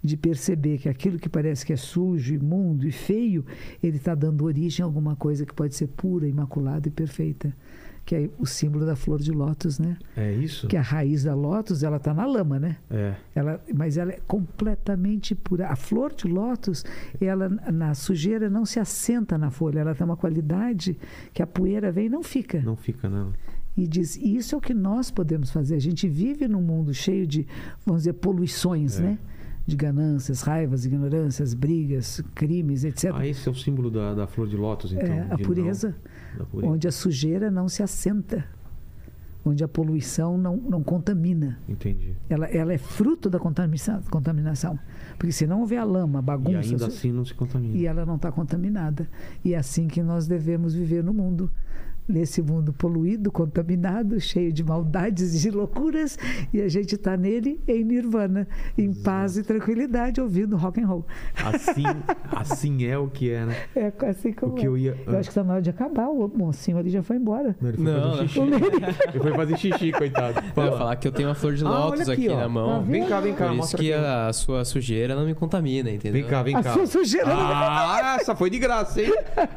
de perceber que aquilo que parece que é sujo, imundo e feio, ele está dando origem a alguma coisa que pode ser pura, imaculada e perfeita. Que é o símbolo da flor de lótus, né? É isso? Que a raiz da lótus, ela está na lama, né? É. Ela, mas ela é completamente pura. A flor de lótus, ela na sujeira não se assenta na folha, ela tem uma qualidade que a poeira vem e não fica. Não fica, não. E diz, isso é o que nós podemos fazer. A gente vive num mundo cheio de, vamos dizer, poluições, É. né? De ganâncias, raivas, ignorâncias, brigas, crimes, etc. Ah, esse é o símbolo da, da flor de lótus, então. é, a pureza, não- pureza. onde a sujeira não se assenta, onde a poluição não, não contamina. Entendi. Ela, ela é fruto da contaminação, contaminação. Porque se não houver a lama, a E bagunça, ainda assim não se contamina. e ela não está contaminada. E é assim que nós devemos viver no mundo. Nesse mundo poluído, contaminado, cheio de maldades e de loucuras, e a gente está nele em nirvana, em paz e tranquilidade, ouvindo rock and roll. Assim, assim é o que é, né? É assim como O que é. eu ia- Eu acho que está na hora de acabar. O mocinho ali já foi embora. Não, ele foi Não, fazer xixi. Ele foi fazer xixi, coitado. Eu ia Fala. falar que eu tenho uma flor de Ah, lótus olha aqui, aqui, ó. na mão. Tá Vem cá, vem cá, Por isso mostra que aqui. a sua sujeira não me contamina, entendeu? Vem cá, vem A cá. sua sujeira não me Ah, essa foi de graça, hein?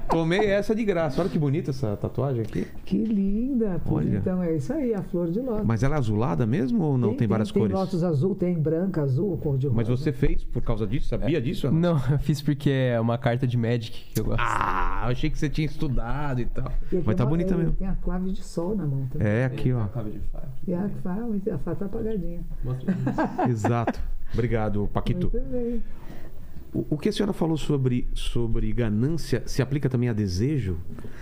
Tomei essa de graça. Olha que bonita essa tatuagem aqui. Que linda! Olha. Então é isso aí, a flor de lótus. Mas ela é azulada mesmo ou não? Tem, várias tem cores? lótus azul, tem branca, azul, cor de rosa. Mas você fez por causa disso? Sabia disso? ou não? Não, eu fiz porque é uma carta de Magic que eu gosto. Ah, achei que você tinha estudado e tal. Ele Mas tá tem uma- bonita ele mesmo. Tem a clave de sol na mão também. É, aqui, ó. Clave de faca. E a clave, a faca tá apagadinha. Exato. Obrigado, Paquito. Muito bem. O, o que a senhora falou sobre, sobre ganância se aplica também a desejo?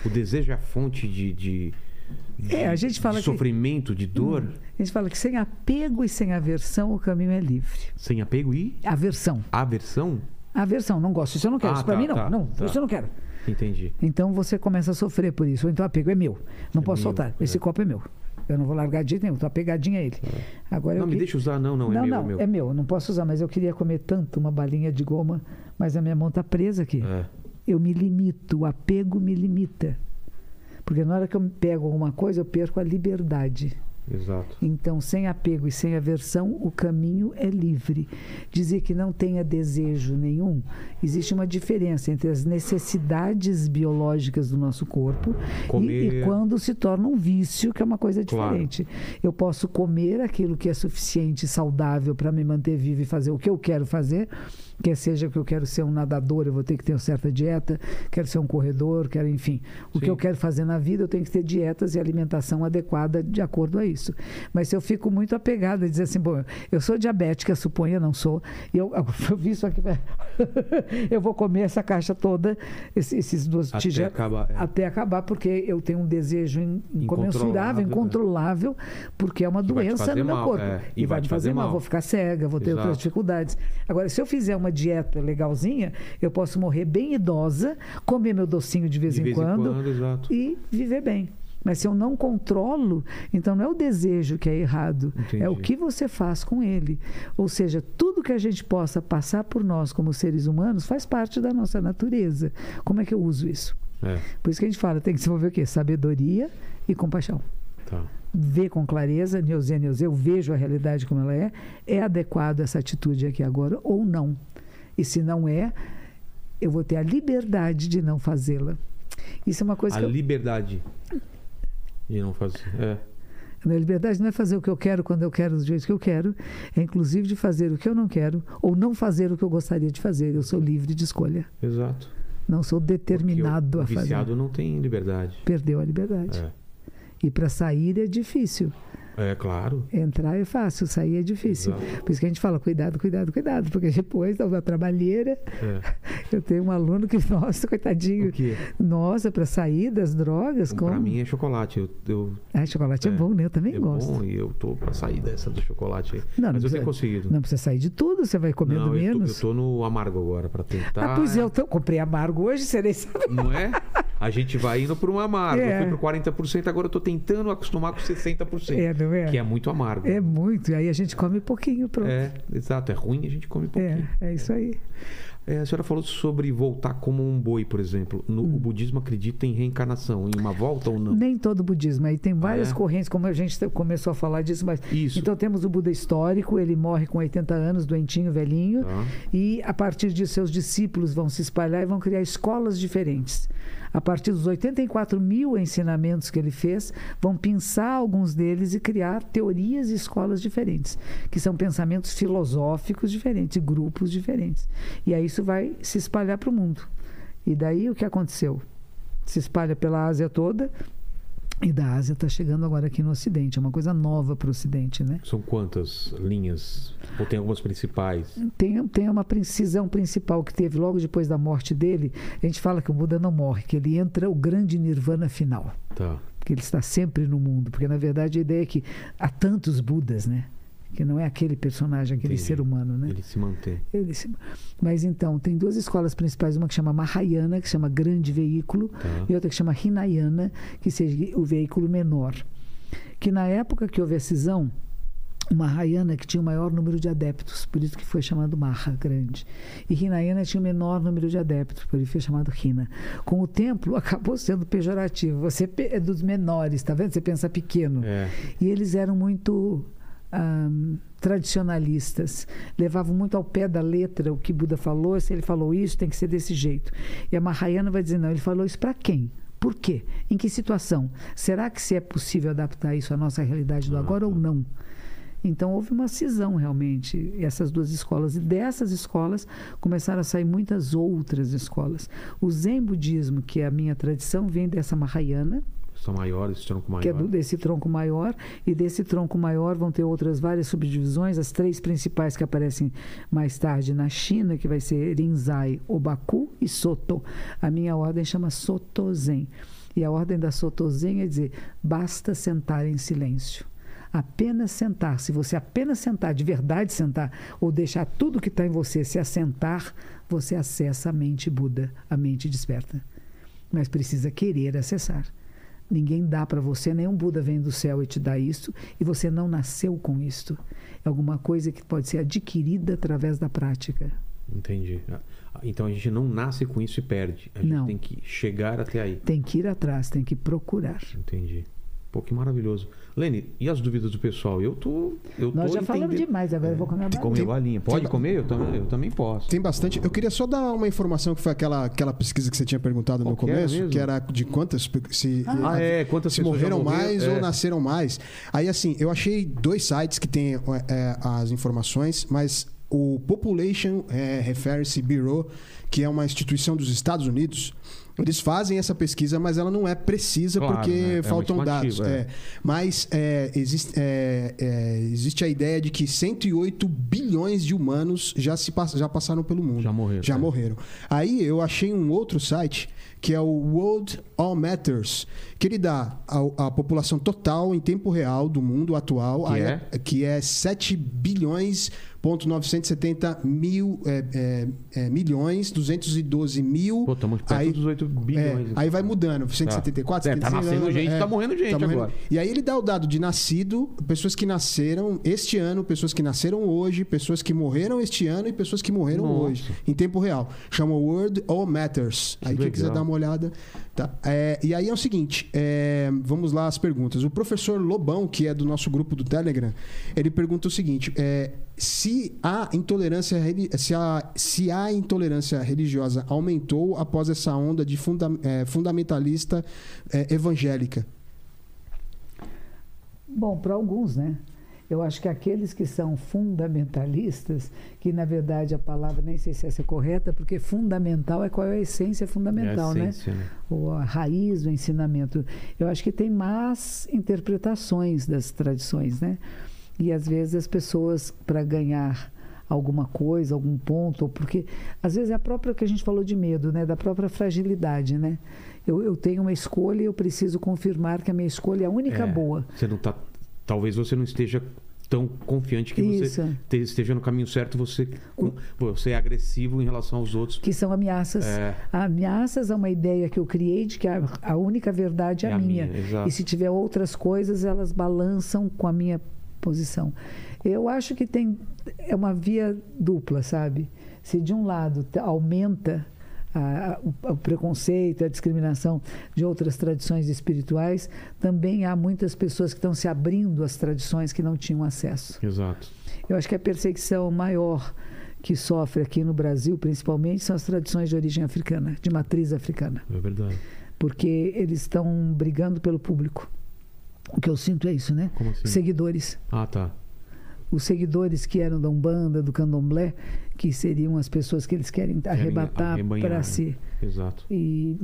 O desejo é a fonte de, de, de- É, a gente fala de que- sofrimento, de dor, A gente fala que sem apego e sem aversão o caminho é livre. sem apego e Aversão. aversão? Aversão, não gosto. Isso eu não quero. Ah, isso tá, mim não. tá, não, tá. isso eu não quero. Entendi. Então você começa a sofrer por isso. Ou então apego é meu. Não É posso meu, soltar. é. Esse copo é meu. Eu não vou largar de jeito nenhum. Tô apegadinha a ele. Agora Não, eu me que- deixa usar, não, não, é não, meu, não, é meu. é meu. Não posso usar, mas eu queria comer tanto uma balinha de goma, mas a minha mão tá presa aqui. É. Eu me limito, o apego me limita. Porque na hora que eu pego alguma coisa, eu perco a liberdade. Exato. Então, sem apego e sem aversão, o caminho é livre. Dizer que não tenha desejo nenhum, existe uma diferença entre as necessidades biológicas do nosso corpo e, Comer. e quando se torna um vício, que é uma coisa Claro. diferente. Eu posso comer aquilo que é suficiente e saudável para me manter vivo e fazer o que eu quero fazer, quer seja que eu quero ser um nadador, eu vou ter que ter uma certa dieta, quero ser um corredor, quero, enfim, o Sim. que eu quero fazer na vida, eu tenho que ter dietas e alimentação adequada de acordo a isso. Mas se eu fico muito apegada a dizer assim, bom, eu sou diabética, suponha, não sou, e eu, eu vi isso aqui, eu vou comer essa caixa toda, esses, duas Até tigelas, acabar, é. até acabar, porque eu tenho um desejo Incontrolável, incomensurável, é. incontrolável, porque é uma Que vai te doença no meu mal, corpo. é, E, vai me fazer mal, vou ficar cega, vou ter Exato. outras dificuldades. Agora, se eu fizer uma dieta legalzinha, eu posso morrer bem idosa, comer meu docinho de vez, De em, vez em quando, quando, exato. e viver bem. Mas se eu não controlo, então não é o desejo que é errado, é o Entendi. que você faz com ele. Ou seja, tudo que a gente possa passar por nós como seres humanos faz parte da nossa natureza. Como é que eu uso isso? É, Por isso que a gente fala, tem que desenvolver o quê? Sabedoria e compaixão tá. ver com clareza, Neuzê, Neuzê, eu vejo a realidade como ela é, é adequado essa atitude aqui agora ou não? E se não é, eu vou ter a liberdade de não fazê-la. Isso é uma coisa A que eu, liberdade de não fazer. É. A liberdade não é fazer o que eu quero quando eu quero do jeito que eu quero, é inclusive de fazer o que eu não quero ou não fazer o que eu gostaria de fazer. Eu sou livre de escolha. Exato. Não sou determinado o a fazer. viciado não tem liberdade. Perdeu a liberdade. É. E para sair é difícil. É claro. Entrar é fácil, sair é difícil. Exato. Por isso que a gente fala, cuidado, cuidado, cuidado. Porque depois da trabalheira, É. eu tenho um aluno que, nossa, coitadinho. Nossa, para sair das drogas, como? Pra mim é chocolate. Eu, eu, Ah, chocolate é, É, bom, né? Eu também é gosto. bom e eu tô pra sair dessa do chocolate aí. Não, não Mas eu precisa- tenho conseguido. Não precisa sair de tudo, você vai comendo Não, eu tô, menos. eu tô no amargo agora pra tentar. Ah, pois eu tô, comprei amargo hoje, você nem sabe. Não é? A gente vai indo para um amargo. É. Eu fui pro 40%, agora eu tô tentando acostumar com 60%. É, não é? Que é muito amargo. É muito, e aí a gente come pouquinho, pronto. É, exato. É ruim, a gente come pouquinho. É, é isso aí. É, a senhora falou sobre voltar como um boi, por exemplo. No, Hum. O budismo acredita em reencarnação, em uma volta ou não? Nem todo budismo. Aí tem várias é? correntes, como a gente te- começou a falar disso, mas. Isso. Então temos o Buda histórico, ele morre com 80 anos, doentinho, velhinho, Tá. e a partir de seus discípulos vão se espalhar e vão criar escolas diferentes. A partir dos 84 mil ensinamentos que ele fez, vão pensar alguns deles e criar teorias e escolas diferentes, que são pensamentos filosóficos diferentes, grupos diferentes. E aí isso vai se espalhar para o mundo. E daí o que aconteceu? Se espalha pela Ásia toda, e da Ásia está chegando agora aqui no Ocidente. É uma coisa nova para o Ocidente, né? São quantas linhas? Ou tem algumas principais? Tem, tem uma precisão principal que teve logo depois da morte dele. A gente fala que o Buda não morre, que ele entra o grande nirvana final. Tá. Que ele está sempre no mundo. Porque, na verdade, a ideia é que há tantos Budas, né? Que não é aquele personagem, aquele Entendi. ser humano, né? Ele se mantém. Ele se- Mas então, tem duas escolas principais, uma que chama Mahayana, que chama grande veículo, Tá. e outra que chama Hinayana, que seja o veículo menor. Que na época que houve a cisão, Mahayana que tinha o maior número de adeptos, por isso que foi chamado Maha, grande. E Hinayana tinha o menor número de adeptos, por isso foi chamado Hina. Com o tempo, acabou sendo pejorativo. Você é dos menores, tá vendo? Você pensa pequeno. É. E eles eram muito ahm, tradicionalistas, levavam muito ao pé da letra o que Buda falou. Se ele falou isso, tem que ser desse jeito. E a Mahayana vai dizer: não, ele falou isso para quem? Por quê? Em que situação? Será que se é possível adaptar isso à nossa realidade do agora ou não? Então houve uma cisão realmente, essas duas escolas. E dessas escolas começaram a sair muitas outras escolas. O Zen budismo, que é a minha tradição, vem dessa Mahayana, São maiores, esse tronco maior. que é do- desse tronco maior, e desse tronco maior vão ter outras várias subdivisões, as três principais que aparecem mais tarde na China, que vai ser Rinzai, Obaku e Soto. A minha ordem chama Sotozen. E a ordem da Sotozen é dizer, basta sentar em silêncio. Apenas sentar. Se você apenas sentar, de verdade sentar, ou deixar tudo que está em você se assentar, você acessa a mente Buda, a mente desperta. Mas precisa querer acessar. Ninguém dá para você, nenhum Buda vem do céu e te dá isso, e você não nasceu com isto. É alguma coisa que pode ser adquirida através da prática. Entendi. Ah, Então a gente não nasce com isso e perde. A gente Não. tem que chegar até aí. Tem que ir atrás, tem que procurar. Entendi. Pô, que maravilhoso. Lene, e as dúvidas do pessoal? Eu tô. Eu Nós tô já falamos entendendo. demais, agora eu vou comer a Comer balinha. balinha. Pode comer? Eu também, eu também posso. Tem bastante. Eu queria só dar uma informação que foi aquela, aquela pesquisa que você tinha perguntado no Qual que era começo, mesmo? que era de quantas pe- se, Ah, é, quantas se morreram morreram, mais é. ou nasceram mais. Aí assim, eu achei dois sites que têm é, as informações, mas o Population é, Reference Bureau, que é uma instituição dos Estados Unidos, eles fazem essa pesquisa, mas ela não é precisa Claro, porque né? É faltam dados. é. é. Mas é, existe, é, existe a ideia de que 108 bilhões de humanos já, se, já passaram pelo mundo. Já morreram, Já morreram. Aí eu achei um outro site que é o World All Matters, que ele dá a, a população total em tempo real do mundo atual, Que aí é? que é 7 bilhões ponto 970 mil é, é, é, milhões 212 mil Pô, estamos perto aí, dos 8 é, bilhões. aí vai mudando 174 É, tá 175, nascendo gente, tá morrendo gente agora. e aí ele dá o dado de nascido, pessoas que nasceram este ano, pessoas que nasceram hoje, pessoas que morreram este ano e pessoas que morreram Nossa. hoje, em tempo real. Chama World All Matters. Que aí quem quiser dar uma olhada. Tá? É, e aí é o seguinte, é, vamos lá as perguntas. O professor Lobão, que é do nosso grupo do Telegram, ele pergunta o seguinte: é, se a intolerância se a, se a intolerância religiosa aumentou após essa onda de funda, eh, fundamentalista eh, evangélica. Bom, para alguns, né? Eu acho que aqueles que são fundamentalistas, que na verdade a palavra nem sei se essa é correta, porque fundamental é qual é a essência fundamental, É a né? essência, né? Ou a raiz do ensinamento. Eu acho que tem más interpretações das tradições, né? E às vezes as pessoas, para ganhar alguma coisa, algum ponto, ou porque às vezes é a própria que a gente falou de medo, né? Da própria fragilidade, né? Eu, eu tenho uma escolha e eu preciso confirmar que a minha escolha é a única É, boa. Você não tá, talvez você não esteja tão confiante que Isso. você te- esteja no caminho certo. Você, pô, você é agressivo em relação aos outros. que são ameaças. É. Ameaças a uma ideia que eu criei de que a, a única verdade é, É a minha. minha, e se tiver outras coisas, elas balançam com a minha posição. Eu acho que tem é uma via dupla, sabe? Se de um lado aumenta a- a- o, preconceito, a discriminação de outras tradições espirituais, também há muitas pessoas que estão se abrindo às tradições que não tinham acesso. Exato. Eu acho que a perseguição maior que sofre aqui no Brasil, principalmente, são as tradições de origem africana, de matriz africana, É verdade. porque eles estão brigando pelo público. O que eu sinto é isso, né? Como assim? Seguidores. Ah, tá. Os seguidores que eram da Umbanda, do Candomblé, que seriam as pessoas que eles querem arrebatar arrebanhar, para né? si. Exato. E,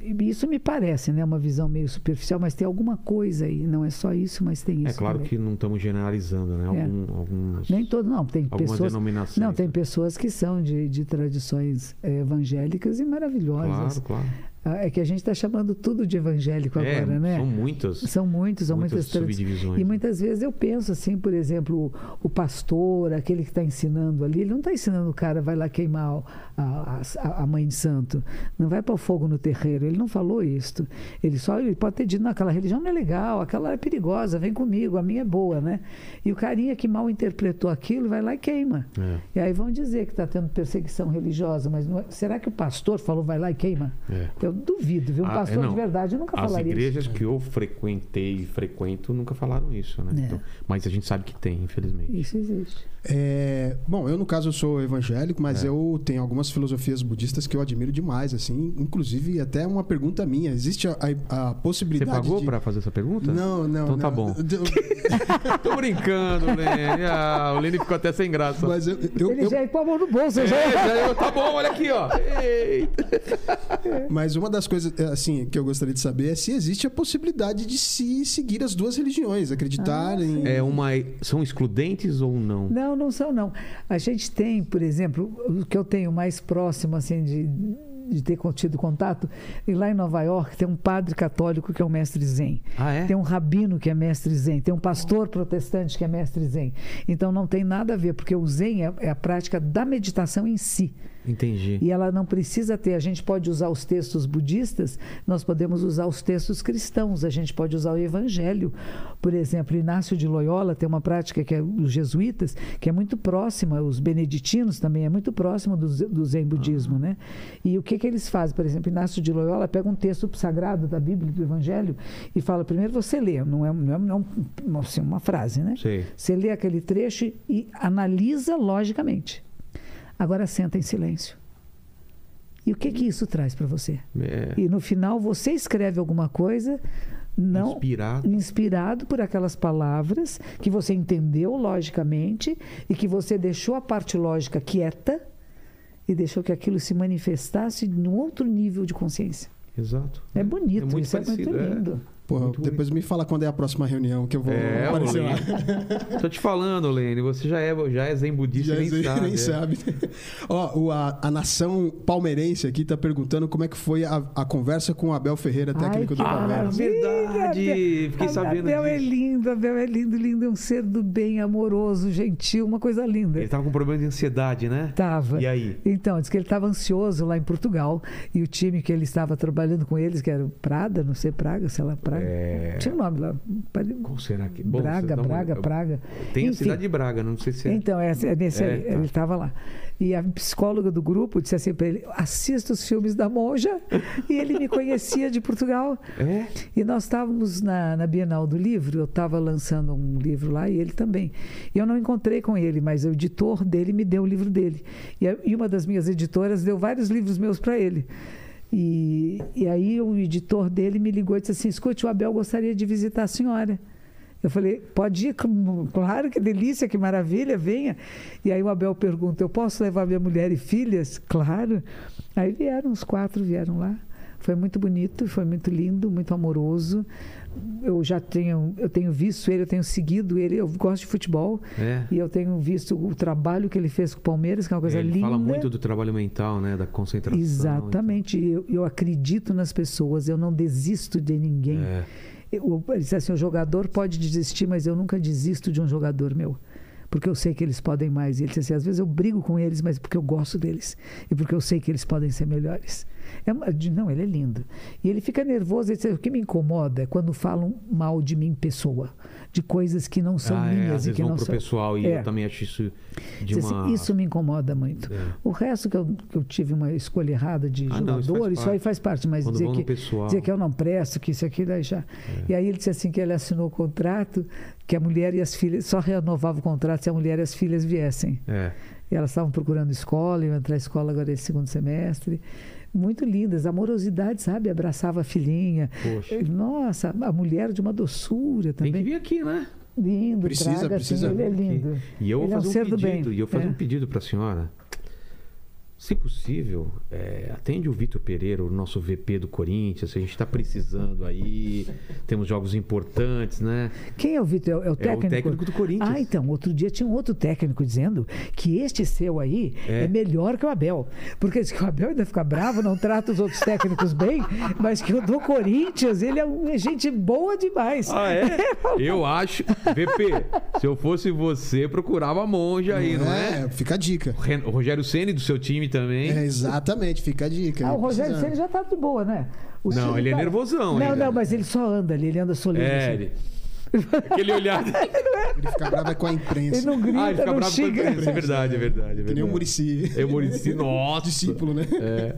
e isso me parece, né? Uma visão meio superficial, mas tem alguma coisa aí. Não é só isso, mas tem isso. É claro também. que não estamos generalizando, né? É. Algum, alguns, Nem todo, não. Tem pessoas. Não, tem pessoas que são de, de tradições eh, evangélicas e maravilhosas. Claro, claro. Ah, É que a gente está chamando tudo de evangélico É, agora, né? São muitas. São muitos, são muitas subdivisões. E muitas vezes eu penso assim, por exemplo, o, o pastor, aquele que está ensinando ali, ele não está ensinando o cara, vai lá queimar a, a, a mãe de santo, não vai para o fogo no terreiro. Ele não falou isto. Ele só ele pode ter dito, não, aquela religião não é legal, aquela é perigosa, vem comigo, a minha é boa, né? E o carinha que mal interpretou aquilo vai lá e queima. É, E aí vão dizer que está tendo perseguição religiosa, mas é- será que o pastor falou vai lá e queima? é. Eu duvido, viu? Um Ah, pastor é, não. de verdade nunca As falaria igrejas isso. que eu frequentei e frequento nunca falaram isso, né? É. Então, mas a gente sabe que tem, infelizmente. Isso existe. É, bom, eu no caso eu sou evangélico, mas É. eu tenho algumas filosofias budistas que eu admiro demais, assim. Inclusive, até uma pergunta minha: existe a, a- a Você possibilidade pagou de... pra fazer essa pergunta? Não, não. Então tá não. bom. Eu- Tô brincando, Lene. Ah, o Lene ficou até sem graça. Mas eu, eu- Ele eu- já ia pôr a mão no bolso, É, já ia- já eu- tá bom, olha aqui, ó. Eita. Mas uma das coisas é, assim que eu gostaria de saber é se existe a possibilidade de se seguir as duas religiões, acreditar Ah, em. É uma. São excludentes ou não? Não, não são, não. A gente tem, por exemplo, o que eu tenho mais próximo, assim, de, de ter tido contato, e lá em Nova York tem um padre católico que é o mestre Zen. Ah, é? Tem um rabino que é mestre Zen, tem um pastor protestante que é mestre Zen. Então não tem nada a ver, porque o Zen é, é a prática da meditação em si. Entendi. E ela não precisa ter, a gente pode usar os textos budistas, nós podemos usar os textos cristãos, a gente pode usar o evangelho. Por exemplo, Inácio de Loyola tem uma prática que é os jesuítas, que é muito próxima, os beneditinos também é muito próximo do, do zen budismo, né? E o que que eles fazem? Por exemplo, Inácio de Loyola pega um texto sagrado da Bíblia, do evangelho, e fala, primeiro você lê, não é, não é, não é assim, uma frase, né? Sei. Você lê aquele trecho e analisa logicamente. Agora senta em silêncio. E o que que isso traz para você? É, E no final você escreve alguma coisa não Inspirado. inspirado por aquelas palavras que você entendeu logicamente e que você deixou a parte lógica quieta e deixou que aquilo se manifestasse num outro nível de consciência. Exato. É bonito, muito isso é muito parecido, é. Porra, Muito depois me fala quando é a próxima reunião que eu vou É, aparecer lá. Lene. Tô te falando, Lene, você já é, já é zen budista Já e nem sei, sabe. nem é. sabe. Ó, o- a, a nação palmeirense aqui tá perguntando como é que foi a, a conversa com o Abel Ferreira, técnico Ai, do Palmeiras. verdade. maravilha. Fiquei sabendo Abel é disso. lindo, Abel é lindo, lindo, é um ser do bem, amoroso, gentil, uma coisa linda. Ele tava com problema de ansiedade, né? Tava. E aí? Então, diz que ele estava ansioso lá em Portugal e o time que ele estava trabalhando com eles, que era o Prada, não sei, Praga, sei lá, Praga. É, Tinha um nome lá. Qual será que. Bom, Braga, uma- Braga, Praga. Tem a Enfim. cidade de Braga, não sei se é. Então, é, é nesse É, aí, tá. ele estava lá. E a psicóloga do grupo disse assim para ele: assista os filmes da Monja. e ele me conhecia de Portugal. É? E nós estávamos na, na Bienal do Livro, eu estava lançando um livro lá e ele também. E eu não encontrei com ele, mas o editor dele me deu o livro dele. E, a- e uma das minhas editoras deu vários livros meus para ele. E, e aí o editor dele me ligou e disse assim: escute, o Abel gostaria de visitar a senhora. Eu falei, pode ir, Cl- claro, que delícia, que maravilha, venha. E aí o Abel pergunta, eu posso levar minha mulher e filhas? Claro. Aí vieram, os quatro vieram lá. Foi muito bonito, foi muito lindo, muito amoroso. Eu já tenho, eu tenho visto ele, eu tenho seguido ele, eu gosto de futebol. É. E eu tenho visto o trabalho que ele fez com o Palmeiras, que é uma coisa ele linda. fala muito do trabalho mental, né? Da concentração. Exatamente. Eu, eu acredito nas pessoas, eu não desisto de ninguém. É. Eu, ele disse assim: o jogador pode desistir, mas eu nunca desisto de um jogador meu. Porque eu sei que eles podem mais. E ele disse assim: às vezes eu brigo com eles, mas porque eu gosto deles. E porque eu sei que eles podem ser melhores. É não, ele é lindo. E ele fica nervoso. Ele diz, o que me incomoda é quando falam mal de mim, pessoa. De coisas que não são ah, é, minhas às e que não são. pessoal e É. eu também acho isso de Diz uma... assim, isso me incomoda muito. É. O resto que eu, que eu tive uma escolha errada de Ah, não, isso jogador, isso, aí faz parte, mas Quando dizer que, pessoal. É. dizer que eu não presto, que isso aqui daí já. E aí ele disse assim que ele assinou o contrato, que a mulher e as filhas só renovava o contrato se a mulher e as filhas viessem. É. E elas estavam procurando escola, iam entrar na escola agora esse segundo semestre. Muito lindas, amorosidade, sabe? Abraçava a filhinha. Poxa. Nossa, a mulher de uma doçura Tem que também. vir aqui, né? Lindo, Precisa, traga, precisa. assim, ele é lindo. E eu vou é um fazer um pedido. E eu vou fazer É. um pedido para a senhora. Se possível, é, atende o Vitor Pereira, o nosso VP do Corinthians. A gente está precisando aí. Temos jogos importantes, né? Quem é o Vitor? É o- É o técnico? técnico do Corinthians. Ah, então. Outro dia tinha um outro técnico dizendo que este seu aí É. é, melhor que o Abel. Porque diz que o Abel ainda fica bravo, não trata os outros técnicos bem, mas que o do Corinthians, ele é um- é gente boa demais. Ah, é? Eu acho. VP, se eu fosse você, procurava a monja aí, não é? Fica a dica. O Rogério Ceni do seu time também. É, exatamente, fica a dica. Ah, o Rogério Ceni já tá de boa, né? O Não, ele é tá- nervosão Não, ainda. não, mas ele só anda ali, ele anda solene. É, assim. ele... Aquele olhar. Ele fica bravo é com a imprensa. Ele não grita, Ah, ele fica não bravo com a imprensa, É verdade, é verdade. É Que nem o verdade. Murici. É o Murici, nossa. Discípulo, né? É.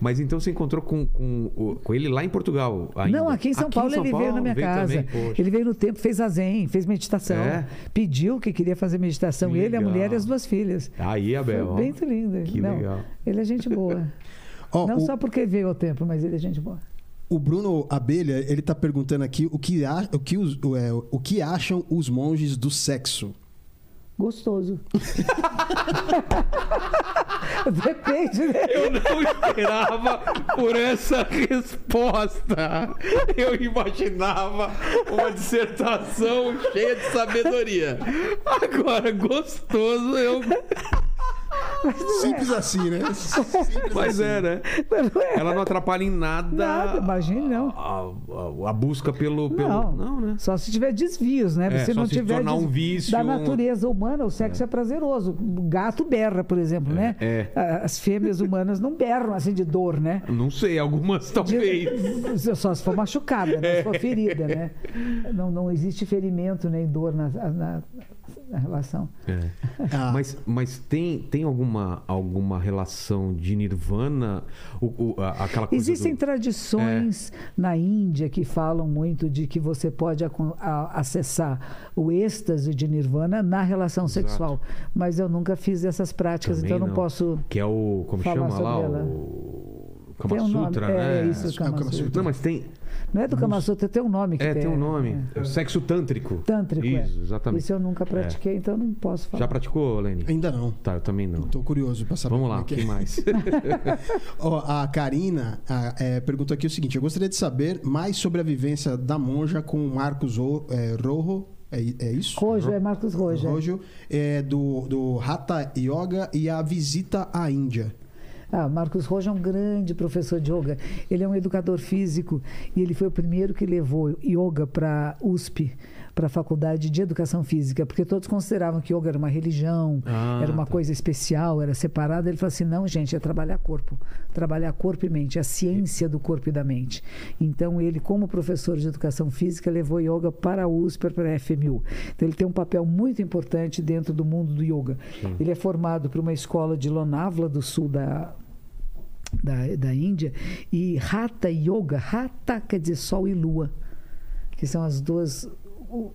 Mas então você encontrou com, com, com ele lá em Portugal? Ainda. Não, aqui em São Paulo ele veio na minha casa. também, ele veio no tempo, fez a zen, fez meditação. É? Pediu que queria fazer meditação. Que Ele, a mulher e as duas filhas. Aí, Abel. Foi bem lindo. Que Não, legal. Ele é gente boa. Ó, Não o, só porque veio ao tempo, mas ele é gente boa. O Bruno Abelha, ele tá perguntando aqui o que, a- o, que os- o, é, o que acham os monges do sexo. Gostoso. Depende, né? Eu não esperava por essa resposta. Eu imaginava uma dissertação cheia de sabedoria. Agora, gostoso, eu. Simples assim, né? Simples Mas assim. é, né? Não é. Ela não atrapalha em nada. Nada, imagine, não. A, a- a busca pelo. pelo... Não, não, né? Só se tiver desvios, né? É, se não se tiver tornar um vício, Da natureza humana, o sexo é, prazeroso. O gato berra, por exemplo, né? é. As fêmeas humanas não berram assim de dor, né? Não sei, algumas talvez. De- Só se for machucada, né? se for ferida, né? Não, não existe ferimento nem dor na, na- na relação. É. Ah. Mas, mas tem, tem alguma, alguma relação de nirvana? O, o- a- aquela coisa Existem do... tradições na Índia que falam muito de que você pode acon- a- acessar o êxtase de nirvana na relação sexual. Mas eu nunca fiz essas práticas, Também então eu não, não. posso. Que é o. Como falar chama lá? ela. O. Kama Tem um nome. Sutra, É, né? isso, É o Kama Kama Sutra. Sutra. Não, mas tem. Não é do Kama Sutra, tem um nome que É, tem um é- nome. É o sexo tântrico. Tântrico, é. Isso, exatamente. Isso eu nunca pratiquei, então eu não posso falar. Já praticou, Lene? Ainda não. Tá, eu também não. Tô curioso pra saber Vamos lá, é que é. quem mais? Ó, a Karina a, é, perguntou aqui o seguinte: eu gostaria de saber mais sobre a vivência da monja com o Marcos o, é, Rojo. É, é isso? Rojo, é Marcos Rojo. é. Rojo, é, do, do Hatha Yoga e a visita à Índia. Ah, Marcos Rojo é um grande professor de yoga. Ele é um educador físico e ele foi o primeiro que levou yoga para USP para a faculdade de educação física, porque todos consideravam que yoga era uma religião, Ah, era uma tá. coisa especial, era separada. Ele falou assim: não, gente, é trabalhar corpo, trabalhar corpo e mente, a ciência do corpo e da mente. Então, ele, como professor de educação física, levou yoga para a USP, para a FMU. Então, ele tem um papel muito importante dentro do mundo do yoga. Ele é formado por uma escola de Lonavla, do sul da, da, da Índia, e Hatha Yoga, Hatha quer dizer sol e lua, que são as duas, o,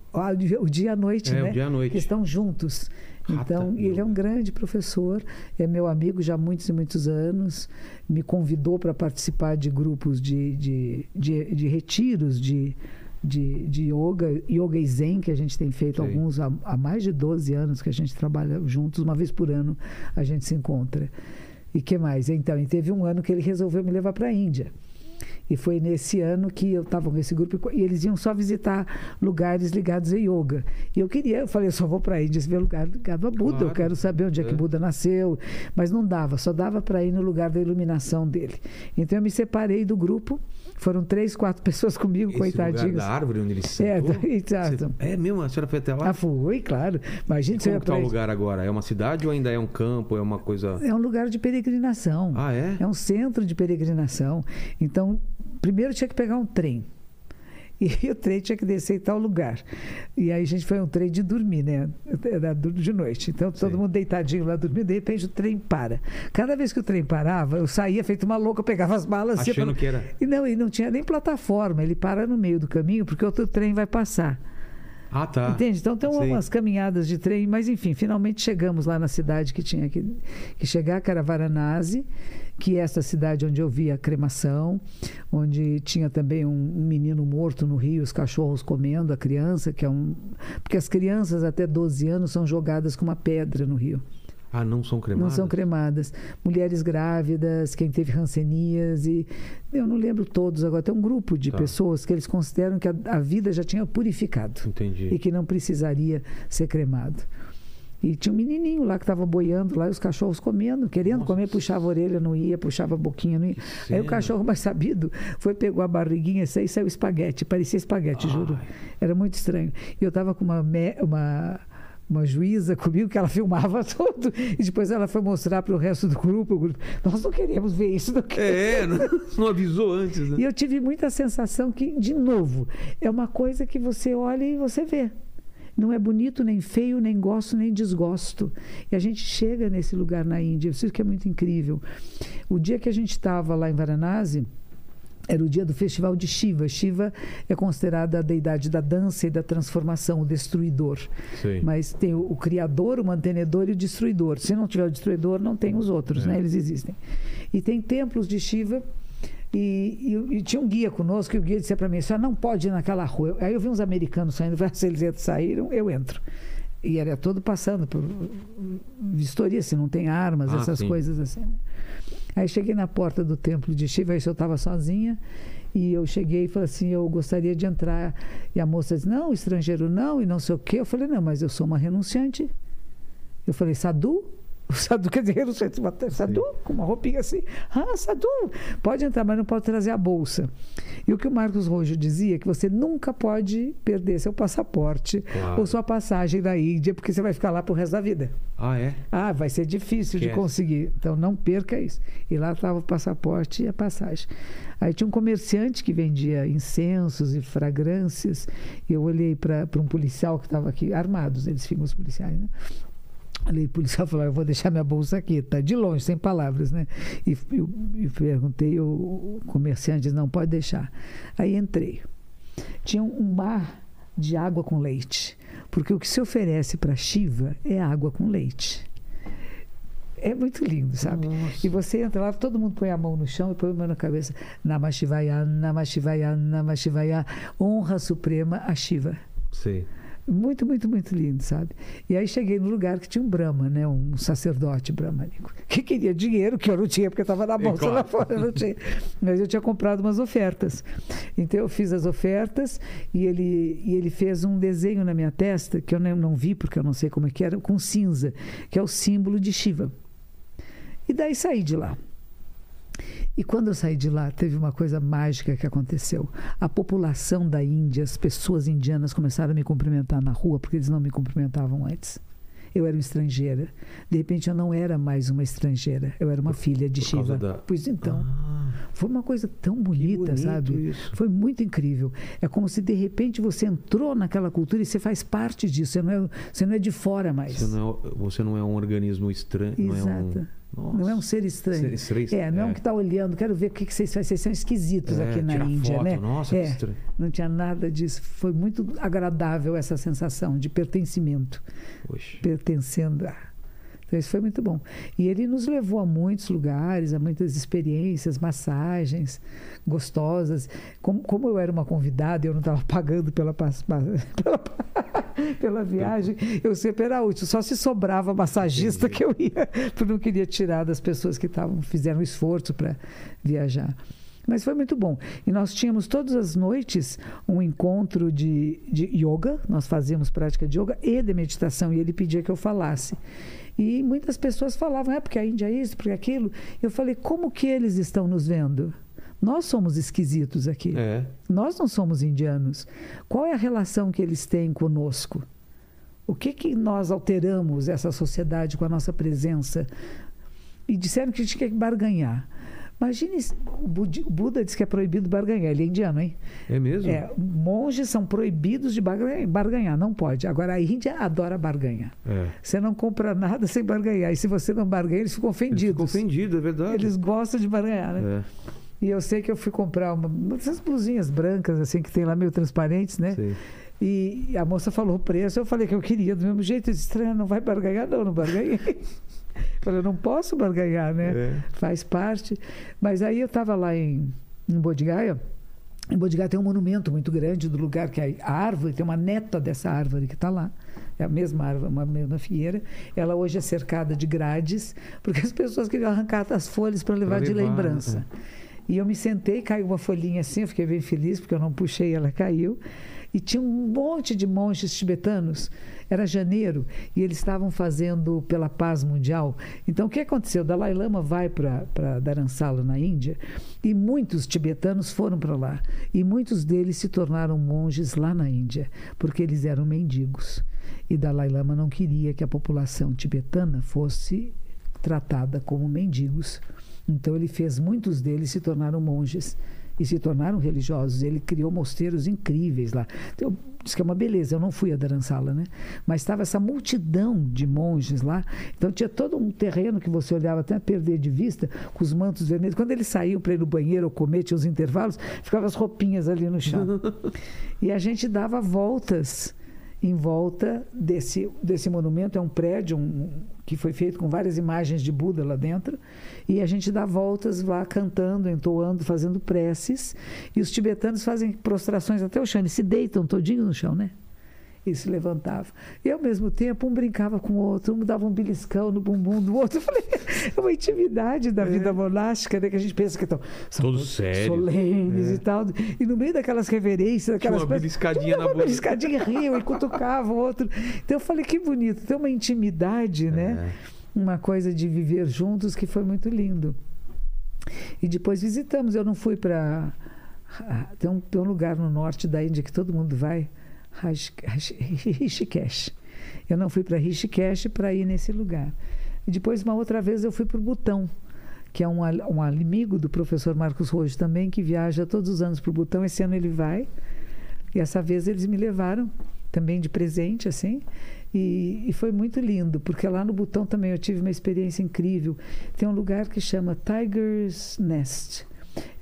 o dia a noite, É, o né? dia e a noite. Que estão juntos. Hatha Então, ele é um grande professor, é meu amigo já há muitos e muitos anos, me convidou para participar de grupos de, de, de, de retiros de, de, de yoga, yoga e zen, que a gente tem feito Sei. alguns há, há mais de 12 anos que a gente trabalha juntos, uma vez por ano a gente se encontra. E que mais? Então, e teve um ano que ele resolveu me levar para a Índia. E foi nesse ano que eu estava com esse grupo e eles iam só visitar lugares ligados a yoga. E eu queria, eu falei, eu só vou para a Índia ver lugar ligado a Buda, Claro. eu quero saber onde é, que É. Buda nasceu. Mas não dava, só dava para ir no lugar da iluminação dele. Então eu me separei do grupo, foram três, quatro pessoas comigo, Esse lugar coitadinhos. da árvore onde ele se É, sentou? exato. Você- É mesmo? A senhora foi até lá? Ah, foi, claro. Imagina E você como ia tá o lugar agora? É uma cidade ou ainda é um campo? É uma coisa... É um lugar de peregrinação. Ah, é? É um centro de peregrinação. Então, primeiro tinha que pegar um trem. E o trem tinha que descer em tal lugar. E aí a gente foi um trem de dormir, né? Era de noite. Então todo Sim. mundo deitadinho lá dormindo, de repente o trem para. Cada vez que o trem parava, eu saía feito uma louca, pegava as malas. ia Achando que era... E não, e não tinha nem plataforma. Ele para no meio do caminho porque outro trem vai passar. Ah, tá. Entende? Então tem umas caminhadas de trem, mas enfim, finalmente chegamos lá na cidade que tinha que, que chegar, que era Varanasi, que essa cidade onde eu vi a cremação, onde tinha também um, um menino morto no rio, os cachorros comendo a criança, que é um. Porque as crianças até 12 anos são jogadas com uma pedra no rio. Ah, não são cremadas? Não são cremadas. Mulheres grávidas, quem teve rancenias e eu não lembro todos agora. Tem um grupo de Tá. pessoas que eles consideram que a, a vida já tinha purificado Entendi. e que não precisaria ser cremado. E tinha um menininho lá que estava boiando lá, e os cachorros comendo, querendo Nossa. comer, puxava a orelha, não ia, puxava a boquinha, não ia. Aí o cachorro mais sabido foi, pegou a barriguinha e saiu espaguete, parecia espaguete, juro. Ai. Era muito estranho. E eu estava com uma, me- uma, uma juíza comigo que ela filmava tudo. E depois ela foi mostrar para o resto do grupo, o grupo. Nós não queremos ver isso, não queremos. É, não, não avisou antes, né? E eu tive muita sensação que, de novo, é uma coisa que você olha e você vê. Não é bonito, nem feio, nem gosto, nem desgosto. E a gente chega nesse lugar na Índia, isso que é muito incrível. O dia que a gente estava lá em Varanasi, era o dia do festival de Shiva. Shiva é considerada a deidade da dança e da transformação, o destruidor. Sei. Mas tem o, o criador, o mantenedor e o destruidor. Se não tiver o destruidor, não tem os outros, É. né? Eles existem. E tem templos de Shiva. E, e- e tinha um guia conosco, e o guia disse para mim: "Você não pode ir naquela rua. Aí eu vi uns americanos saindo, "Ah, se eles saíram, eu entro. E era todo passando por vistoria, se não tem armas, Ah, essas sim. coisas assim. né? Aí cheguei na porta do templo de Shiva, aí eu estava sozinha, e eu cheguei e falei assim, eu gostaria de entrar. E a moça disse, não, estrangeiro não, e não sei o quê. Eu falei, não, mas eu sou uma renunciante. Eu falei, Sadu? O Sadu quer dizer renunciante. Sadu? Com uma roupinha assim. Ah, Sadu, pode entrar, mas não pode trazer a bolsa. E o que o Marcos Rojo dizia, é que você nunca pode perder seu passaporte Claro. ou sua passagem da Índia, porque você vai ficar lá pro resto da vida. Ah, é? Ah, vai ser difícil de Esquece. conseguir. Então não perca isso. E lá estava o passaporte e a passagem. Aí tinha um comerciante que vendia incensos e fragrâncias. E eu olhei para um policial que estava aqui, armados, eles ficam os policiais, né? Olhei pro policial falei, eu vou deixar minha bolsa aqui, tá de longe, sem palavras, né? E, eu, e perguntei, o, o comerciante disse, não, pode deixar. Aí entrei. Tinha um mar de água com leite. Porque o que se oferece para Shiva é água com leite. É muito lindo, sabe? Nossa. E você entra lá, todo mundo põe a mão no chão e põe a mão na cabeça. Namashivaya, Namashivaya, Namashivaya. Honra suprema a Shiva. Sei. Muito, muito, muito lindo, sabe? E aí cheguei no lugar que tinha um Brahma, né? Um sacerdote brahmânico, que queria dinheiro, que eu não tinha, porque estava na bolsa claro. lá fora, eu não tinha. Mas eu tinha comprado umas ofertas. Então eu fiz as ofertas e ele, e ele fez um desenho na minha testa, que eu não, não vi, porque eu não sei como é que era, com cinza, que é o símbolo de Shiva. E daí saí de lá. E quando eu saí de lá, teve uma coisa mágica que aconteceu. A população da Índia, as pessoas indianas começaram a me cumprimentar na rua, porque eles não me cumprimentavam antes. Eu era uma estrangeira. De repente, eu não era mais uma estrangeira. Eu era uma filha de por Shiva. da- Pois então. Ah, Foi uma coisa tão bonita, sabe? isso. Foi muito incrível. É como se de repente você entrou naquela cultura e você faz parte disso. Você não é, você não é de fora mais. você, não é, você não é um organismo estranho. Não é Exato. Um, Não é um ser estranho. Ser estranho, É, não é um é. que está olhando, quero ver o que, que vocês fazem. Vocês são esquisitos É, aqui na Índia, foto, né? nossa, é, que estranho. não tinha nada disso. Foi muito agradável essa sensação de pertencimento, Poxa. pertencendo a. Então, isso foi muito bom. E ele nos levou a muitos lugares, a muitas experiências, massagens gostosas. Como, como eu era uma convidada, eu não estava pagando pela, pela, pela viagem, eu sempre era útil. Só se sobrava massagista que eu ia, porque não queria tirar das pessoas que estavam fizeram esforço para viajar. Mas foi muito bom. E nós tínhamos todas as noites um encontro de, de yoga, nós fazíamos prática de yoga e de meditação, e ele pedia que eu falasse. E muitas pessoas falavam, é porque a Índia é isso, porque aquilo. Eu falei, como que eles estão nos vendo? Nós somos esquisitos aqui. É. Nós não somos indianos. Qual é a relação que eles têm conosco? O que, que nós alteramos essa sociedade com a nossa presença? E disseram que a gente quer barganhar. Imagine, o Buda diz que é proibido barganhar. Ele é indiano, hein? É mesmo? É, monges são proibidos de barganhar, barganhar, não pode. Agora, a Índia adora barganha. É. Você não compra nada sem barganhar. E se você não barganha, eles ficam Eles ofendidos. ficam ofendidos, é verdade. Eles gostam de barganhar, né? É, E eu sei que eu fui comprar uma, dessas blusinhas brancas, assim, que tem lá meio transparentes, né? sei. E a moça falou o preço, eu falei que eu queria do mesmo jeito. Eu disse, estranho, não vai barganhar? Não, não barganhei. falei, eu não posso barganhar, né? É. Faz parte. Mas aí eu estava lá em, em Bodhgaya. Em Bodhgaya tem um monumento muito grande do lugar que é a árvore, tem uma neta dessa árvore que está lá. É a mesma árvore, uma mesma figueira. Ela hoje é cercada de grades, porque as pessoas queriam arrancar as folhas para levar, de levar, lembrança. E eu me sentei, caiu uma folhinha assim, eu fiquei bem feliz, porque eu não puxei, ela caiu. E tinha um monte de monges tibetanos. Era janeiro e eles estavam fazendo pela paz mundial. Então, o que aconteceu? O Dalai Lama vai para Dharamsala, na Índia, e muitos tibetanos foram para lá. E muitos deles se tornaram monges lá na Índia, porque eles eram mendigos. E Dalai Lama não queria que a população tibetana fosse tratada como mendigos. Então ele fez muitos deles se tornaram monges e se tornaram religiosos. Ele criou mosteiros incríveis lá. Então, diz que é uma beleza. Eu não fui a Dharamsala, né? Mas estava essa multidão de monges lá. Então tinha todo um terreno que você olhava até perder de vista, com os mantos vermelhos. Quando eles saíam para ir no banheiro ou comer, tinha os intervalos, ficavam as roupinhas ali no chão. e a gente dava voltas em volta desse, desse monumento. É um prédio um, que foi feito com várias imagens de Buda lá dentro. E a gente dá voltas lá cantando, entoando, fazendo preces. E os tibetanos fazem prostrações até o chão. Eles se deitam todinho no chão, né? E se levantavam. E ao mesmo tempo, um brincava com o outro, um dava um beliscão no bumbum do outro. Eu falei, é uma intimidade da vida monástica, né? Que a gente pensa que estão são Todos sérios. solenes e tal. E no meio daquelas reverências, Tinha aquelas uma coisas, beliscadinha na dava uma beliscadinha riam e cutucava o outro. Então eu falei, que bonito, tem uma intimidade, né? Uma coisa de viver juntos que foi muito lindo. E depois visitamos, eu não fui para. Tem um, tem um lugar no norte da Índia que todo mundo vai, Rishikesh. Eu não fui para Rishikesh para ir nesse lugar. E depois, uma outra vez, eu fui para o Butão, que é um, um amigo do professor Marcos Rojo também, que viaja todos os anos para o Butão. Esse ano ele vai. E essa vez eles me levaram também de presente, assim. E, e foi muito lindo, porque lá no Butão também eu tive uma experiência incrível. Tem um lugar que chama Tiger's Nest.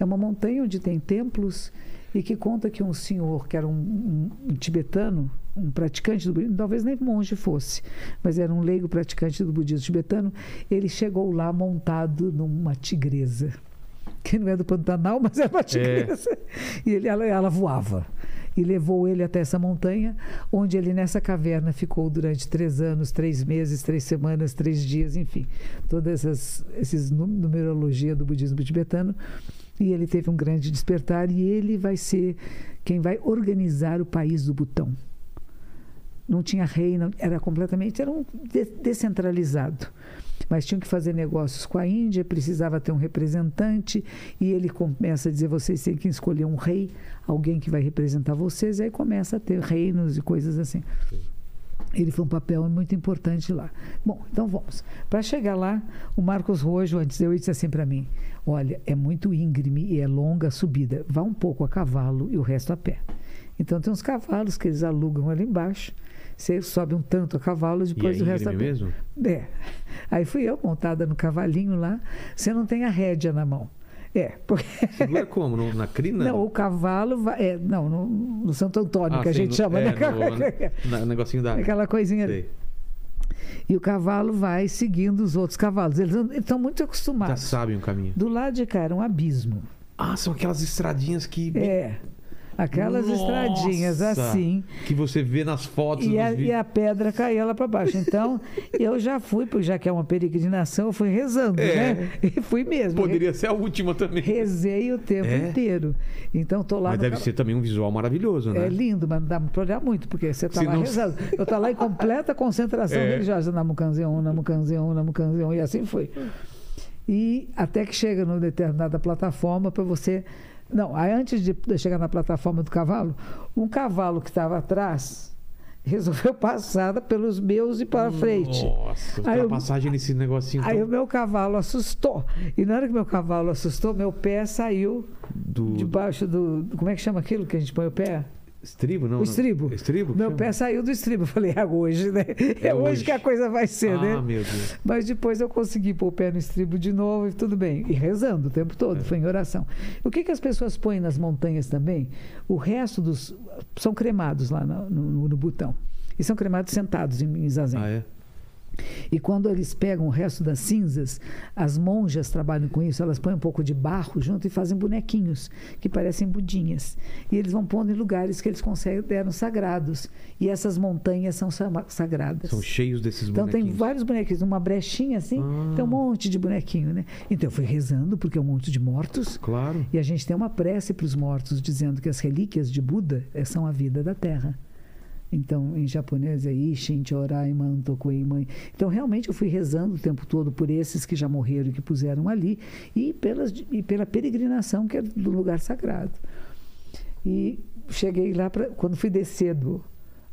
É uma montanha onde tem templos e que conta que um senhor, que era um, um- um tibetano, um praticante do budismo, talvez nem monge fosse, mas era um leigo praticante do budismo tibetano, ele chegou lá montado numa tigresa. Que não é do Pantanal, mas é uma tigresa. E ele, ela, ela voava. E levou ele até essa montanha, onde ele, nessa caverna, ficou durante três anos, três meses, três semanas, três dias, enfim. Todas essas esses nu- numerologia do budismo tibetano. E ele teve um grande despertar e ele vai ser quem vai organizar o país do Butão. Não tinha rei, não, era completamente era um de- descentralizado. Mas tinham que fazer negócios com a Índia, precisava ter um representante, e ele começa a dizer: vocês têm que escolher um rei, alguém que vai representar vocês, e aí começa a ter reinos e coisas assim. Ele foi um papel muito importante lá. Bom, então vamos. Para chegar lá, o Marcos Rojo, antes eu disse assim para mim: Olha, é muito íngreme e é longa a subida. Vá um pouco a cavalo e o resto a pé. Então tem uns cavalos que eles alugam ali embaixo. Você sobe um tanto a cavalo, depois e é o resto a pé. mesmo? É. Aí fui eu montada no cavalinho lá. Você não tem a rédea na mão. É, porque... Segura como? No, na crina? Não, o cavalo vai. É, não, no, no Santo Antônio, Ah, que a sim, gente no- chama, é, né? no- na- negocinho da. Aquela coisinha ali. Sei. E o cavalo vai seguindo os outros cavalos. Eles estão muito Já acostumados. sabem o caminho. Do lado de cá era um abismo. Ah, são aquelas estradinhas que. É. Aquelas Nossa! estradinhas assim. Que você vê nas fotos. E a, e a pedra caía lá para baixo. Então, eu já fui, porque já que é uma peregrinação, eu fui rezando, É. né? E fui mesmo. Poderia ser a última também. Rezei o tempo É? inteiro. Então, tô lá Mas deve ca- ser também um visual maravilhoso, né? É lindo, mas não dá para olhar muito, porque você está lá não- rezando. Eu estou lá em completa concentração É. religiosa. Namucanzeon, Namucanzeon, Namucanzeon, e assim foi. E até que chega numa determinada plataforma para você. Não, aí antes de chegar na plataforma do cavalo, um cavalo que estava atrás resolveu passar pelos meus e para frente. Nossa, Aí eu- ultrapassagem nesse negocinho Aí tão o meu cavalo assustou. E na hora que meu cavalo assustou, meu pé saiu do debaixo do. Como é que chama aquilo que a gente põe o pé? Estribo, não? O estribo. Estribo? Meu Chama? pé saiu do estribo. Eu falei, é hoje, né? É, É hoje, hoje. que a coisa vai ser, ah, né? meu Deus. Mas depois eu consegui pôr o pé no estribo de novo e tudo bem. E rezando o tempo todo, É. foi em oração. O que, que as pessoas põem nas montanhas também? O resto dos. São cremados lá no, no, no Butão. E são cremados sentados em, em zazen. Ah, é? E quando eles pegam o resto das cinzas, as monjas trabalham com isso, elas põem um pouco de barro junto e fazem bonequinhos, que parecem budinhas. E eles vão pondo em lugares que eles consideram sagrados. E essas montanhas são sagradas. São cheios desses Então tem bonequinhos. vários bonequinhos, numa brechinha assim, Ah. tem um monte de bonequinho, né? Então eu fui rezando, porque é um monte de mortos. Claro. E a gente tem uma prece para os mortos, dizendo que as relíquias de Buda eh, são a vida da Terra. Então, em japonês é Ishin Chorai Mantokui Mãe. Então, realmente, eu fui rezando o tempo todo por esses que já morreram e que puseram ali, e, pelas, e pela peregrinação que é do lugar sagrado. E cheguei lá, pra, quando fui descer do,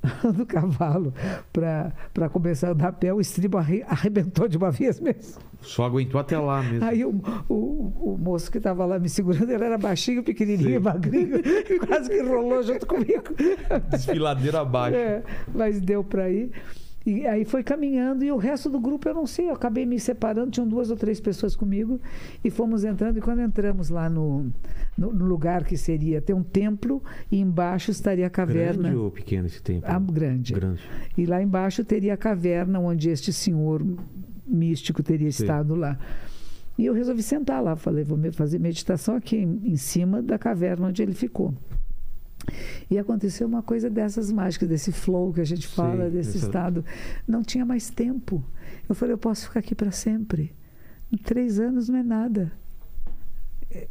do cavalo para começar a andar a pé, o estribo arre- arrebentou de uma vez mesmo. Só aguentou até lá mesmo. Aí o, o, o moço que estava lá me segurando, ele era baixinho, pequenininho, Sim. magrinho, quase que rolou junto comigo. Desfiladeira abaixo. É, mas deu para ir. E aí foi caminhando e o resto do grupo eu não sei, eu acabei me separando, tinham duas ou três pessoas comigo e fomos entrando. E quando entramos lá no, no, no lugar que seria ter um templo e embaixo estaria a caverna. Grande ou pequeno esse tempo? Ah, grande. Grande. E lá embaixo teria a caverna onde este senhor místico teria Sim. estado lá. E eu resolvi sentar lá. Falei, vou fazer meditação aqui em, em cima da caverna onde ele ficou. E aconteceu uma coisa dessas mágicas, desse flow que a gente fala, Sim, desse estado. Não tinha mais tempo. Eu falei, eu posso ficar aqui para sempre. Em três anos não é nada. É,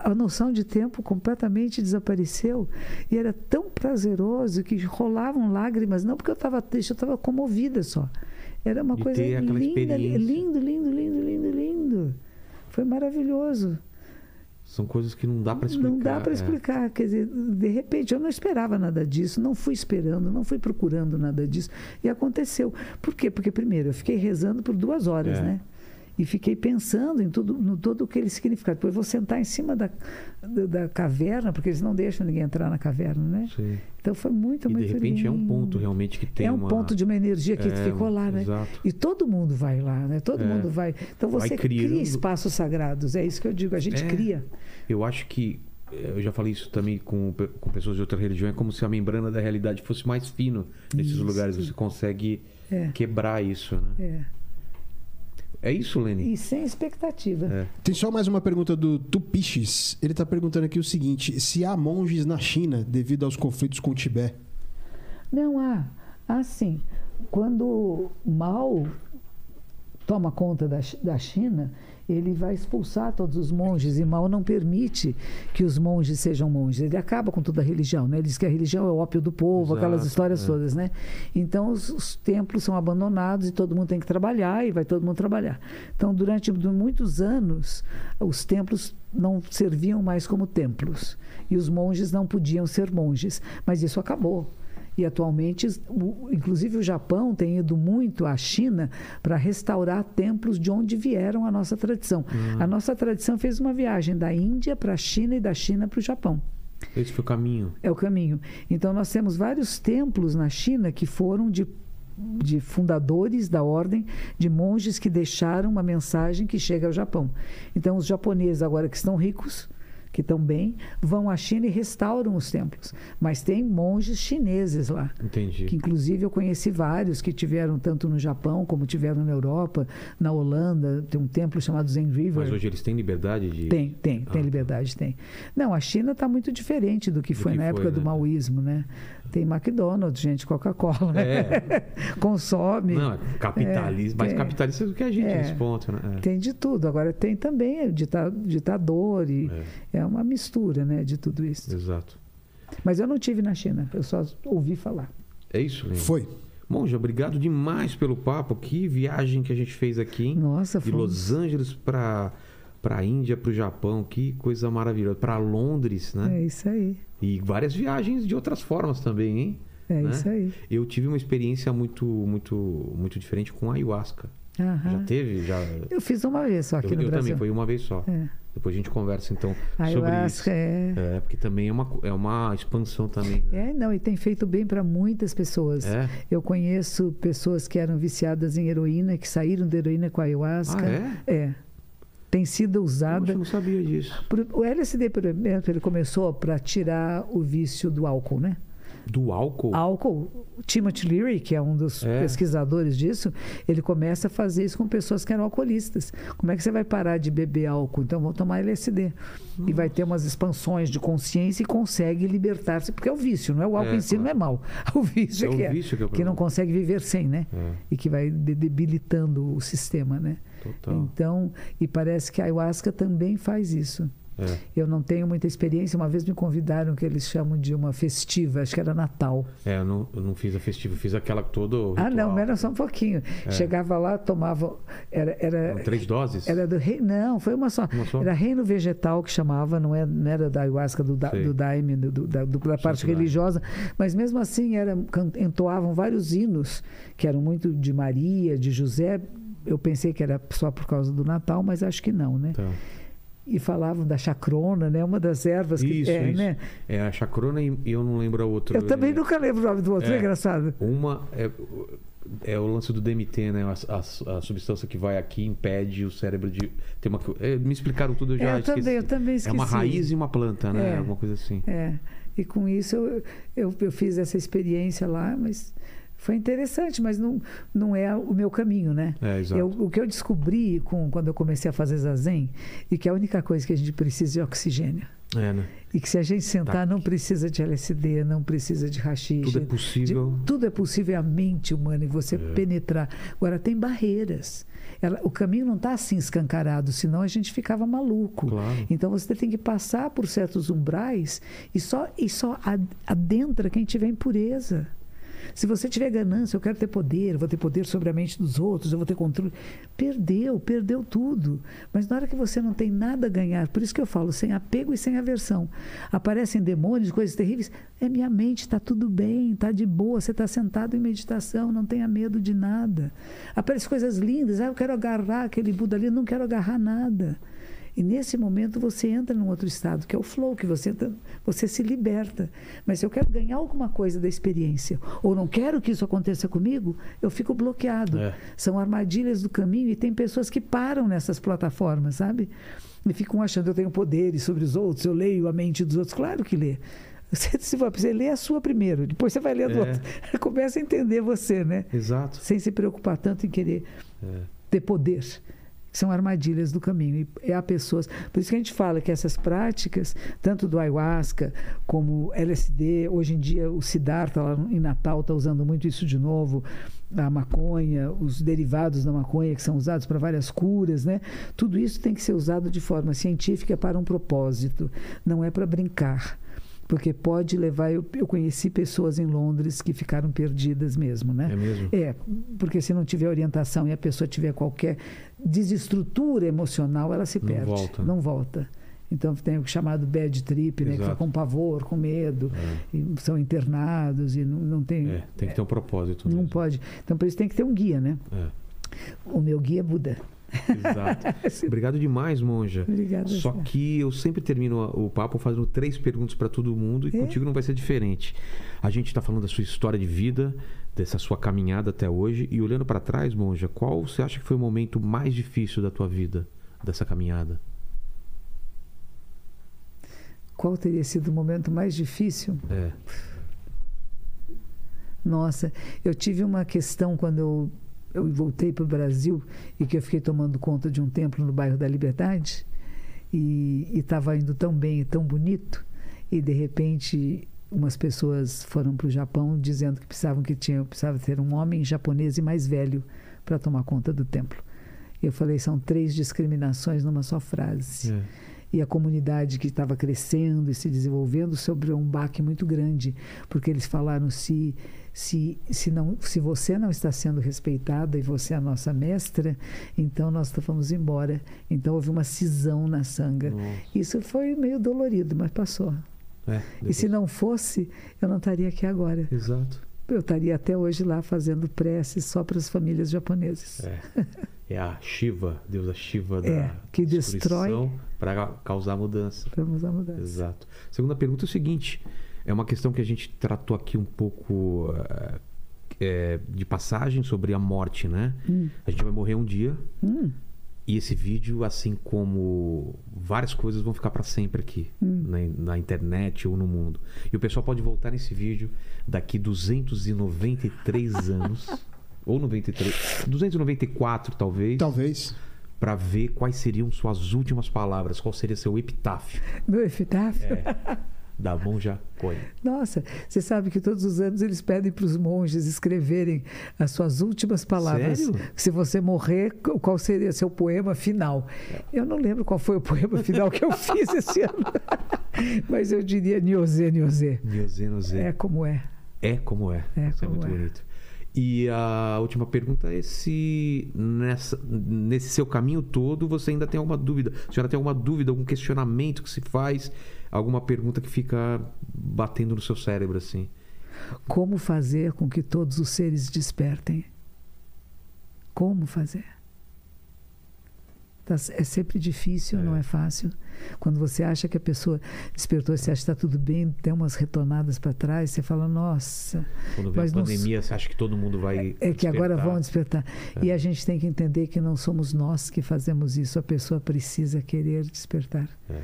A noção de tempo completamente desapareceu. E era tão prazeroso que rolavam lágrimas, não porque eu estava triste, eu estava comovida só. Era uma E coisa linda, lindo, lindo, lindo, lindo, lindo. Foi maravilhoso. São coisas que não dá pra explicar. Não dá para é. explicar. Quer dizer, de repente, eu não esperava nada disso, não fui esperando, não fui procurando nada disso. E aconteceu. Por quê? Porque, primeiro, eu fiquei rezando por duas horas, É. né? E fiquei pensando em tudo, no todo o que ele significa. Depois vou sentar em cima da, da, da caverna, porque eles não deixam ninguém entrar na caverna, né? Sim. Então foi muito, E muito de repente é um lindo. ponto realmente que tem É um uma... ponto de uma energia que É, ficou lá, né? exato. E todo mundo vai lá, né? Todo É. mundo vai. Então Vai você criando- cria espaços sagrados. É isso que eu digo. A gente É. cria. Eu acho que eh, eu já falei isso também com, com pessoas de outra religião, é como se a membrana da realidade fosse mais fino nesses Isso. lugares. Você consegue É. quebrar isso, né? É. É isso, Leni? E sem expectativa. É. Tem só mais uma pergunta do Tupiches. Ele está perguntando aqui o seguinte: se há monges na China devido aos conflitos com o Tibete? Não há. Assim, quando Mao toma conta da, da China, ele vai expulsar todos os monges e Mao não permite que os monges sejam monges. Ele acaba com toda a religião, né? Ele diz que a religião é o ópio do povo, Exato, aquelas histórias é. todas, né? Então os, os templos são abandonados e todo mundo tem que trabalhar e vai todo mundo trabalhar. Então durante muitos anos os templos não serviam mais como templos e os monges não podiam ser monges, mas isso acabou. E atualmente, o- inclusive o Japão tem ido muito à China para restaurar templos de onde vieram a nossa tradição. A nossa tradição fez uma viagem da Índia para a China e da China para o Japão. Esse foi o caminho. É o caminho. Então, nós temos vários templos na China que foram de, de fundadores da ordem, de monges que deixaram uma mensagem que chega ao Japão. Então, os japoneses, agora que estão ricos, que estão bem, vão à China e restauram os templos. Mas tem monges chineses lá. Entendi. Que inclusive eu conheci vários que tiveram tanto no Japão como tiveram na Europa, na Holanda, tem um templo chamado Zen River. Mas hoje eles têm liberdade de. Tem, tem, tem Ah. liberdade, tem. Não, a China está muito diferente do que Do foi que na foi, época do né? maoísmo, né? Tem McDonald's, gente, Coca-Cola, né? Consome. Não, é capitalismo. É, mais tem. capitalista do que a gente É. nesse ponto, né? É. Tem de tudo. Agora tem também dita- ditador e é. uma mistura, né, de tudo isso. Exato. Mas eu não tive na China, eu só ouvi falar. É isso, Lênin? Foi. Monja, obrigado demais pelo papo. Que viagem que a gente fez aqui, hein? Nossa, De foi. Los Angeles para para Índia, para o Japão, que coisa maravilhosa. Para Londres, né? É isso aí. E várias viagens de outras formas também, hein? É Né? isso aí. Eu tive uma experiência muito, muito, muito diferente com ayahuasca. Aham. Já teve? Já. Eu fiz uma vez só aqui eu no eu Brasil. também, foi uma vez só. É. Depois a gente conversa então sobre isso. Ayahuasca é... É, porque também é uma, é uma expansão também. né? É, não, e tem feito bem para muitas pessoas. É? Eu conheço pessoas que eram viciadas em heroína, que saíram da heroína com a ayahuasca. Ah, é? É. Tem sido usada. eu não sabia disso. Por- O LSD, por exemplo, ele começou para tirar o vício do álcool, né? Do álcool? Álcool, o Timothy Leary, que é um dos É. pesquisadores disso, ele começa a fazer isso com pessoas que eram alcoolistas. Como é que você vai parar de beber álcool? Então vão tomar LSD. E vai ter umas expansões de consciência e consegue libertar-se, porque é o vício, não é o álcool É, em si, claro. não é mal. O vício É é o que é. vício que é o que não consegue viver sem, né? É, E que vai de- debilitando o sistema, né? Total. Então, e parece que a ayahuasca também faz isso. É. Eu não tenho muita experiência. Uma vez me convidaram que eles chamam de uma festiva, acho que era Natal. É, eu não, eu não fiz a festiva, fiz aquela todo. Ah, não, mas era só um pouquinho. Chegava lá, tomava. Era, era, Três doses? era do rei. Não, foi uma só. Uma só? Era reino vegetal que chamava, não, é, não era da ayahuasca, do, da, Sei. do daime, do, do- da, do- da parte religiosa. Mas mesmo assim, era, entoavam vários hinos, que eram muito de Maria, de José. Eu pensei que era só por causa do Natal, mas acho que não, né? Tá. E falavam da chacrona, né? Uma das ervas que Isso, é, isso. né? É a chacrona e eu não lembro a outra. Eu também É, nunca lembro o nome do outro, É. é engraçado. Uma é, é o lance do DMT, né? A, a- a substância que vai aqui impede o cérebro de. Tem uma, é, me explicaram tudo, eu já É, eu esqueci. também, eu também É esqueci. uma raiz e uma planta, né? É. Alguma coisa assim. É, e com isso eu, eu, eu fiz essa experiência lá, mas foi interessante, mas não, não é o meu caminho, né? É, exato. Eu- o que eu descobri com, quando eu comecei a fazer zazen, e que a única coisa que a gente precisa é oxigênio. É, né? E que se a gente sentar, não precisa de LSD, não precisa de rachixe. Tudo é possível. de- tudo é possível, é a mente humana, e você penetrar. Agora, tem barreiras. Ela- o caminho não está assim escancarado, senão a gente ficava maluco. Claro. Então você tem que passar por certos umbrais e só, e só ad- adentra quem tiver impureza. Se você tiver ganância, eu quero ter poder, vou ter poder sobre a mente dos outros, eu vou ter controle. Perdeu, perdeu tudo. Mas na hora que você não tem nada a ganhar, por isso que eu falo, sem apego e sem aversão. Aparecem demônios, coisas terríveis. É minha mente, está tudo bem, está de boa, você está sentado em meditação, não tenha medo de nada. Aparecem coisas lindas, ah, eu quero agarrar aquele Buda ali, eu não quero agarrar nada. E nesse momento você entra num outro estado, que é o flow, que você, entra- você se liberta. Mas se eu quero ganhar alguma coisa da experiência, ou não quero que isso aconteça comigo, eu fico bloqueado. É. São armadilhas do caminho e tem pessoas que param nessas plataformas, sabe? E ficam achando eu tenho poderes sobre os outros, eu leio a mente dos outros. Claro que lê. Você, se for- você lê a sua primeiro, depois você vai ler a do É. outro. Começa a entender você, né? Exato. Sem se preocupar tanto em querer É. ter poder. São armadilhas do caminho. E há pessoas. Por isso que a gente fala que essas práticas, tanto do ayahuasca como LSD, hoje em dia o Siddhartha lá em Natal está usando muito isso de novo, a maconha, os derivados da maconha que são usados para várias curas, né? Tudo isso tem que ser usado de forma científica para um propósito, não é para brincar porque pode levar. Eu, eu, conheci pessoas em Londres que ficaram perdidas mesmo, né? É mesmo? É, porque se não tiver orientação e a pessoa tiver qualquer desestrutura emocional, ela se Não perde. volta. Não volta. Então tem o chamado bad trip, né? Que Exato. fica com pavor, com medo, e são internados e não, não tem. É, tem que ter um propósito. Não mesmo. pode. Então por isso tem que ter um guia, né? É, O meu guia é Buda. Exato. Obrigado demais, Monja. Obrigada. Só que eu sempre termino o papo fazendo três perguntas para todo mundo e É? contigo não vai ser diferente. A gente está falando da sua história de vida, dessa sua caminhada até hoje e olhando para trás, Monja, qual você acha que foi o momento mais difícil da tua vida, dessa caminhada? Qual teria sido o momento mais difícil? É, Nossa, eu tive uma questão quando eu, eu voltei para o Brasil e que eu fiquei tomando conta de um templo no bairro da Liberdade e estava indo tão bem e tão bonito e de repente umas pessoas foram para o Japão dizendo que precisavam que tinha precisava ter um homem japonês e mais velho para tomar conta do templo. Eu falei são três discriminações numa só frase é. E a comunidade que estava crescendo e se desenvolvendo sobre um baque muito grande, porque eles falaram se se se não se você não está sendo respeitada e você é a nossa mestra, então nós vamos embora. Então houve uma cisão na sanga. Nossa. Isso foi meio dolorido, mas passou. É, E se não fosse, eu não estaria aqui agora. Exato. Eu estaria até hoje lá fazendo preces só para as famílias japonesas. É. É a Shiva, deusa Shiva da É, que destrói- para causar mudança. Vamos à mudança. Exato. Segunda pergunta é o seguinte: é uma questão que a gente tratou aqui um pouco eh, de passagem sobre a morte, né? A gente vai morrer um dia Hum, e esse vídeo, assim como várias coisas, vão ficar para sempre aqui na, na internet ou no mundo. E o pessoal pode voltar nesse vídeo daqui 293 anos. Ou 93, 294 talvez, Talvez. para ver quais seriam suas últimas palavras, qual seria seu epitáfio meu epitáfio. É. da Monja Cohen. Nossa, você sabe que todos os anos eles pedem para os monges escreverem as suas últimas palavras. Sério? Se você morrer, qual seria seu poema final? Eu não lembro qual foi o poema final que eu fiz esse ano. Mas eu diria Niozê, Niozê. Niozenozé. É como é. É como é. É Isso é como muito é. bonito. E a última pergunta é se nessa, nesse seu caminho todo você ainda tem alguma dúvida. A senhora tem alguma dúvida, algum questionamento que se faz, alguma pergunta que fica batendo no seu cérebro assim? Como fazer com que todos os seres despertem? Como fazer? Tá- É sempre difícil, não é fácil. Quando você acha que a pessoa despertou, você acha que está tudo bem, tem umas retonadas para trás, você fala, nossa, Quando vem Mas a não pandemia, você acha que todo mundo vai. é que agora vão despertar. E a gente tem que entender que não somos nós que fazemos isso, a pessoa precisa querer despertar. É.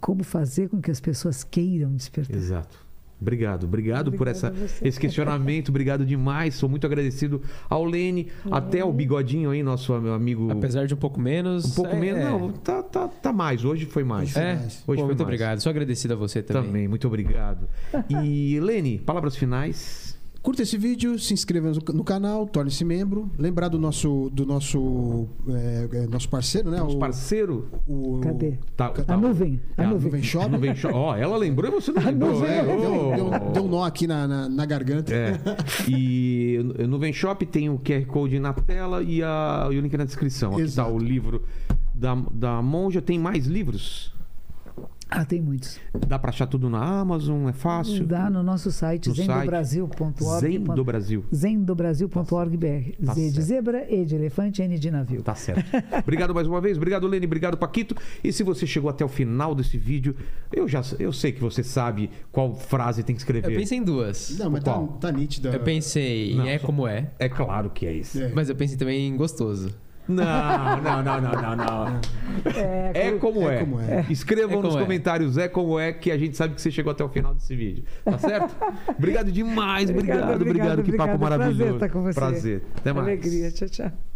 Como fazer com que as pessoas queiram despertar? Exato. Obrigado, obrigado por essa, esse questionamento, obrigado demais. Sou muito agradecido ao Lene, até o bigodinho aí, nosso meu amigo. Apesar de um pouco menos. Um pouco é- menos. é. Não, tá, tá, tá mais. Hoje foi mais. É. Hoje Pô, foi muito mais. obrigado. Sou agradecido a você também. Também, muito obrigado. E Lene, palavras finais. Curta esse vídeo, se inscreva no, canal, torne-se membro. Lembrar do nosso, do nosso, é, é, nosso parceiro, né? Nosso o, parceiro. o- Tá, Cadê? A tá- nuvem, a É, a nuvem. Nuvem Shop. Nuvem Shop. Ó, ela lembrou e você não A lembrou. nuvem, a nuvem. Ô. Deu, deu um nó aqui na, na, na garganta. É. E no Nuvem Shop tem o QR Code na tela e, a, e o link na descrição. Aqui está Exato. o livro da, da Monja. Tem mais livros? Ah, tem muitos. Dá pra achar tudo na Amazon? É fácil? Dá no nosso site, No zendobrasil.org. Zen do Brasil. zendobrasil.org.br. Tá Z de zebra, E de elefante, N de navio. Tá certo. Obrigado mais uma vez. Obrigado, Lene. Obrigado, Paquito. E se você chegou até o final desse vídeo, eu já eu sei que você sabe qual frase tem que escrever. Eu pensei em duas. Não, mas tá, tá nítida. Eu pensei Não, em é só- como é, É claro que é isso. É. mas eu pensei também em gostoso. Não, não, não, não, não, não. É como É é. como é. Escrevam É nos como é. comentários é como é que a gente sabe que você chegou até o final desse vídeo. Tá certo? Obrigado demais. Obrigado, Obrigada, obrigado. obrigada, Que papo obrigada. maravilhoso. Prazer estar com você. Prazer. Até mais. Alegria. Tchau, tchau.